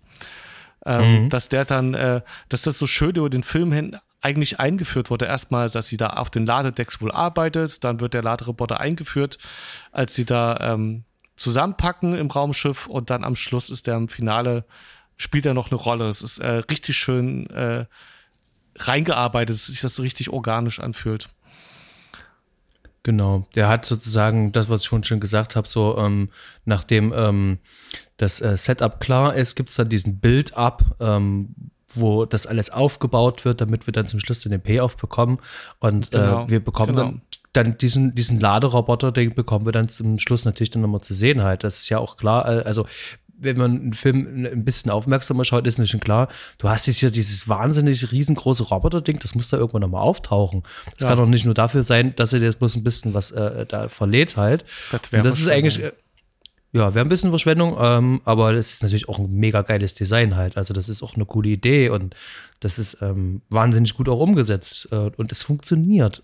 Ähm, Dass der dann, äh, dass das so schön über den Film hin eigentlich eingeführt wurde. Erstmal, dass sie da auf den Ladedecks wohl arbeitet, dann wird der Laderoboter eingeführt, als sie da ähm, zusammenpacken im Raumschiff und dann am Schluss ist der im Finale, spielt er noch eine Rolle. Es ist äh, richtig schön äh, reingearbeitet, dass sich das so richtig organisch anfühlt. Genau, der hat sozusagen das, was ich vorhin schon gesagt habe, so ähm, nachdem ähm, das äh, Setup klar ist, gibt's dann diesen Build-up, ähm, wo das alles aufgebaut wird, damit wir dann zum Schluss den Payoff bekommen. Und Genau, äh, wir bekommen genau. dann, dann diesen, diesen Laderoboter, den bekommen wir dann zum Schluss natürlich dann nochmal zu sehen halt. Das ist ja auch klar, äh, also wenn man einen Film ein bisschen aufmerksamer schaut, ist nicht schon klar, du hast jetzt hier dieses wahnsinnig riesengroße Roboter-Ding, das muss da irgendwann nochmal auftauchen. Das Ja. kann doch nicht nur dafür sein, dass er jetzt bloß ein bisschen was äh, da verlädt halt. Das das ist eigentlich, äh, ja, wäre ein bisschen Verschwendung, ähm, aber das ist natürlich auch ein mega geiles Design halt. Also das ist auch eine coole Idee und das ist ähm, wahnsinnig gut auch umgesetzt äh, und es funktioniert.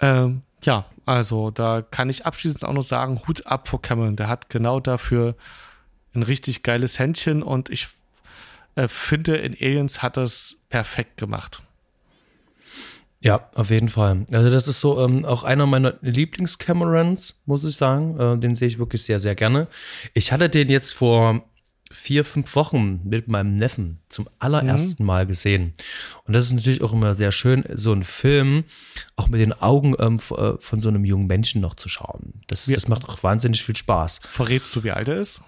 Ähm, ja, also da kann ich abschließend auch noch sagen, Hut ab vor Cameron. Der hat genau dafür ein richtig geiles Händchen und ich äh, finde, in Aliens hat er es perfekt gemacht. Ja, auf jeden Fall. Also das ist so ähm, auch einer meiner Lieblings-Camerons, muss ich sagen. Äh, den sehe ich wirklich sehr, sehr gerne. Ich hatte den jetzt vor vier, fünf Wochen mit meinem Neffen zum allerersten Mal gesehen. Und das ist natürlich auch immer sehr schön, so einen Film auch mit den Augen ähm, äh, von so einem jungen Menschen noch zu schauen. Das, das macht auch wahnsinnig viel Spaß. Verrätst du, wie alt er ist?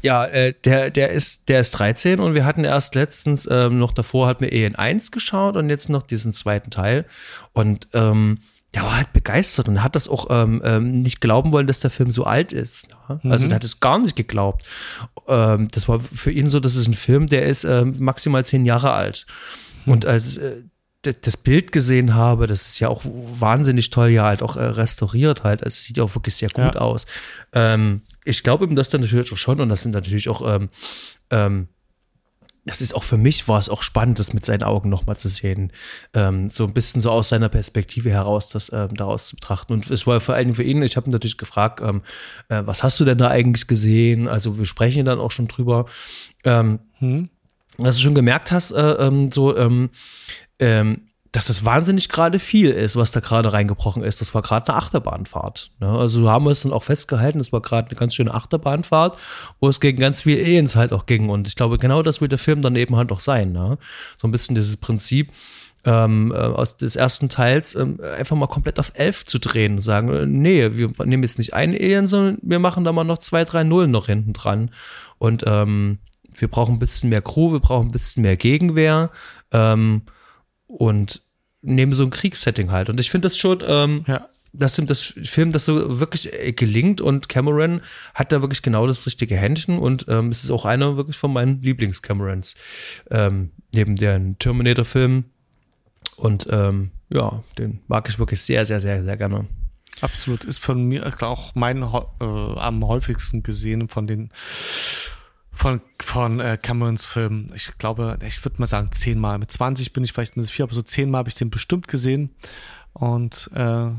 Ja, äh, der, der ist, der ist 13 und wir hatten erst letztens ähm, noch davor hatten wir EN 1 geschaut und jetzt noch diesen zweiten Teil. Und ähm, der war halt begeistert und hat das auch ähm, ähm, nicht glauben wollen, dass der Film so alt ist. Ne? Also der hat es gar nicht geglaubt. Ähm, das war für ihn so, das ist ein Film, der ist ähm, maximal zehn Jahre alt. Und als äh, das Bild gesehen habe, das ist ja auch wahnsinnig toll, ja halt auch äh, restauriert halt. Also es sieht auch wirklich sehr gut Ja. aus. Ähm, ich glaube ihm das dann natürlich auch schon und das sind natürlich auch ähm, ähm, das ist auch für mich war es auch spannend, das mit seinen Augen nochmal zu sehen. Ähm, so ein bisschen so aus seiner Perspektive heraus, das ähm, daraus zu betrachten. Und es war vor allen Dingen für ihn, ich habe ihn natürlich gefragt, ähm, äh, was hast du denn da eigentlich gesehen? Also wir sprechen dann auch schon drüber. Ähm, Hm? dass du schon gemerkt hast, äh, ähm, so, ähm, ähm, dass das wahnsinnig gerade viel ist, was da gerade reingebrochen ist. Das war gerade eine Achterbahnfahrt. Ne? Also haben wir es dann auch festgehalten, das war gerade eine ganz schöne Achterbahnfahrt, wo es gegen ganz viele Aliens halt auch ging. Und ich glaube, genau das will der Film dann eben halt auch sein. Ne? So ein bisschen dieses Prinzip, ähm, äh, aus des ersten Teils ähm, einfach mal komplett auf elf zu drehen und sagen, äh, nee, wir nehmen jetzt nicht einen Alien, sondern wir machen da mal noch zwei, drei Nullen noch hinten dran. Und ähm, wir brauchen ein bisschen mehr Crew, wir brauchen ein bisschen mehr Gegenwehr ähm, und nehmen so ein Kriegssetting halt. Und ich finde das schon, ähm, Ja. dass ihm das Film das so wirklich äh, gelingt und Cameron hat da wirklich genau das richtige Händchen und ähm, es ist auch einer wirklich von meinen Lieblings-Camerons. Ähm, neben den Terminator-Filmen. Und ähm, ja, den mag ich wirklich sehr, sehr, sehr, sehr gerne. Absolut. Ist von mir auch mein äh, am häufigsten gesehen von den von, von äh, Camerons Filmen. Ich glaube, ich würde mal sagen, zehnmal. Mit 20 bin ich vielleicht mit vier, aber so zehnmal habe ich den bestimmt gesehen. Und äh,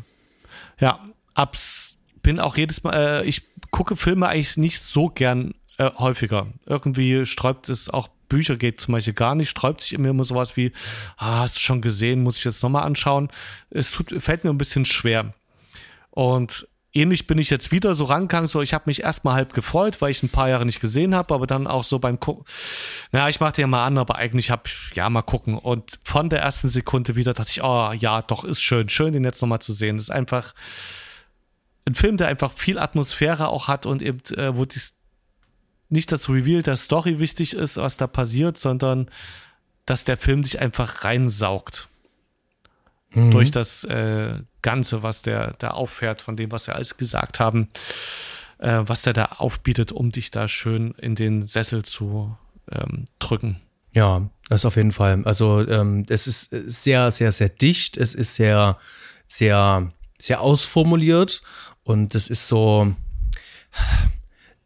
ja, abs bin auch jedes Mal, äh, ich gucke Filme eigentlich nicht so gern äh, häufiger. Irgendwie sträubt es auch Bücher geht zum Beispiel gar nicht, sträubt sich immer, immer sowas wie, ah, hast du schon gesehen, muss ich jetzt nochmal anschauen. Es tut, fällt mir ein bisschen schwer. Und ähnlich bin ich jetzt wieder so rangegangen, so ich habe mich erstmal halb gefreut, weil ich ein paar Jahre nicht gesehen habe, aber dann auch so beim Gucken, naja, ich mache ja mal an, aber eigentlich habe ich, ja, mal gucken. Und von der ersten Sekunde wieder dachte ich, oh ja, doch, ist schön, schön, den jetzt nochmal zu sehen. Das ist einfach ein Film, der einfach viel Atmosphäre auch hat und eben, äh, wo dies nicht das Reveal der Story wichtig ist, was da passiert, sondern dass der Film dich einfach reinsaugt. Durch das äh, Ganze, was der da auffährt, von dem, was wir alles gesagt haben, äh, was der da aufbietet, um dich da schön in den Sessel zu ähm, drücken. Ja, das auf jeden Fall. Also ähm, es ist sehr, sehr, sehr dicht. Es ist sehr, sehr, sehr ausformuliert und es ist so.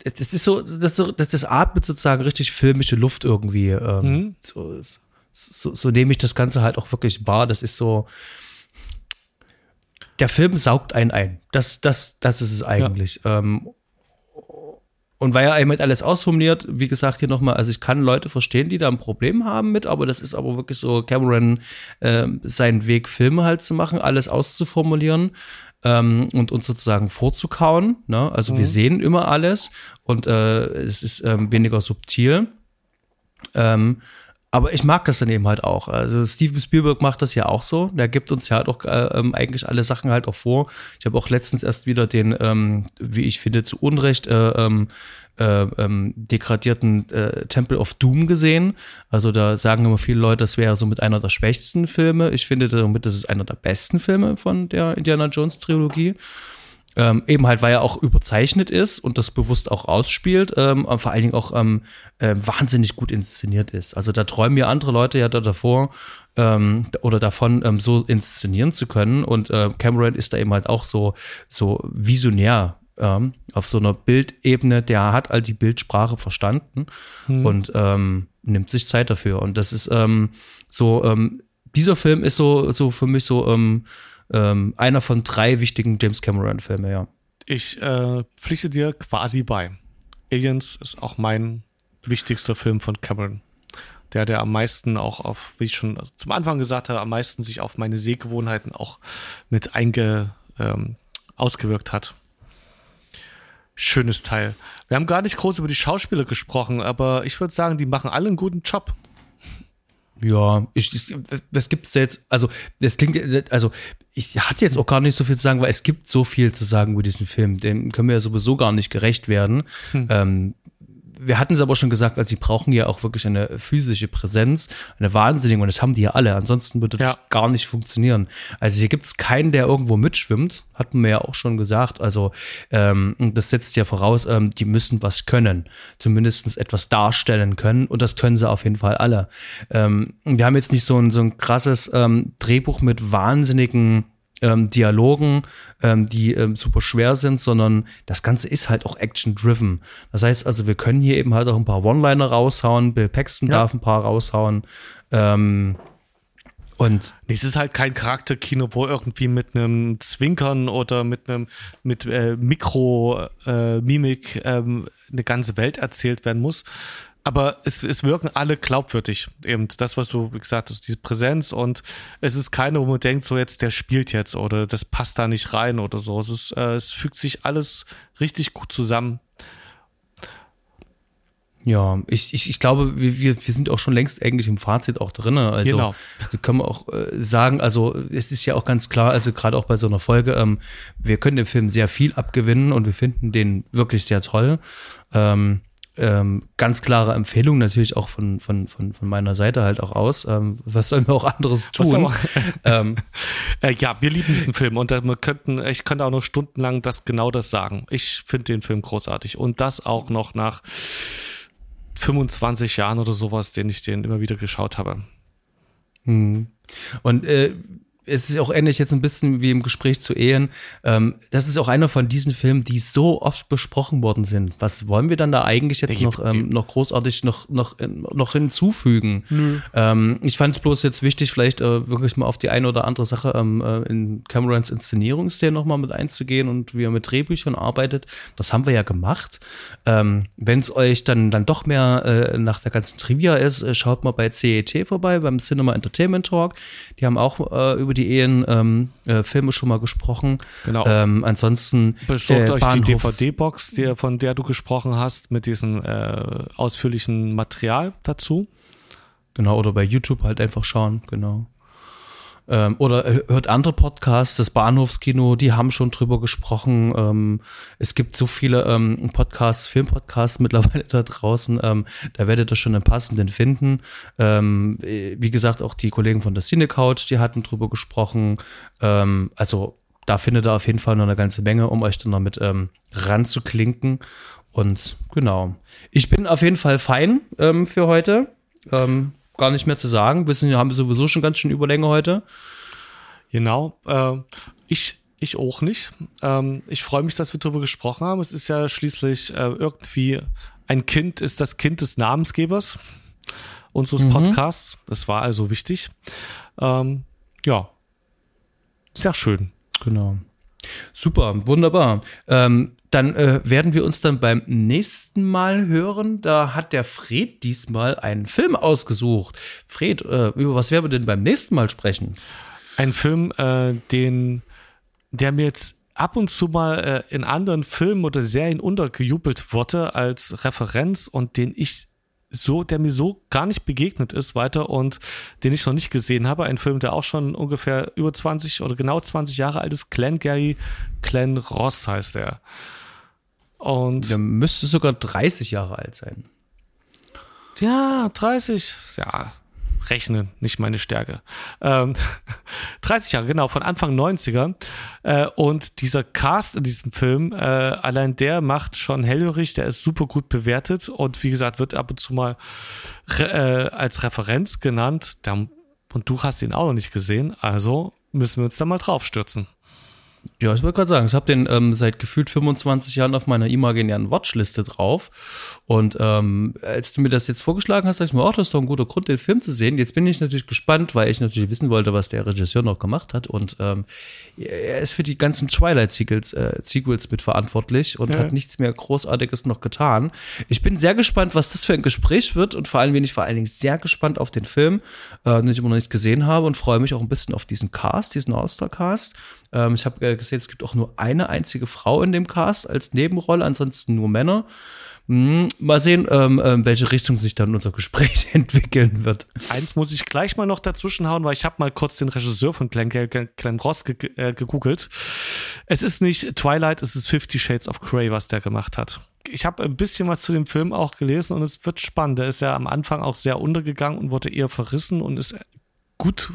Es ist so, das, das, das atmet sozusagen richtig filmische Luft irgendwie. Ähm, so, so, so nehme ich das Ganze halt auch wirklich wahr. Das ist so. Der Film saugt einen ein. Das, das, das ist es eigentlich. Ähm, und weil er eben halt alles ausformuliert, wie gesagt, hier nochmal, also ich kann Leute verstehen, die da ein Problem haben mit, aber das ist aber wirklich so Cameron äh, seinen Weg, Filme halt zu machen, alles auszuformulieren ähm, und uns sozusagen vorzukauen. Ne? Also wir sehen immer alles und äh, es ist ähm, weniger subtil. Ähm, aber ich mag das dann eben halt auch. Also Steven Spielberg macht das ja auch so. Der gibt uns ja halt auch äh, ähm, eigentlich alle Sachen halt auch vor. Ich habe auch letztens erst wieder den, ähm, wie ich finde, zu Unrecht äh, ähm, äh, ähm, degradierten äh, Temple of Doom gesehen. Also da sagen immer viele Leute, das wäre so mit einer der schwächsten Filme. Ich finde damit, das ist einer der besten Filme von der Indiana Jones Trilogie. Ähm, eben halt, weil er auch überzeichnet ist und das bewusst auch ausspielt, ähm, vor allen Dingen auch ähm, äh, wahnsinnig gut inszeniert ist. Also da träumen ja andere Leute ja da davor ähm, oder davon, ähm, so inszenieren zu können. Und äh, Cameron ist da eben halt auch so, so visionär ähm, auf so einer Bildebene, der hat all die Bildsprache verstanden und ähm, nimmt sich Zeit dafür. Und das ist ähm, so, ähm, dieser Film ist so, so für mich so ähm, ähm, einer von drei wichtigen James Cameron-Filme, ja. Ich äh, pflichte dir quasi bei. Aliens ist auch mein wichtigster Film von Cameron. Der, der am meisten auch auf, wie ich schon zum Anfang gesagt habe, am meisten sich auf meine Sehgewohnheiten auch mit einge, ähm, ausgewirkt hat. Schönes Teil. Wir haben gar nicht groß über die Schauspieler gesprochen, aber ich würde sagen, die machen alle einen guten Job. Ja, ich, ich, was gibt's da jetzt? Also, das klingt, also, ich hatte jetzt auch gar nicht so viel zu sagen, weil es gibt so viel zu sagen über diesen Film. Dem können wir ja sowieso gar nicht gerecht werden. Ähm, wir hatten es aber schon gesagt, also sie brauchen ja auch wirklich eine physische Präsenz, eine wahnsinnige, und das haben die ja alle. Ansonsten würde das Ja. gar nicht funktionieren. Also hier gibt es keinen, der irgendwo mitschwimmt, hatten wir ja auch schon gesagt. Also ähm, das setzt ja voraus, ähm, die müssen was können, zumindest etwas darstellen können, und das können sie auf jeden Fall alle. Ähm, wir haben jetzt nicht so ein, so ein krasses ähm, Drehbuch mit wahnsinnigen ähm, Dialogen, ähm, die ähm, super schwer sind, sondern das Ganze ist halt auch action-driven. Das heißt also, wir können hier eben halt auch ein paar One-Liner raushauen, Bill Paxton darf ein paar raushauen. Ähm, und es ist halt kein Charakterkino, wo irgendwie mit einem Zwinkern oder mit einem mit äh, Mikro-Mimik ähm, eine ganze Welt erzählt werden muss. Aber es, es wirken alle glaubwürdig. Eben das, was du gesagt hast, diese Präsenz und es ist keiner, wo man denkt, so jetzt, der spielt jetzt oder das passt da nicht rein oder so. Es, ist, äh, es fügt sich alles richtig gut zusammen. Ja, ich, ich, ich glaube, wir, wir, wir sind auch schon längst eigentlich im Fazit auch drin. Also Genau. können wir auch äh, sagen, also es ist ja auch ganz klar, also gerade auch bei so einer Folge, ähm, wir können dem Film sehr viel abgewinnen und wir finden den wirklich sehr toll. Ähm, ähm, ganz klare Empfehlung natürlich auch von, von, von, von meiner Seite halt auch aus. Ähm, was sollen wir auch anderes tun? ähm, Äh, ja, wir lieben diesen Film und äh, wir könnten, ich könnte auch noch stundenlang das genau das sagen. Ich finde den Film großartig und das auch noch nach 25 Jahren oder sowas, den ich den immer wieder geschaut habe. Und äh, es ist auch ähnlich jetzt ein bisschen wie im Gespräch zu Ehen. Ähm, das ist auch einer von diesen Filmen, die so oft besprochen worden sind. Was wollen wir dann da eigentlich jetzt Ja, noch, ähm, noch großartig noch, noch, noch hinzufügen? Ähm, ich fand es bloß jetzt wichtig, vielleicht äh, wirklich mal auf die eine oder andere Sache ähm, äh, in Camerons Inszenierungsstil nochmal mit einzugehen und wie er mit Drehbüchern arbeitet. Das haben wir ja gemacht. Ähm, Wenn es euch dann, dann doch mehr äh, nach der ganzen Trivia ist, äh, schaut mal bei CET vorbei, beim Cinema Entertainment Talk. Die haben auch äh, über die Ehen ähm, äh, Filme schon mal gesprochen. Genau. Ähm, ansonsten Besorgt äh, euch die DVD-Box, die, von der du gesprochen hast, mit diesem äh, ausführlichen Material dazu. Genau, oder bei YouTube halt einfach schauen, genau. Ähm, oder äh, hört andere Podcasts, das Bahnhofskino, die haben schon drüber gesprochen. Ähm, es gibt so viele ähm, Podcasts, Filmpodcasts mittlerweile da draußen. Ähm, da werdet ihr schon einen passenden finden. Ähm, äh, wie gesagt, auch die Kollegen von der Cine Couch, die hatten drüber gesprochen. Ähm, also da findet ihr auf jeden Fall noch eine ganze Menge, um euch dann damit ähm, ranzuklinken. Und genau. Ich bin auf jeden Fall fein ähm, für heute. Ähm, gar nicht mehr zu sagen. Wissen, wir haben sowieso schon ganz schön Überlänge heute. Genau. Äh, ich, ich auch nicht. Ähm, ich freue mich, dass wir darüber gesprochen haben. Es ist ja schließlich äh, irgendwie ein Kind ist das Kind des Namensgebers unseres Podcasts. Das war also wichtig. Ähm, ja. Sehr schön. Genau. Super, wunderbar. Ähm, dann äh, werden wir uns dann beim nächsten Mal hören. Da hat der Fred diesmal einen Film ausgesucht. Fred, äh, über was werden wir denn beim nächsten Mal sprechen? Ein Film, äh, den, der mir jetzt ab und zu mal äh, in anderen Filmen oder Serien untergejubelt wurde als Referenz und den ich so, der mir so gar nicht begegnet ist weiter und den ich noch nicht gesehen habe. Ein Film, der auch schon ungefähr über 20 oder genau 20 Jahre alt ist. Glenn Gary, Glenn Ross heißt er. Und Der müsste sogar 30 Jahre alt sein. ja, 30, ja, rechnen, nicht meine Stärke. Ähm, 30 Jahre, genau, von Anfang 90er. Äh, und dieser Cast in diesem Film, äh, allein der macht schon hellhörig, der ist super gut bewertet und wie gesagt, wird ab und zu mal re äh, als Referenz genannt. Da, und du hast ihn auch noch nicht gesehen, also müssen wir uns da mal draufstürzen. Ja, ich wollte gerade sagen, ich habe den ähm, seit gefühlt 25 Jahren auf meiner imaginären Watchliste drauf. Und ähm, als du mir das jetzt vorgeschlagen hast, dachte ich mir, oh, das ist doch ein guter Grund, den Film zu sehen. Jetzt bin ich natürlich gespannt, weil ich natürlich wissen wollte, was der Regisseur noch gemacht hat. Und ähm, er ist für die ganzen Twilight-Sequels äh, Sequels mitverantwortlich und Ja. hat nichts mehr Großartiges noch getan. Ich bin sehr gespannt, was das für ein Gespräch wird und vor allem bin ich vor allen Dingen sehr gespannt auf den Film, äh, den ich immer noch nicht gesehen habe und freue mich auch ein bisschen auf diesen Cast, diesen All-Star-Cast. Ähm, ich habe äh, gesehen, es gibt auch nur eine einzige Frau in dem Cast als Nebenrolle, ansonsten nur Männer. Hm, mal sehen, ähm, ähm, welche Richtung sich dann unser Gespräch entwickeln wird. Eins muss ich gleich mal noch dazwischen hauen, weil ich habe mal kurz den Regisseur von Glenn, Glenn, Glenn Ross ge äh, gegoogelt. Es ist nicht Twilight, es ist Fifty Shades of Grey, was der gemacht hat. Ich habe ein bisschen was zu dem Film auch gelesen und es wird spannend. Der ist ja am Anfang auch sehr untergegangen und wurde eher verrissen und ist gut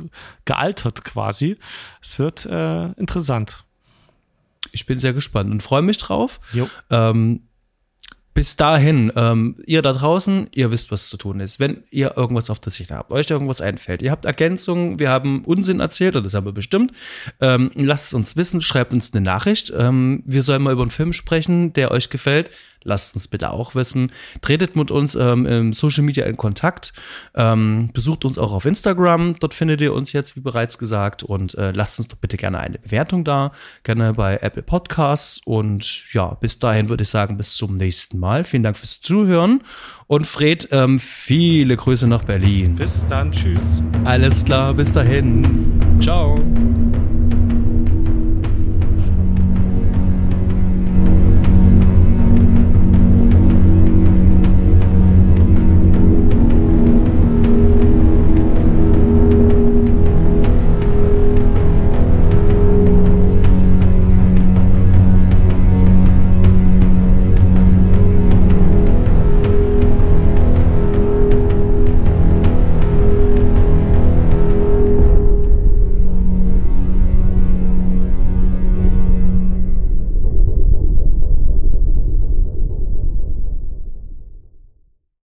gealtert quasi. Es wird äh, interessant. Ich bin sehr gespannt und freue mich drauf. Jo. Ähm, bis dahin, ähm, ihr da draußen, ihr wisst, was zu tun ist. Wenn ihr irgendwas auf der Sicht habt, euch irgendwas einfällt, ihr habt Ergänzungen, wir haben Unsinn erzählt, oder das haben wir bestimmt, ähm, lasst es uns wissen, schreibt uns eine Nachricht. Ähm, wir sollen mal über einen Film sprechen, der euch gefällt. Lasst uns bitte auch wissen. Tretet mit uns ähm, im Social Media in Kontakt. Ähm, besucht uns auch auf Instagram. Dort findet ihr uns jetzt, wie bereits gesagt. Und äh, lasst uns doch bitte gerne eine Bewertung da. Gerne bei Apple Podcasts. Und ja, bis dahin würde ich sagen, bis zum nächsten Mal. Vielen Dank fürs Zuhören. Und Fred, ähm, viele Grüße nach Berlin. Bis dann, tschüss. Alles klar, bis dahin. Ciao.